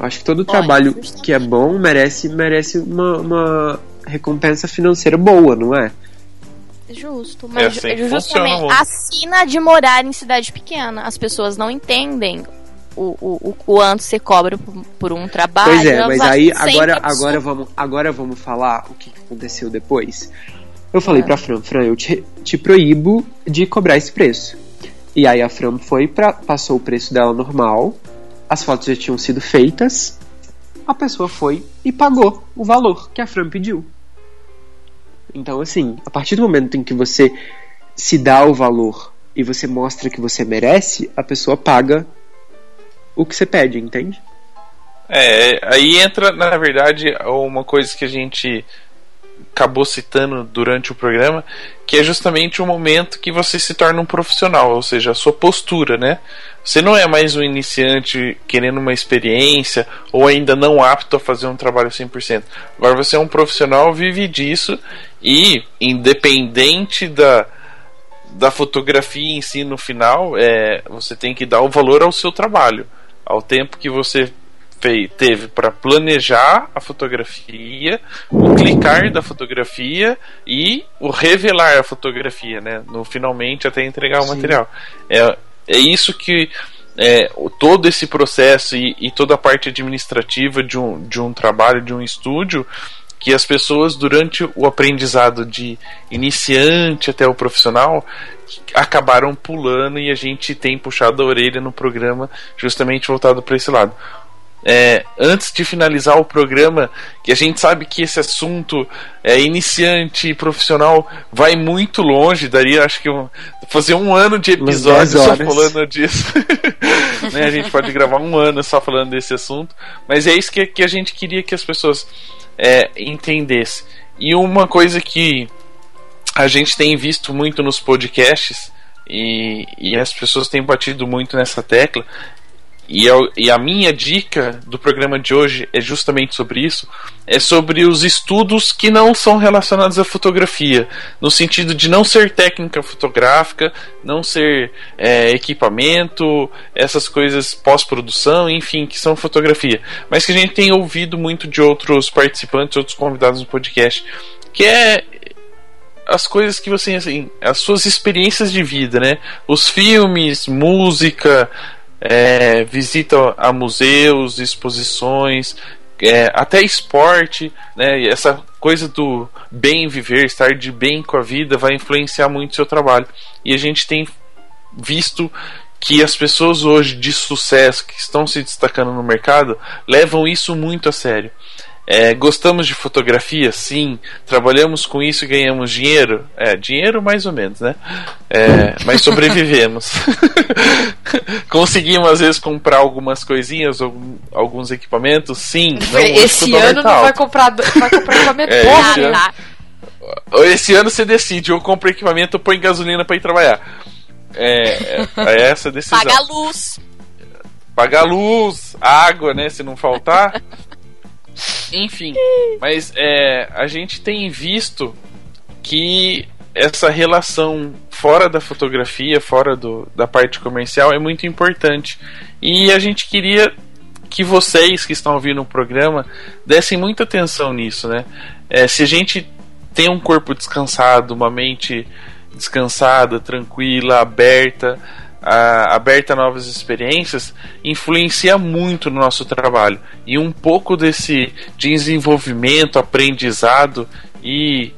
acho que todo trabalho justamente. que é bom merece merece uma, uma recompensa financeira boa não é Justo, mas é assim justamente assina de morar em cidade pequena. As pessoas não entendem o, o, o quanto você cobra por, por um trabalho. Pois é, mas aí agora, agora, vamos, agora vamos falar o que aconteceu depois. Eu falei é. pra Fran, Fran, eu te, te proíbo de cobrar esse preço. E aí a Fran foi pra, passou o preço dela normal, as fotos já tinham sido feitas, a pessoa foi e pagou o valor que a Fran pediu. Então, assim, a partir do momento em que você se dá o valor e você mostra que você merece, a pessoa paga o que você pede, entende? É, aí entra, na verdade, uma coisa que a gente acabou citando durante o programa, que é justamente o momento que você se torna um profissional, ou seja, a sua postura, né? Você não é mais um iniciante querendo uma experiência ou ainda não apto a fazer um trabalho 100%. Agora você é um profissional, vive disso e independente da da fotografia em si no final, é, você tem que dar o valor ao seu trabalho ao tempo que você teve para planejar a fotografia, o clicar da fotografia e o revelar a fotografia, né? No finalmente até entregar o Sim. material. É, é isso que é, todo esse processo e, e, toda a parte administrativa de um, de um trabalho, de um estúdio, que as pessoas durante o aprendizado de iniciante até o profissional acabaram pulando e a gente tem puxado a orelha no programa justamente voltado para esse lado. É, antes de finalizar o programa, que a gente sabe que esse assunto é iniciante e profissional vai muito longe, daria acho que um, fazer um ano de episódio só falando disso. (laughs) né, a gente pode gravar um ano só falando desse assunto, mas é isso que, que a gente queria que as pessoas é, entendesse. E uma coisa que a gente tem visto muito nos podcasts e, e as pessoas têm batido muito nessa tecla. E, eu, e a minha dica do programa de hoje é justamente sobre isso: é sobre os estudos que não são relacionados à fotografia, no sentido de não ser técnica fotográfica, não ser é, equipamento, essas coisas pós-produção, enfim, que são fotografia, mas que a gente tem ouvido muito de outros participantes, outros convidados no podcast, que é as coisas que você assim, as suas experiências de vida, né? Os filmes, música, é, visita a museus, exposições, é, até esporte, né? essa coisa do bem viver, estar de bem com a vida, vai influenciar muito o seu trabalho. E a gente tem visto que as pessoas hoje de sucesso que estão se destacando no mercado levam isso muito a sério. É, gostamos de fotografia? Sim. Trabalhamos com isso e ganhamos dinheiro? É, dinheiro mais ou menos, né? É, mas sobrevivemos. (laughs) Conseguimos às vezes comprar algumas coisinhas, alguns equipamentos? Sim. esse ano não vai comprar, vai comprar equipamento (laughs) é, esse, ano, esse ano você decide, ou compra equipamento ou põe gasolina para ir trabalhar. É, é, é essa a decisão. Paga a luz. Paga a luz, água, né? Se não faltar. Enfim, (laughs) mas é, a gente tem visto que essa relação fora da fotografia, fora do, da parte comercial, é muito importante. E a gente queria que vocês que estão ouvindo o programa dessem muita atenção nisso, né? É, se a gente tem um corpo descansado, uma mente descansada, tranquila, aberta, a, aberta a novas experiências influencia muito no nosso trabalho. E um pouco desse desenvolvimento, aprendizado e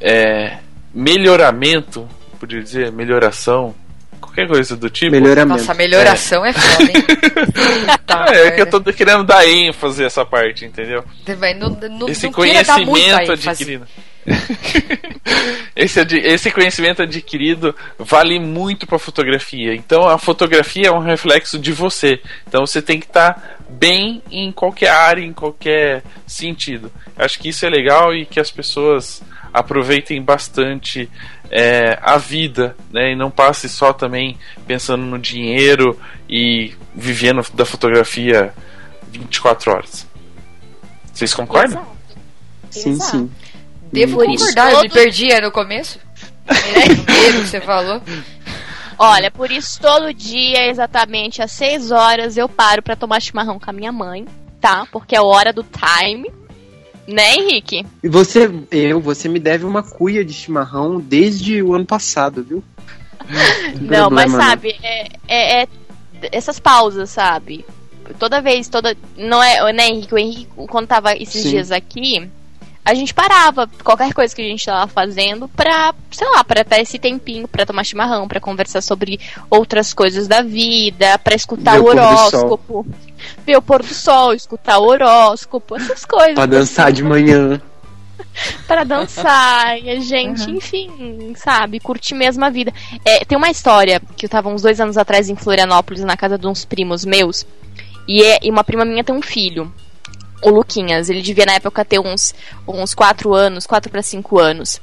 é, melhoramento, podia dizer, melhoração, qualquer coisa do tipo. Melhoramento. Nossa, melhoração é, foda, hein? (laughs) Tá, É, é que eu tô querendo dar ênfase a essa parte, entendeu? Vai, não, não, Esse conhecimento ênfase. adquirido. (laughs) esse, ad- esse conhecimento adquirido vale muito para fotografia. Então a fotografia é um reflexo de você. Então você tem que estar bem em qualquer área, em qualquer sentido. Acho que isso é legal e que as pessoas aproveitem bastante é, a vida, né? E não passe só também pensando no dinheiro e vivendo da fotografia 24 horas. Vocês concordam? Exato. Sim, Exato. sim. Devo Por isso concordar, eu me todo- perdi aí no começo. (laughs) É, primeiro que você falou. Olha, por isso todo dia, exatamente às 6 horas, eu paro pra tomar chimarrão com a minha mãe, tá? Porque é a hora do time. Né, Henrique? E você, eu, você me deve uma cuia de chimarrão desde o ano passado, viu? (laughs) Não, mas problema, né? sabe, é, é- é essas pausas, sabe? Toda vez, toda. Não é, né, Henrique? O Henrique, quando tava esses Sim. dias aqui, a gente parava, qualquer coisa que a gente tava fazendo, pra, sei lá, pra ter esse tempinho pra tomar chimarrão, pra conversar sobre outras coisas da vida, pra escutar Ver o horóscopo. Ver o pôr do sol, escutar o horóscopo, essas coisas. Pra dançar de manhã. (laughs) Pra dançar, e a gente, enfim, sabe, curtir mesmo a vida. É, tem uma história que eu tava uns dois anos atrás em Florianópolis, na casa de uns primos meus, e, é, e uma prima minha tem um filho, o Luquinhas. Ele devia na época ter uns, uns quatro anos, quatro pra cinco anos.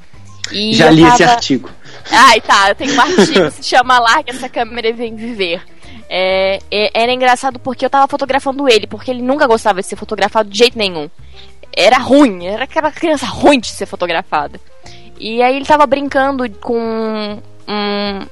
E Já li esse tava- artigo. Ai, tá, eu tenho um (laughs) artigo que se chama Larga essa câmera e vem viver. É, é- era engraçado porque eu tava fotografando ele, porque ele nunca gostava de ser fotografado de jeito nenhum. Era ruim, era aquela criança ruim de ser fotografada. E aí ele tava brincando com um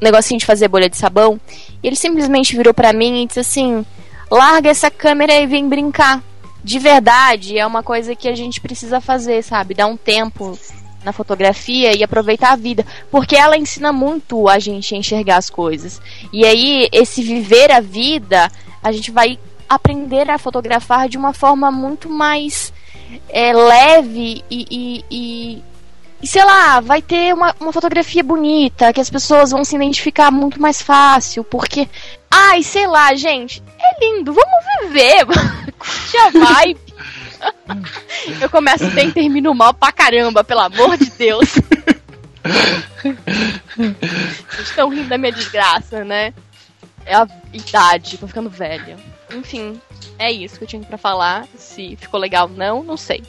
negocinho de fazer bolha de sabão. E ele simplesmente virou pra mim e disse assim: larga essa câmera e vem brincar. De verdade, é uma coisa que a gente precisa fazer, sabe? Dar um tempo na fotografia e aproveitar a vida, porque ela ensina muito a gente a enxergar as coisas. E aí, esse viver a vida, a gente vai aprender a fotografar de uma forma muito mais é, leve e, e, e, e, sei lá, vai ter uma, uma fotografia bonita, que as pessoas vão se identificar muito mais fácil, porque, ai, sei lá, gente, é lindo, vamos viver, (laughs) a vibe. (laughs) Eu começo bem e termino mal pra caramba, pelo amor de Deus. (laughs) Vocês estão rindo da minha desgraça, né? É a idade, tô ficando velha. Enfim, é isso que eu tinha pra falar. Se ficou legal ou não, não sei.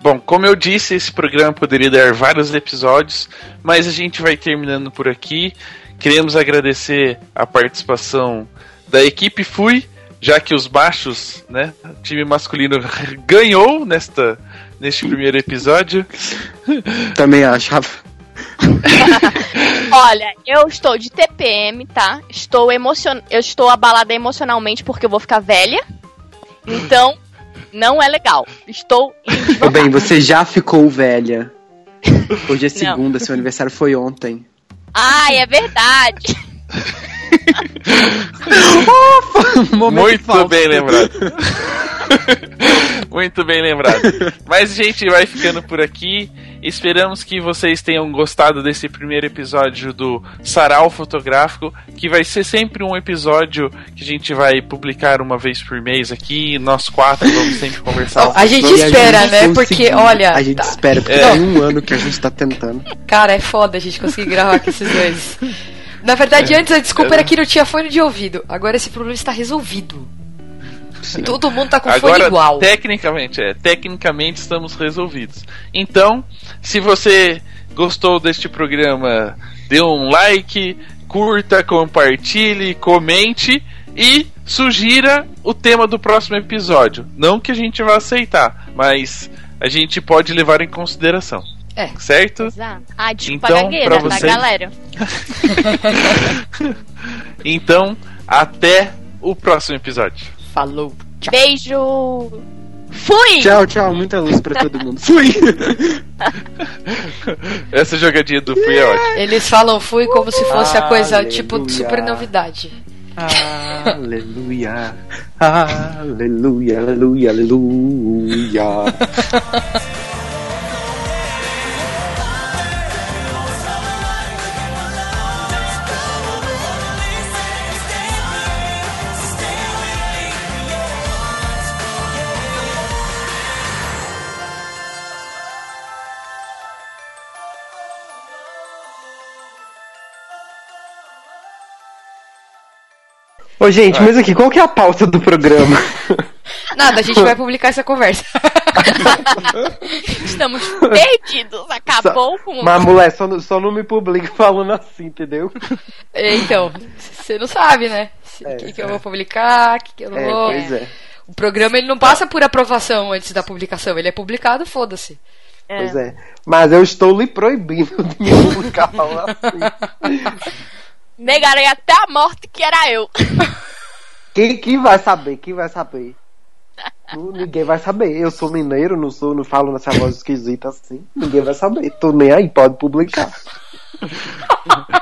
Bom, como eu disse, esse programa poderia dar vários episódios, mas a gente vai terminando por aqui. Queremos agradecer a participação da equipe Fui, já que os baixos, né, o time masculino (laughs) ganhou nesta neste primeiro episódio. (laughs) Também acho, Rafa. (laughs) Olha, eu estou de TPM, tá? Estou emocion... Eu estou abalada emocionalmente porque eu vou ficar velha. Então, não é legal. Estou bem, você já ficou velha. Hoje é Não. segunda, seu aniversário foi ontem. Ai, é verdade. (laughs) Momento Muito falso. bem lembrado. Muito bem lembrado. Mas a gente vai ficando por aqui. Esperamos que vocês tenham gostado desse primeiro episódio do Sarau Fotográfico, que vai ser sempre um episódio que a gente vai publicar uma vez por mês aqui. Nós quatro vamos sempre conversar. A gente E a espera, gente né? Porque, olha. A gente tá- espera, porque É. tem um ano que a gente tá tentando. Cara, é foda a gente conseguir gravar com esses dois. Na verdade, antes a desculpa era que não tinha fone de ouvido. Agora esse problema está resolvido. Todo mundo tá com fone Agora, igual. tecnicamente, é, tecnicamente estamos resolvidos. Então, se você gostou deste programa, dê um like, curta, compartilhe, comente e sugira o tema do próximo episódio. Não que a gente vá aceitar, mas a gente pode levar em consideração. É. Certo? Exato. Ah, desculpa Então, a gagueira, pra tá, vocês- galera? (laughs) Então, até o próximo episódio. Falou. Tchau. Beijo! Fui! Tchau, tchau. Muita luz pra todo mundo. (laughs) Fui! (laughs) Essa jogadinha do Fui é ótima. Eles falam fui como se fosse a coisa, tipo, Aleluia. super novidade. Aleluia. Aleluia, aleluia, aleluia. Ô, gente, mas aqui, qual que é a pauta do programa? (laughs) Nada, a gente vai publicar essa conversa. (laughs) Estamos perdidos. Acabou com Mas, mulher, só, não- só não me publique falando assim, entendeu? É, Então, você não sabe, né? O É, que, que eu vou publicar, o que, que eu não É, vou. pois é. O programa ele não passa por aprovação antes da publicação, ele é publicado, foda-se. Pois é. Mas eu estou lhe proibindo de me publicar falando assim. (laughs) Negarei até a morte que era eu. (laughs) Quem, quem vai saber? Quem vai saber? Ninguém vai saber. Eu sou mineiro, não sou, não falo nessa voz esquisita assim. Ninguém vai saber. Tô nem aí, pode publicar. (laughs)